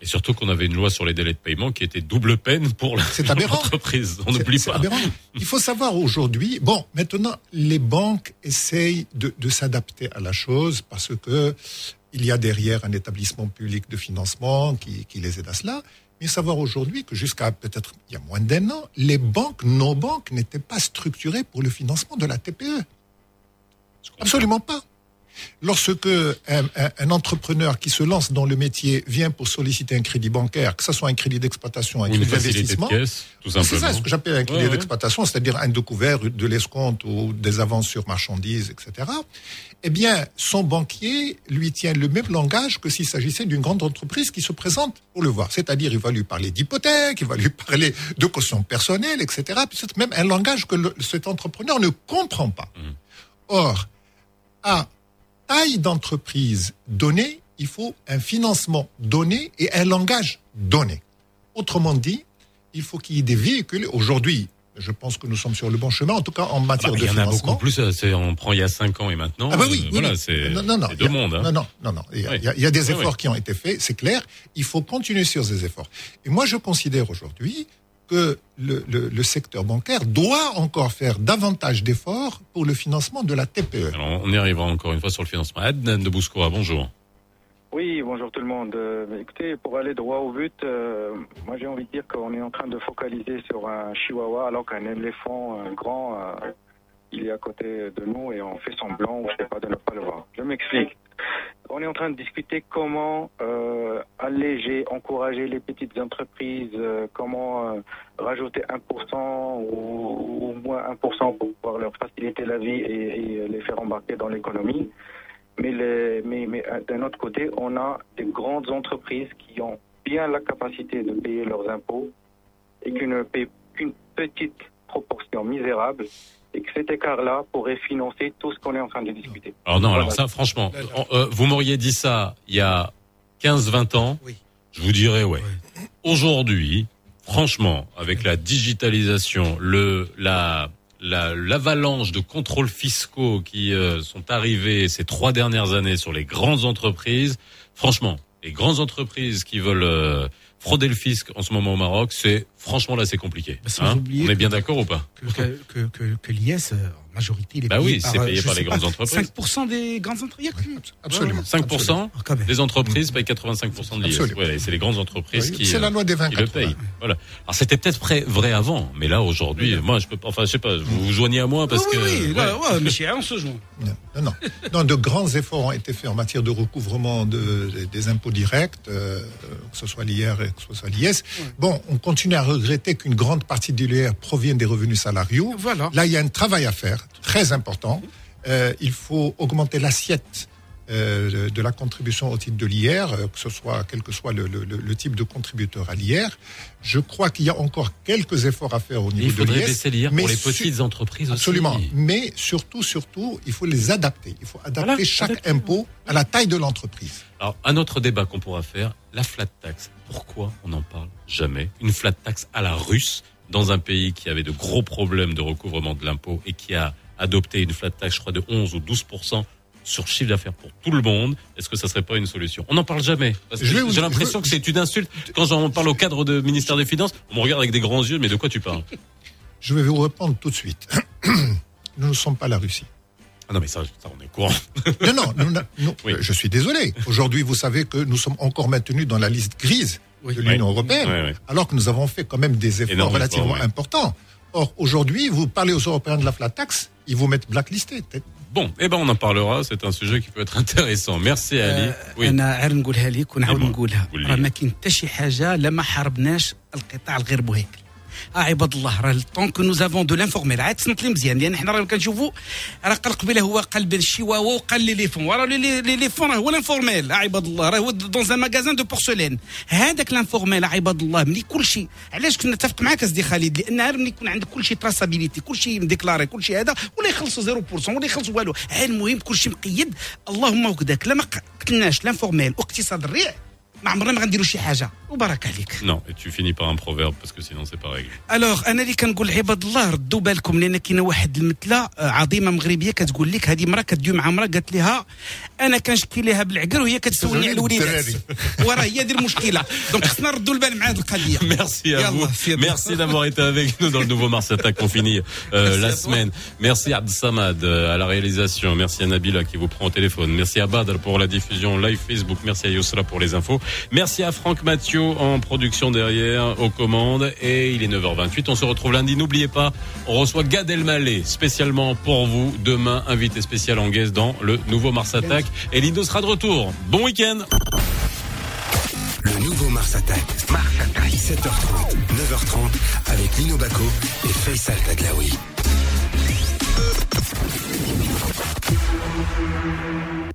Et surtout qu'on avait une loi sur les délais de paiement qui était double peine pour l'entreprise. On n'oublie pas. aberrant. Il faut savoir aujourd'hui, bon, maintenant, les banques essayent de, de s'adapter à la chose parce que il y a derrière un établissement public de financement qui, qui les aide à cela. Mais savoir aujourd'hui que jusqu'à peut-être il y a moins d'un an, les banques, nos banques n'étaient pas structurées pour le financement de la TPE. Absolument pas. Lorsque un, un- un entrepreneur qui se lance dans le métier vient pour solliciter un crédit bancaire, que ce soit un crédit d'exploitation, un crédit d'investissement, tout c'est ça ce que j'appelle un crédit Ouais, ouais. d'exploitation, c'est-à-dire un découvert de l'escompte ou des avances sur marchandises, etc. Eh bien, son banquier lui tient le même langage que s'il s'agissait d'une grande entreprise qui se présente pour le voir. C'est-à-dire, il va lui parler d'hypothèque, il va lui parler de caution personnelle, etc. Puis c'est même un langage que le- cet entrepreneur ne comprend pas. Mmh. Or, à taille d'entreprise donnée, il faut un financement donné et un langage donné. Autrement dit, il faut qu'il y ait des véhicules. Aujourd'hui, je pense que nous sommes sur le bon chemin, en tout cas en matière Bah, de il y en a financement. beaucoup plus. euh, On prend il y a 5 ans et maintenant. Ah bah oui, euh, oui, voilà, oui. c'est non, non, non, deux mondes. hein. Non, non, non, non. Il y a, Oui. il y a- des efforts qui ont été faits, c'est clair. Il faut continuer sur ces efforts. Et moi, je considère aujourd'hui que le, le- le secteur bancaire doit encore faire davantage d'efforts pour le financement de la TPE. Alors, on y arrivera encore une fois sur le financement. Adnan de Bouskoura, bonjour. Oui, bonjour tout le monde. Euh, écoutez, pour aller droit au but, euh, moi j'ai envie de dire qu'on est en train de focaliser sur un chihuahua alors qu'un éléphant un grand, euh, il est à côté de nous et on fait semblant, ou je sais pas, de ne pas le voir. Je m'explique. On est en train de discuter comment euh, alléger, encourager les petites entreprises, euh, comment euh, rajouter 1% ou, moins 1% pour pouvoir leur faciliter la vie et, les faire embarquer dans l'économie. Mais, mais, d'un autre côté, on a des grandes entreprises qui ont bien la capacité de payer leurs impôts et qui ne paient qu'une petite proportion misérable et que cet écart-là pourrait financer tout ce qu'on est en train de discuter. Alors non, alors ça, franchement, on- euh, vous m'auriez dit ça il y a 15-20 ans, je vous dirais ouais. Aujourd'hui, franchement, avec la digitalisation, le la la- l'avalanche de contrôles fiscaux qui euh, sont arrivés ces trois dernières années sur les grandes entreprises, franchement, les grandes entreprises qui veulent euh, frauder le fisc en ce moment au Maroc, c'est franchement là c'est compliqué. sans Hein On est bien d'accord ou pas que, que, que, que, que l'IS, euh, majorité, il est Bah payé oui, par, c'est euh, payé par les pas, grandes entreprises. 5% des grandes entreprises. Absolument. 5% des entreprises payent 85% de l'IS. Absolument. Ouais, c'est les grandes entreprises Oui, qui, c'est la euh, loi des 20 qui le payent. Voilà. Alors c'était peut-être vrai, vrai avant, mais là aujourd'hui, moi je peux pas. Enfin, je sais pas. Vous vous joignez à moi parce oui, que. oui, là, ouais. on se joint. Non, non. Non, de grands efforts ont été faits en matière de recouvrement de- des- des impôts directs, euh, que ce soit l'IR et que ce soit l'IS. Bon, on continue à regretter qu'une grande partie de l'IR provienne des revenus salariaux. Voilà. Là, il y a un travail à faire, très important. Euh, il faut augmenter l'assiette euh, de la contribution au titre de l'IR, euh, que ce soit quel que soit le, le- le- le type de contributeur à l'IR. Je crois qu'il y a encore quelques efforts à faire au niveau Il de faudrait l'IS. baisser l'IR pour les petites entreprises aussi. Absolument. Mais surtout, surtout, il faut les adapter. Il faut adapter Voilà, chaque impôt à la taille de l'entreprise. Alors, un autre débat qu'on pourra faire, la flat tax. Pourquoi on n'en parle jamais? Une flat tax à la russe, dans un pays qui avait de gros problèmes de recouvrement de l'impôt et qui a adopté une flat tax, je crois, de 11 ou 12% sur chiffre d'affaires pour tout le monde, est-ce que ça serait pas une solution? On n'en parle jamais. J'ai l'impression que c'est une insulte. Quand j'en parle au cadre de ministère des Finances, on me regarde avec des grands yeux, mais de quoi tu parles? Je vais vous répondre tout de suite. nous ne sommes pas la Russie. Ah non, mais ça, ça on est courant. Non, non, nous n'a- nous- je suis désolé. Aujourd'hui, vous savez que nous sommes encore maintenus dans la liste grise de l'Union Oui. européenne, Oui, oui. alors que nous avons fait quand même des efforts Énorme relativement effort, oui. importants. Or, aujourd'hui, vous parlez aux Européens de la flat tax, ils vous mettent blacklisté. peut-être. Bon, eh ben on en parlera. C'est un sujet qui peut être intéressant. Merci Ali. Oui. انا عارف نقولها لك ونعاود ديما. نقولها قول لي. راه ما كاين حتى شي حاجه لا ما حاربناش القطاع الغير مهيكل عباد الله. راه طون كو نوز افون دو لانفورميل. عاد تصنت لي مزيان. لأن حنا راه كنشوفوا راه قال قبيله هو قال بين الشيواوا وقال لي لي فون وراه لي لي فون راه هو لانفورميل. عباد الله. راه هو دون ان ماغازان دو بورسلين هذاك لانفورميل. عباد الله. ملي كل شيء علاش كنا نتفق معاك اسدي خالد؟ لأن عارف ملي يكون عندك كل شيء تراسابيليتي كل شيء مديكلاري كل هذا ولا يخلصوا 0% ولا يخلصوا والو. المهم كل شيء مقيد. اللهم وكذاك لما قتلناش لانفورميل واقتصاد الريع. ما عمرنا ما غنديروا شي حاجة وبارك عليك Non, et tu finis par un proverbe parce que sinon c'est pas réglé. الوغ أنا اللي كنقول عباد الله ردوا بالكم لأن كاينة واحد المثلة آه، عظيمة مغربية كتقول لك هذه مراه كدوي مع مراه قالت لها انا كنشكي لها بالعقل وهي كتسولني على الوليدات وراه هي هذه المشكله دونك خصنا نردوا البال مع هذه القضيه Merci à Yallah, vous. c'est bon. Merci d'avoir été avec nous dans le nouveau Mars Attack. On finit euh, la semaine. Merci à Abd Samad euh, à la réalisation. Merci à Nabila qui vous prend au téléphone. Merci à Badr pour la diffusion live Facebook. Merci à Yosra pour les infos. Merci à Franck Mathieu en production derrière aux commandes. Et il est 9h28. On se retrouve lundi. N'oubliez pas, on reçoit Gad Elmaleh spécialement pour vous. Demain, invité spécial en guest dans le nouveau Mars Attack. Et Lindo sera de retour. Bon week-end. Le nouveau Mars Attack. Mars Attack. 7h30, 9h30 avec Lino Baco et Faisal Taglaoui.